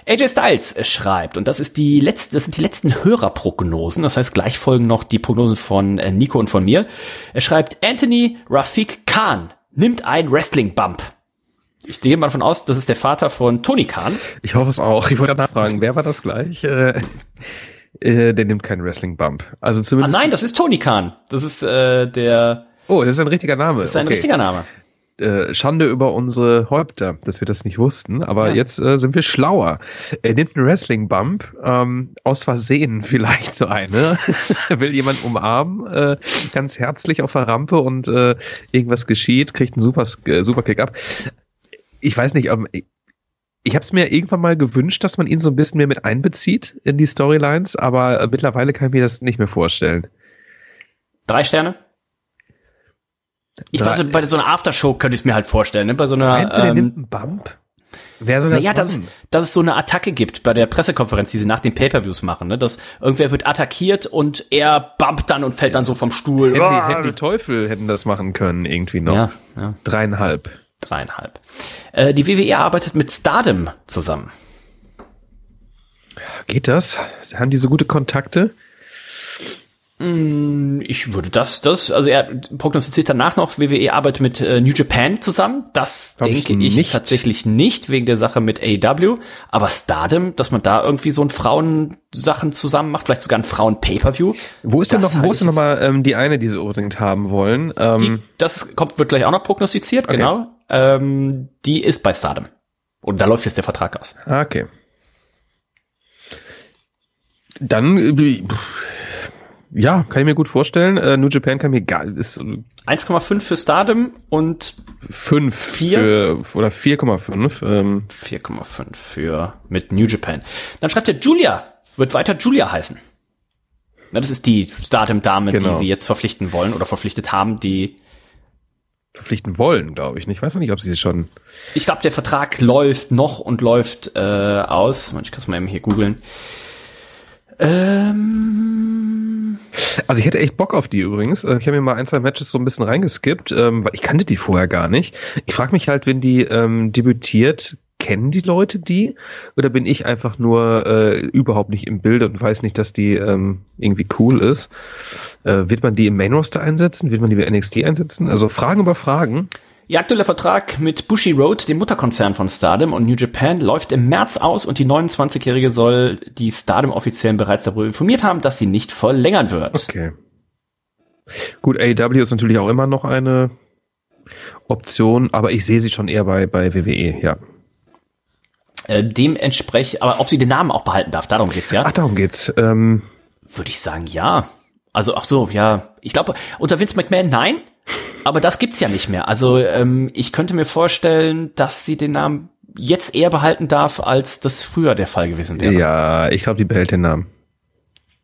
AJ Styles schreibt, und das ist die letzte, das sind die letzten Hörerprognosen, das heißt, gleich folgen noch die Prognosen von äh, Nico und von mir. Er schreibt, Anthony Rafik Khan nimmt ein Wrestling-Bump. Ich gehe mal davon aus, das ist der Vater von Tony Khan.
Ich hoffe es auch. Ich wollte nachfragen, wer war das gleich? Äh, äh, der nimmt keinen Wrestling-Bump. Also
Ah
zumindest.
nein, das ist Tony Khan. Das ist äh, der,
Oh, das ist ein richtiger Name.
das ist sein
okay.
richtiger Name.
äh, Schande über unsere Häupter, dass wir das nicht wussten, aber ja. jetzt äh, sind wir schlauer. Er nimmt einen Wrestling-Bump, ähm, aus Versehen vielleicht so eine, will jemand umarmen, äh, ganz herzlich auf der Rampe und äh, irgendwas geschieht, kriegt einen super, äh, super Kick ab. Ich weiß nicht, ähm, ich habe es mir irgendwann mal gewünscht, dass man ihn so ein bisschen mehr mit einbezieht in die Storylines, aber äh, mittlerweile kann ich mir das nicht mehr vorstellen.
Drei Sterne? Ich weiß, bei so einer Aftershow könnte ich es mir halt vorstellen, ne? Bei so einer.
Meinst du, der ähm, nimmt einen Bump?
Wer soll das naja, dass, dass es so eine Attacke gibt bei der Pressekonferenz, die sie nach den Pay-Per-Views machen, ne? Dass irgendwer wird attackiert und er bumpt dann und fällt dann so vom Stuhl.
Hätten, die, hätten die Teufel hätten das machen können, irgendwie noch. Ja, ja. Dreieinhalb.
Dreieinhalb. Äh, die WWE arbeitet mit Stardom zusammen.
Geht das? Haben die so gute Kontakte?
Mm, ich würde das, das, also er prognostiziert danach noch, WWE arbeitet mit äh, New Japan zusammen. Das Glaub denke ich, ich tatsächlich nicht wegen der Sache mit AEW. Aber Stardom, dass man da irgendwie so ein Frauensachen zusammen macht, vielleicht sogar ein Frauen-Pay-Per-View.
Wo ist denn noch, wo ist denn noch mal ähm, die eine, die sie unbedingt haben wollen?
Ähm, die, das kommt, wird gleich auch noch prognostiziert, okay. genau. Ähm, die ist bei Stardom. Und da läuft jetzt der Vertrag aus.
Ah, okay. Dann, äh, ja, kann ich mir gut vorstellen. Äh, New Japan kann mir gar ist
1,5 für Stardom und
5 4 für, oder 4,5
ähm. 4,5 für mit New Japan. Dann schreibt er Julia wird weiter Julia heißen. Na, das ist die Stardom Dame, genau. die sie jetzt verpflichten wollen oder verpflichtet haben, die
verpflichten wollen, glaube ich. Ich weiß noch nicht, ob sie schon.
Ich glaube, der Vertrag läuft noch und läuft äh, aus. Ich kann es mal eben hier googeln.
Ähm also ich hätte echt Bock auf die übrigens. Äh, ich habe mir mal ein, zwei Matches so ein bisschen reingeskippt, ähm, weil ich kannte die vorher gar nicht. Ich frage mich halt, wenn die ähm, debütiert, kennen die Leute die? Oder bin ich einfach nur äh, überhaupt nicht im Bild und weiß nicht, dass die ähm, irgendwie cool ist? Äh, wird man die im Main Roster einsetzen? Wird man die bei NXT einsetzen? Also Fragen über Fragen.
Ihr aktueller Vertrag mit Bushi Road, dem Mutterkonzern von Stardom und New Japan, läuft im März aus und die 29-Jährige soll die Stardom-Offiziellen bereits darüber informiert haben, dass sie nicht verlängern wird.
Okay. Gut, AEW ist natürlich auch immer noch eine Option, aber ich sehe sie schon eher bei, bei WWE, ja.
Äh, dementsprechend, aber ob sie den Namen auch behalten darf, darum geht's, ja?
Ach, darum geht's. Ähm,
Würde ich sagen, ja. Also, ach so, ja. Ich glaube, unter Vince McMahon nein, aber das gibt's ja nicht mehr. Also ähm, ich könnte mir vorstellen, dass sie den Namen jetzt eher behalten darf, als das früher der Fall gewesen wäre.
Ja, ich glaube, die behält den Namen.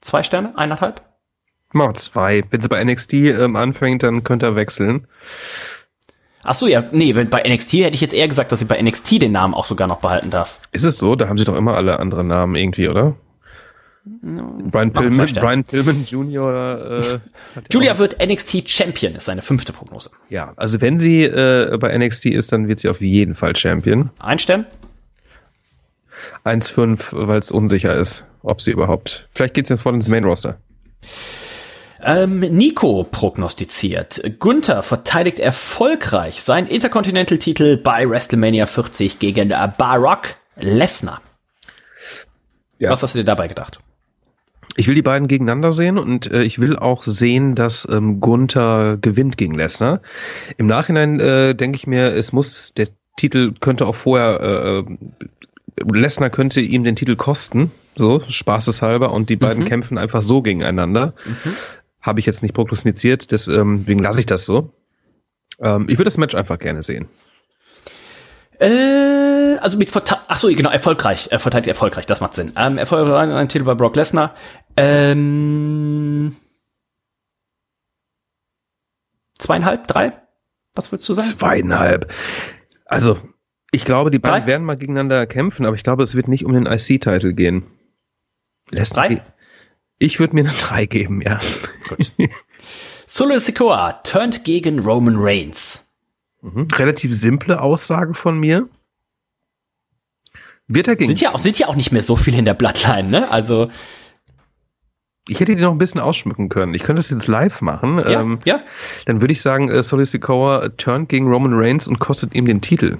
Zwei Sterne, eineinhalb?
Mal zwei. Wenn sie bei NXT ähm, anfängt, dann könnte er wechseln.
Ach so, ja, nee, bei NXT hätte ich jetzt eher gesagt, dass sie bei NXT den Namen auch sogar noch behalten darf.
Ist es so? Da haben sie doch immer alle anderen Namen irgendwie, oder? Brian Pillman, Brian Pillman Jr. Äh,
Julia wird NXT Champion, ist seine fünfte Prognose.
Ja, also wenn sie äh, bei NXT ist, dann wird sie auf jeden Fall Champion.
Ein Stern?
1,5, weil es unsicher ist, ob sie überhaupt. Vielleicht geht es jetzt voll ins Main Roster.
Ähm, Nico prognostiziert. Gunther verteidigt erfolgreich seinen Intercontinental-Titel bei WrestleMania 40 gegen Barack Lesnar. Ja. Was hast du dir dabei gedacht?
Ich will die beiden gegeneinander sehen und äh, ich will auch sehen, dass ähm, Gunther gewinnt gegen Lesnar. Im Nachhinein äh, denke ich mir, es muss, der Titel könnte auch vorher, äh, äh, Lesnar könnte ihm den Titel kosten, so, spaßeshalber, und die beiden mhm. kämpfen einfach so gegeneinander. Mhm. Habe ich jetzt nicht prognostiziert, deswegen ähm, lasse ich das so. Ähm, ich würde das Match einfach gerne sehen.
Äh, also mit ach so genau erfolgreich, er verteidigt erfolgreich, das macht Sinn. Ähm, erfolgreich ein Titel bei Brock Lesnar. Ähm, zweieinhalb, drei? Was würdest du sagen?
Zweieinhalb. Also ich glaube, die beiden drei? werden mal gegeneinander kämpfen, aber ich glaube, es wird nicht um den IC-Titel gehen.
Lesnar. Drei?
Ich würde mir eine drei geben, ja. Gut.
Solo Sikoa turnt gegen Roman Reigns.
Mhm. Relativ simple Aussage von mir.
Wird er gegen sind ja auch sind ja auch nicht mehr so viele in der Bloodline, ne? Also
ich hätte die noch ein bisschen ausschmücken können. Ich könnte das jetzt live machen.
Ja, ähm, ja.
Dann würde ich sagen, äh, Soli Sikoa turnt gegen Roman Reigns und kostet ihm den Titel.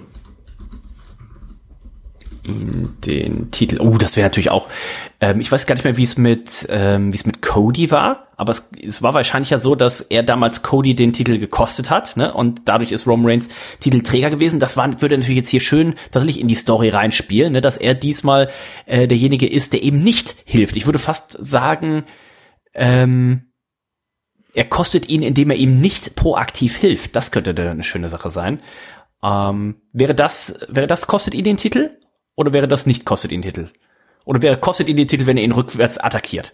Ihn den Titel. Oh, das wäre natürlich auch. Ähm, ich weiß gar nicht mehr, wie es mit ähm, wie es mit Cody war, aber es, es war wahrscheinlich ja so, dass er damals Cody den Titel gekostet hat, ne? Und dadurch ist Roman Reigns Titelträger gewesen. Das war, würde natürlich jetzt hier schön tatsächlich in die Story reinspielen, ne? Dass er diesmal äh, derjenige ist, der eben nicht hilft. Ich würde fast sagen, ähm, er kostet ihn, indem er ihm nicht proaktiv hilft. Das könnte eine schöne Sache sein. Ähm, wäre das, wäre das kostet ihn den Titel? Oder wäre das nicht kostet ihn Titel? Oder wäre kostet ihn den Titel, wenn er ihn rückwärts attackiert?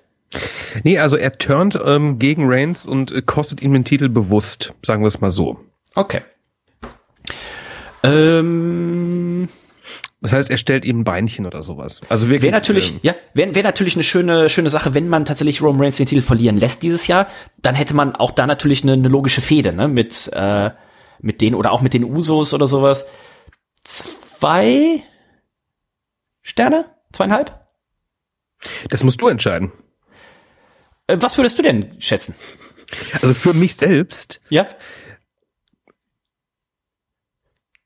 Nee, also er turnt ähm, gegen Reigns und äh, kostet ihm den Titel bewusst, sagen wir es mal so.
Okay. Ähm,
das heißt, er stellt ihm ein Beinchen oder sowas. Also wirklich.
Wäre natürlich, ähm, ja, wäre wär natürlich eine schöne, schöne Sache, wenn man tatsächlich Roman Reigns den Titel verlieren lässt dieses Jahr. Dann hätte man auch da natürlich eine, eine logische Fehde, ne, mit, äh, mit denen oder auch mit den Usos oder sowas. Zwei Sterne? Zweieinhalb?
Das musst du entscheiden.
Äh, was würdest du denn schätzen?
Also für mich selbst.
Ja.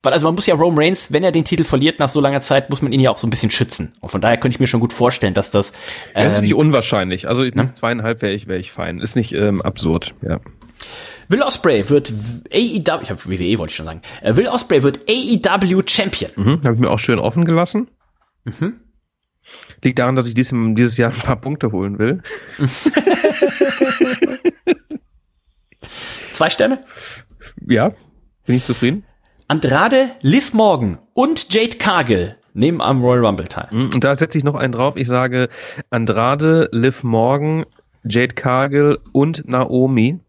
Weil also man muss ja Rome Reigns, wenn er den Titel verliert nach so langer Zeit, muss man ihn ja auch so ein bisschen schützen. Und von daher könnte ich mir schon gut vorstellen, dass das.
Ähm, ja, das ist nicht unwahrscheinlich. Also ne? zweieinhalb wäre ich, wäre ich fein. Ist nicht ähm, absurd, ja.
Will Osprey wird AEW, ich habe WWE wollte ich schon sagen. Äh, Will Osprey wird AEW Champion.
Mhm, habe ich mir auch schön offen gelassen. Mhm. Liegt daran, dass ich dies, dieses Jahr ein paar Punkte holen will.
Zwei Sterne?
Ja, bin ich zufrieden.
Andrade, Liv Morgan und Jade Cargill nehmen am Royal Rumble teil.
Mhm, und da setze ich noch einen drauf. Ich sage Andrade, Liv Morgan, Jade Cargill und Naomi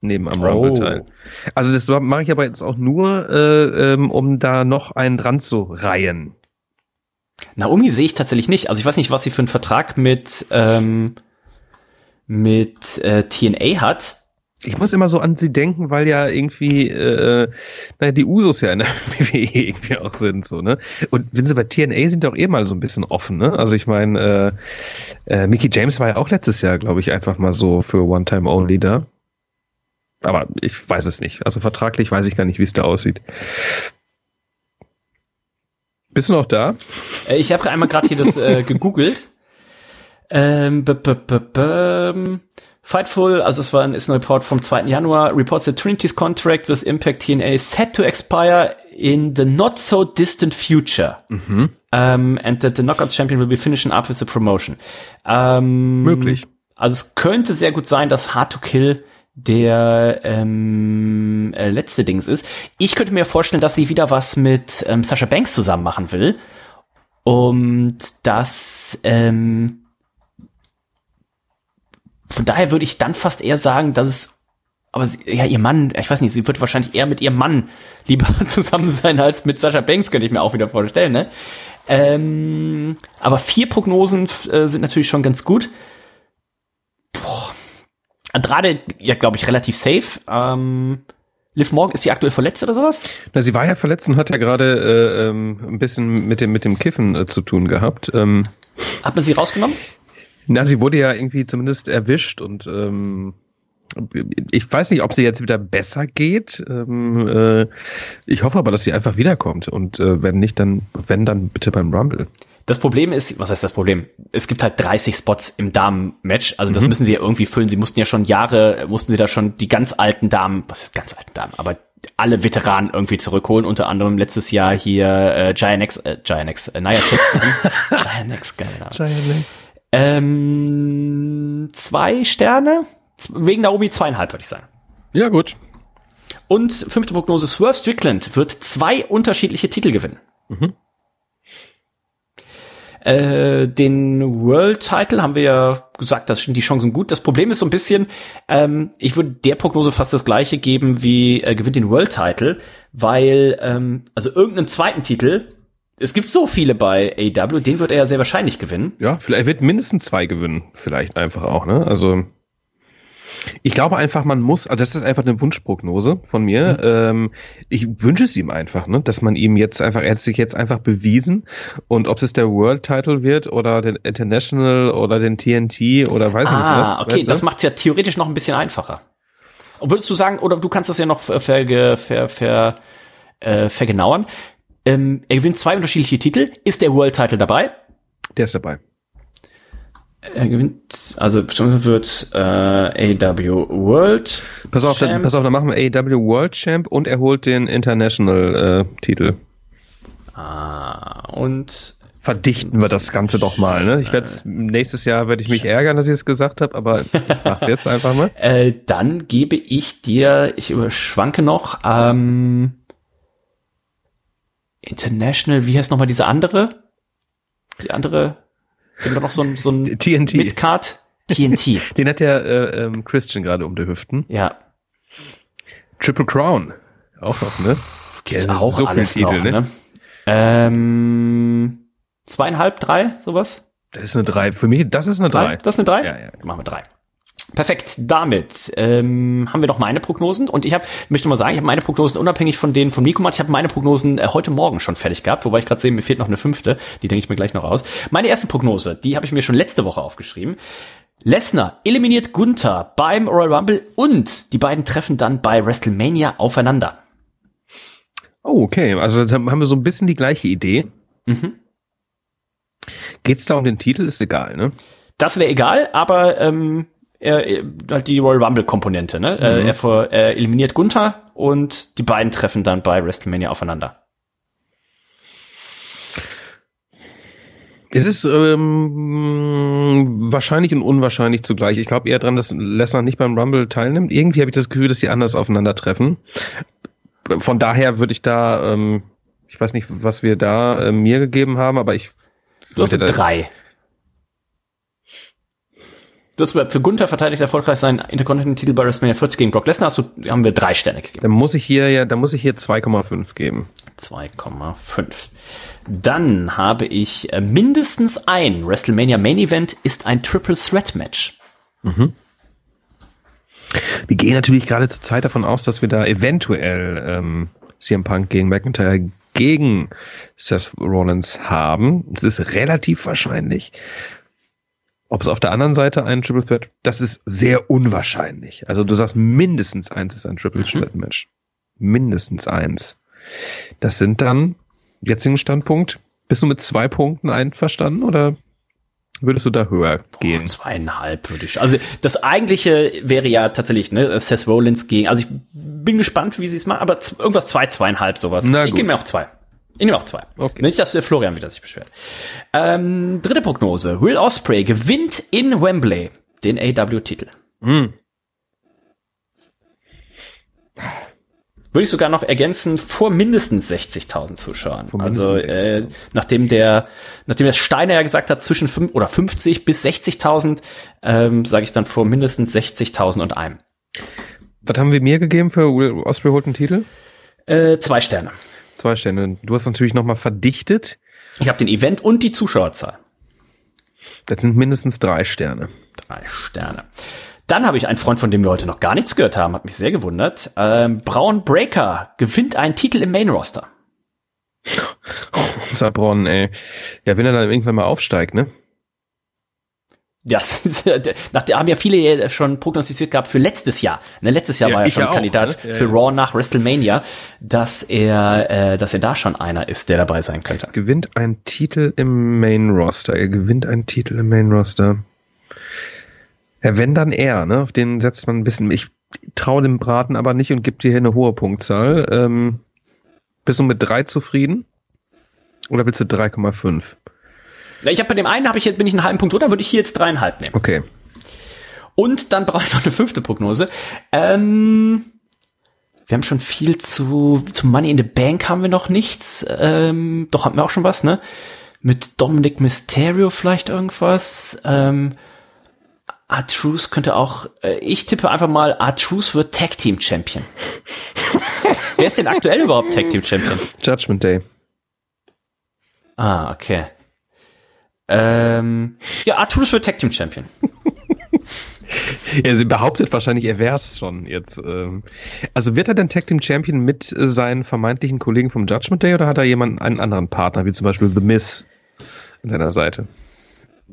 nehmen am Rumble oh. teil. Also das mache ich aber jetzt auch nur, äh, ähm, um da noch einen dran zu reihen.
Naomi sehe ich tatsächlich nicht. Also ich weiß nicht, was sie für einen Vertrag mit ähm, mit äh, TNA hat.
Ich muss immer so an sie denken, weil ja irgendwie, äh, naja, die Usos ja in der WWE irgendwie auch sind, so, ne? Und wenn sie bei TNA sind, doch eh mal so ein bisschen offen, ne? Also ich meine, äh, äh, Mickey James war ja auch letztes Jahr, glaube ich, einfach mal so für One Time Only da. Aber ich weiß es nicht. Also vertraglich weiß ich gar nicht, wie es da aussieht. Bist du noch da?
Äh, ich habe einmal gerade hier das äh, gegoogelt. Ähm, b -b -b Fightful, also es war ein, ist ein Report vom 2. Januar, reports that Trinity's contract with Impact TNA is set to expire in the not so distant future. Mhm. Um, and that the Knockouts Champion will be finishing up with the promotion. Um,
Möglich.
Also es könnte sehr gut sein, dass Hard to Kill der ähm, äh, letzte Dings ist. Ich könnte mir vorstellen, dass sie wieder was mit ähm, Sasha Banks zusammen machen will. Und das ähm, von daher würde ich dann fast eher sagen, dass es aber sie, ja, ihr Mann, ich weiß nicht, sie wird wahrscheinlich eher mit ihrem Mann lieber zusammen sein als mit Sascha Banks, könnte ich mir auch wieder vorstellen, ne? Ähm, aber vier Prognosen äh, sind natürlich schon ganz gut. Andrade, ja, glaube ich, relativ safe. Ähm, Liv Morgan, ist die aktuell verletzt oder sowas?
Na, sie war ja verletzt und hat ja gerade äh, ähm, ein bisschen mit dem, mit dem Kiffen äh, zu tun gehabt. Ähm,
hat man sie rausgenommen?
Na, sie wurde ja irgendwie zumindest erwischt und ähm, ich weiß nicht, ob sie jetzt wieder besser geht. Ähm, äh, ich hoffe aber, dass sie einfach wiederkommt und äh, wenn nicht, dann wenn dann bitte beim Rumble.
Das Problem ist, was heißt das Problem? Es gibt halt 30 Spots im Damen-Match, also das mhm. müssen sie ja irgendwie füllen. Sie mussten ja schon Jahre, mussten sie da schon die ganz alten Damen, was ist ganz alten Damen, aber alle Veteranen irgendwie zurückholen, unter anderem letztes Jahr hier äh, Giant X, äh, Giant X, äh, Nia Chips. Giant X, geil. Giant X. Ähm, zwei Sterne, wegen Naomi zweieinhalb, würde ich sagen.
Ja, gut.
Und fünfte Prognose, Swerve Strickland wird zwei unterschiedliche Titel gewinnen. Mhm. Äh, den World Title haben wir ja gesagt, dass die Chancen gut. Das Problem ist so ein bisschen, ähm, ich würde der Prognose fast das gleiche geben wie äh, gewinnt den World Title, weil ähm, also irgendeinen zweiten Titel es gibt so viele bei AW, den wird er ja sehr wahrscheinlich gewinnen.
Ja, vielleicht wird mindestens zwei gewinnen, vielleicht einfach auch, ne? Also ich glaube einfach, man muss, also das ist einfach eine Wunschprognose von mir. Mhm. Ähm, ich wünsche es ihm einfach, ne, dass man ihm jetzt einfach, er hat sich jetzt einfach bewiesen und ob es der World Title wird oder den International oder den TNT oder weiß ich ah, nicht was.
Ah, okay, weißt du? das macht es ja theoretisch noch ein bisschen einfacher. Und würdest du sagen, oder du kannst das ja noch ver, ver, ver, ver, äh, vergenauern, Ähm, er gewinnt zwei unterschiedliche Titel. Ist der World Title dabei?
Der ist dabei.
Er gewinnt, also wird äh, AW World.
Pass auf, Champ. pass auf, dann machen wir AW World Champ und er holt den International äh, Titel.
Ah, und
verdichten wir das Ganze doch mal. Ne? Ich werde nächstes Jahr werde ich mich ärgern, dass ich es gesagt habe, aber ich mach's jetzt einfach mal.
Äh, dann gebe ich dir, ich überschwanke noch, ähm, International, wie heißt nochmal diese andere? Die andere, gibt da noch so ein, so ein
TNT.
Midcard? TNT.
Den hat ja äh, ähm, Christian gerade um die Hüften.
Ja.
Triple Crown. Auch noch, ne?
Gibt's ja, auch so alles Titel, noch, ne? ne? Ähm, zweieinhalb, drei, sowas?
Das ist eine drei. Für mich, das ist eine drei. drei.
Das ist eine drei? Ja, ja. Machen wir drei. Perfekt. Damit ähm, haben wir noch meine Prognosen und ich habe möchte mal sagen, ich habe meine Prognosen unabhängig von denen von Mikomat, ich habe meine Prognosen äh, heute Morgen schon fertig gehabt, wobei ich gerade sehe, mir fehlt noch eine fünfte, die denke ich mir gleich noch aus. Meine erste Prognose, die habe ich mir schon letzte Woche aufgeschrieben. Lesnar eliminiert Gunther beim Royal Rumble und die beiden treffen dann bei WrestleMania aufeinander.
Oh, okay. Also haben wir so ein bisschen die gleiche Idee. Mhm. Geht's da um den Titel? Ist egal, ne?
Das wäre egal, aber ähm, er, halt die Royal Rumble Komponente, ne? Mhm. Er, er, er eliminiert Gunther und die beiden treffen dann bei WrestleMania aufeinander.
Es ist ähm, wahrscheinlich und unwahrscheinlich zugleich. Ich glaube eher dran, dass Lesnar nicht beim Rumble teilnimmt. Irgendwie habe ich das Gefühl, dass sie anders aufeinandertreffen. Von daher würde ich da, ähm, ich weiß nicht, was wir da äh, mir gegeben haben, aber ich.
Du hast drei. Du hast für Gunther verteidigt erfolgreich seinen Intercontinental-Titel bei WrestleMania 40 gegen Brock Lesnar. Hast du, haben wir drei Sterne gegeben.
Dann muss ich hier ja, dann muss ich hier 2,5 geben.
2,5. Dann habe ich äh, mindestens ein WrestleMania Main Event ist ein Triple Threat Match. Mhm.
Wir gehen natürlich gerade zur Zeit davon aus, dass wir da eventuell ähm, CM Punk gegen McIntyre gegen Seth Rollins haben. Es ist relativ wahrscheinlich. Ob es auf der anderen Seite ein Triple Threat, das ist sehr unwahrscheinlich. Also du sagst mindestens eins ist ein Triple mhm. Threat Match. Mindestens eins. Das sind dann, jetzigen Standpunkt, bist du mit zwei Punkten einverstanden oder würdest du da höher gehen?
Oh, zweieinhalb würde ich. Also das eigentliche wäre ja tatsächlich, ne, Seth Rollins gegen, also ich bin gespannt, wie sie es machen, aber irgendwas zwei, zweieinhalb sowas.
Na
ich gehe mir auch zwei. Ich nehme auch zwei. Okay. Nicht, dass der Florian wieder sich beschwert. Ähm, dritte Prognose. Will Osprey gewinnt in Wembley den AW-Titel. Hm. Würde ich sogar noch ergänzen, vor mindestens 60.000 Zuschauern. Mindestens also äh, nachdem der, nachdem der Steiner ja gesagt hat, zwischen 5 oder 50 bis 60.000, ähm, sage ich dann vor mindestens 60.000 und einem.
Was haben wir mir gegeben für Will Osprey holt einen Titel?
Äh, zwei Sterne.
Zwei Sterne. Du hast natürlich nochmal verdichtet.
Ich habe den Event und die Zuschauerzahl.
Das sind mindestens drei Sterne.
Drei Sterne. Dann habe ich einen Freund, von dem wir heute noch gar nichts gehört haben, hat mich sehr gewundert. Ähm, Braun Breaker gewinnt einen Titel im Main Roster.
Sabron, ey. Ja, wenn er dann irgendwann mal aufsteigt, ne?
Das nach der haben ja viele schon prognostiziert gehabt für letztes Jahr. Ne, letztes Jahr ja, war er schon ja Kandidat auch, ne? ja, für Raw nach WrestleMania, dass er, äh, dass er da schon einer ist, der dabei sein könnte.
Gewinnt einen Titel im Main Roster. Er gewinnt einen Titel im Main Roster. Ja, wenn dann er, ne? Auf den setzt man ein bisschen. Ich traue dem Braten aber nicht und gibt dir hier eine hohe Punktzahl. Ähm, bist du mit drei zufrieden? Oder willst du 3,5?
Ich habe bei dem einen habe ich jetzt bin ich einen halben Punkt drunter, würde ich hier jetzt dreieinhalb nehmen.
Okay.
Und dann brauche ich noch eine fünfte Prognose. Ähm, wir haben schon viel zu zu Money in the Bank haben wir noch nichts. Ähm, doch haben wir auch schon was, ne? Mit Dominic Mysterio vielleicht irgendwas. Ähm, Artruse könnte auch. Äh, ich tippe einfach mal, Artruse wird Tag Team Champion. Wer ist denn aktuell überhaupt Tag Team Champion?
Judgment Day.
Ah, okay. Ähm, ja, Arturus wird Tag Team Champion.
Ja, sie behauptet wahrscheinlich, er wäre es schon jetzt. Ähm. Also wird er denn Tag Team Champion mit seinen vermeintlichen Kollegen vom Judgment Day oder hat er jemanden, einen anderen Partner, wie zum Beispiel The Miz an seiner Seite?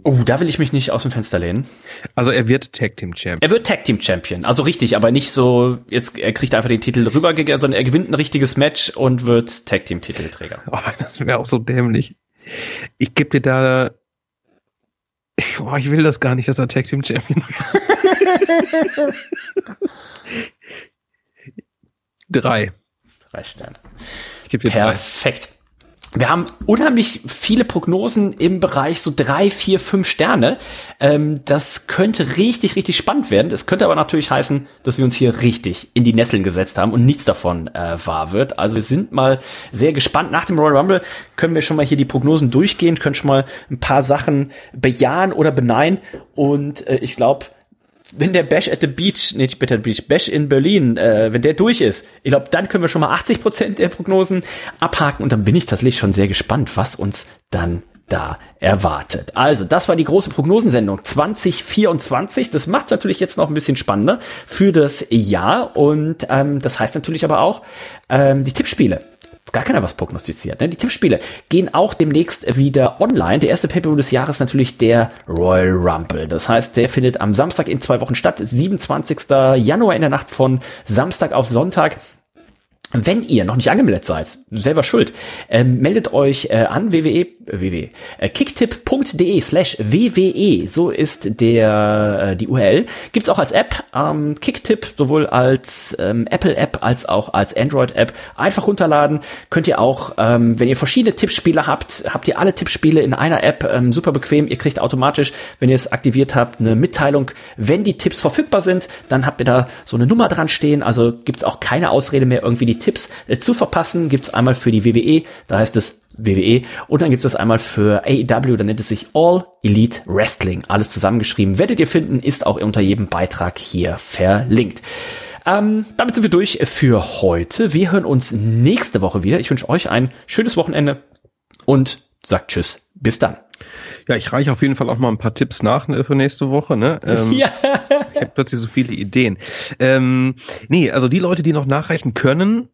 Oh, da will ich mich nicht aus dem Fenster lehnen.
Also er wird Tag Team Champion.
Er wird Tag Team Champion. Also richtig, aber nicht so, jetzt, er kriegt einfach den Titel rübergegeben, sondern er gewinnt ein richtiges Match und wird Tag Team Titelträger.
Oh, das wäre auch so dämlich. Ich gebe dir da, oh, ich will das gar nicht, dass er Tag Team Champion wird. Drei.
Drei Sterne.
Ich gebe dir
Perfekt. Drei. Wir haben unheimlich viele Prognosen im Bereich so drei, vier, fünf Sterne. Ähm, das könnte richtig, richtig spannend werden. Es könnte aber natürlich heißen, dass wir uns hier richtig in die Nesseln gesetzt haben und nichts davon äh, wahr wird. Also wir sind mal sehr gespannt. Nach dem Royal Rumble können wir schon mal hier die Prognosen durchgehen, können schon mal ein paar Sachen bejahen oder beneiden. Und äh, ich glaube, wenn der Bash at the Beach, nicht Better Beach, Bash in Berlin, äh, wenn der durch ist, ich glaube, dann können wir schon mal 80 Prozent der Prognosen abhaken und dann bin ich tatsächlich schon sehr gespannt, was uns dann da erwartet. Also, das war die große Prognosensendung 2024. Das macht es natürlich jetzt noch ein bisschen spannender für das Jahr und ähm, das heißt natürlich aber auch ähm, die Tippspiele gar keiner was prognostiziert. Ne? Die Tippspiele gehen auch demnächst wieder online. Der erste Paper des Jahres natürlich der Royal Rumble. Das heißt, der findet am Samstag in zwei Wochen statt, 27. Januar in der Nacht von Samstag auf Sonntag. Wenn ihr noch nicht angemeldet seid, selber schuld, äh, meldet euch äh, an wwe, äh, wwe äh, kicktip.de slash wwe, so ist der äh, die URL. Gibt's auch als App, ähm, Kicktip, sowohl als ähm, Apple-App als auch als Android-App. Einfach runterladen. Könnt ihr auch, ähm, wenn ihr verschiedene Tippspiele habt, habt ihr alle Tippspiele in einer App, ähm, super bequem. Ihr kriegt automatisch, wenn ihr es aktiviert habt, eine Mitteilung, wenn die Tipps verfügbar sind. Dann habt ihr da so eine Nummer dran stehen, also gibt's auch keine Ausrede mehr, irgendwie die Tipps äh, zu verpassen, gibt's einmal für die WWE, da heißt es WWE, und dann gibt es einmal für AEW, da nennt es sich All Elite Wrestling. Alles zusammengeschrieben, werdet ihr finden, ist auch unter jedem Beitrag hier verlinkt. Ähm, damit sind wir durch für heute. Wir hören uns nächste Woche wieder. Ich wünsche euch ein schönes Wochenende und sagt Tschüss. Bis dann.
Ja, ich reiche auf jeden Fall auch mal ein paar Tipps nach ne, für nächste Woche. Ne? Ähm, ja. Ich habe plötzlich so viele Ideen. Ähm, nee, also die Leute, die noch nachreichen können,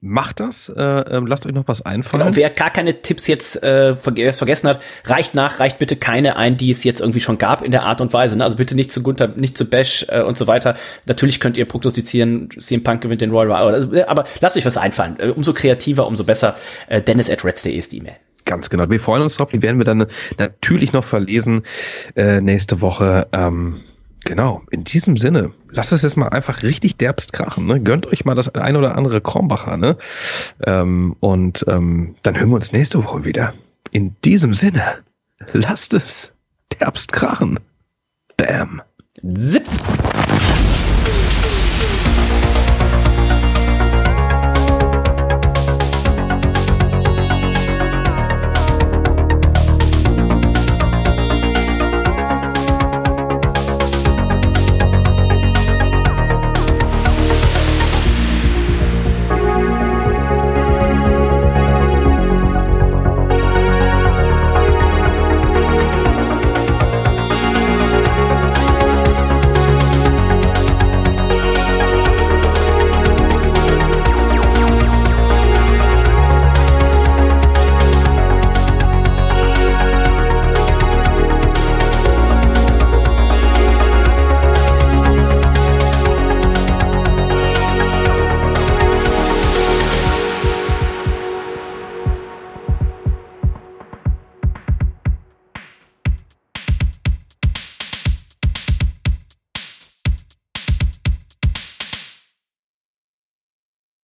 macht das. Äh, äh, lasst euch noch was einfallen.
Genau, wer gar keine Tipps jetzt äh, vergessen hat, reicht nach, reicht bitte keine ein, die es jetzt irgendwie schon gab in der Art und Weise. Ne? Also bitte nicht zu Gunther, nicht zu Bash äh, und so weiter. Natürlich könnt ihr prognostizieren, CM Punk gewinnt den Royal Rumble. Also, äh, aber lasst euch was einfallen. Äh, umso kreativer, umso besser. Äh, Dennis at Reds.de ist die E-Mail.
Ganz genau. Wir freuen uns drauf. Die werden wir dann natürlich noch verlesen äh, nächste Woche. Ähm Genau, in diesem Sinne, lasst es jetzt mal einfach richtig derbst krachen. Ne? Gönnt euch mal das ein oder andere Krombacher. Ne? Ähm, und ähm, dann hören wir uns nächste Woche wieder. In diesem Sinne, lasst es derbst krachen. Bam.
Zip.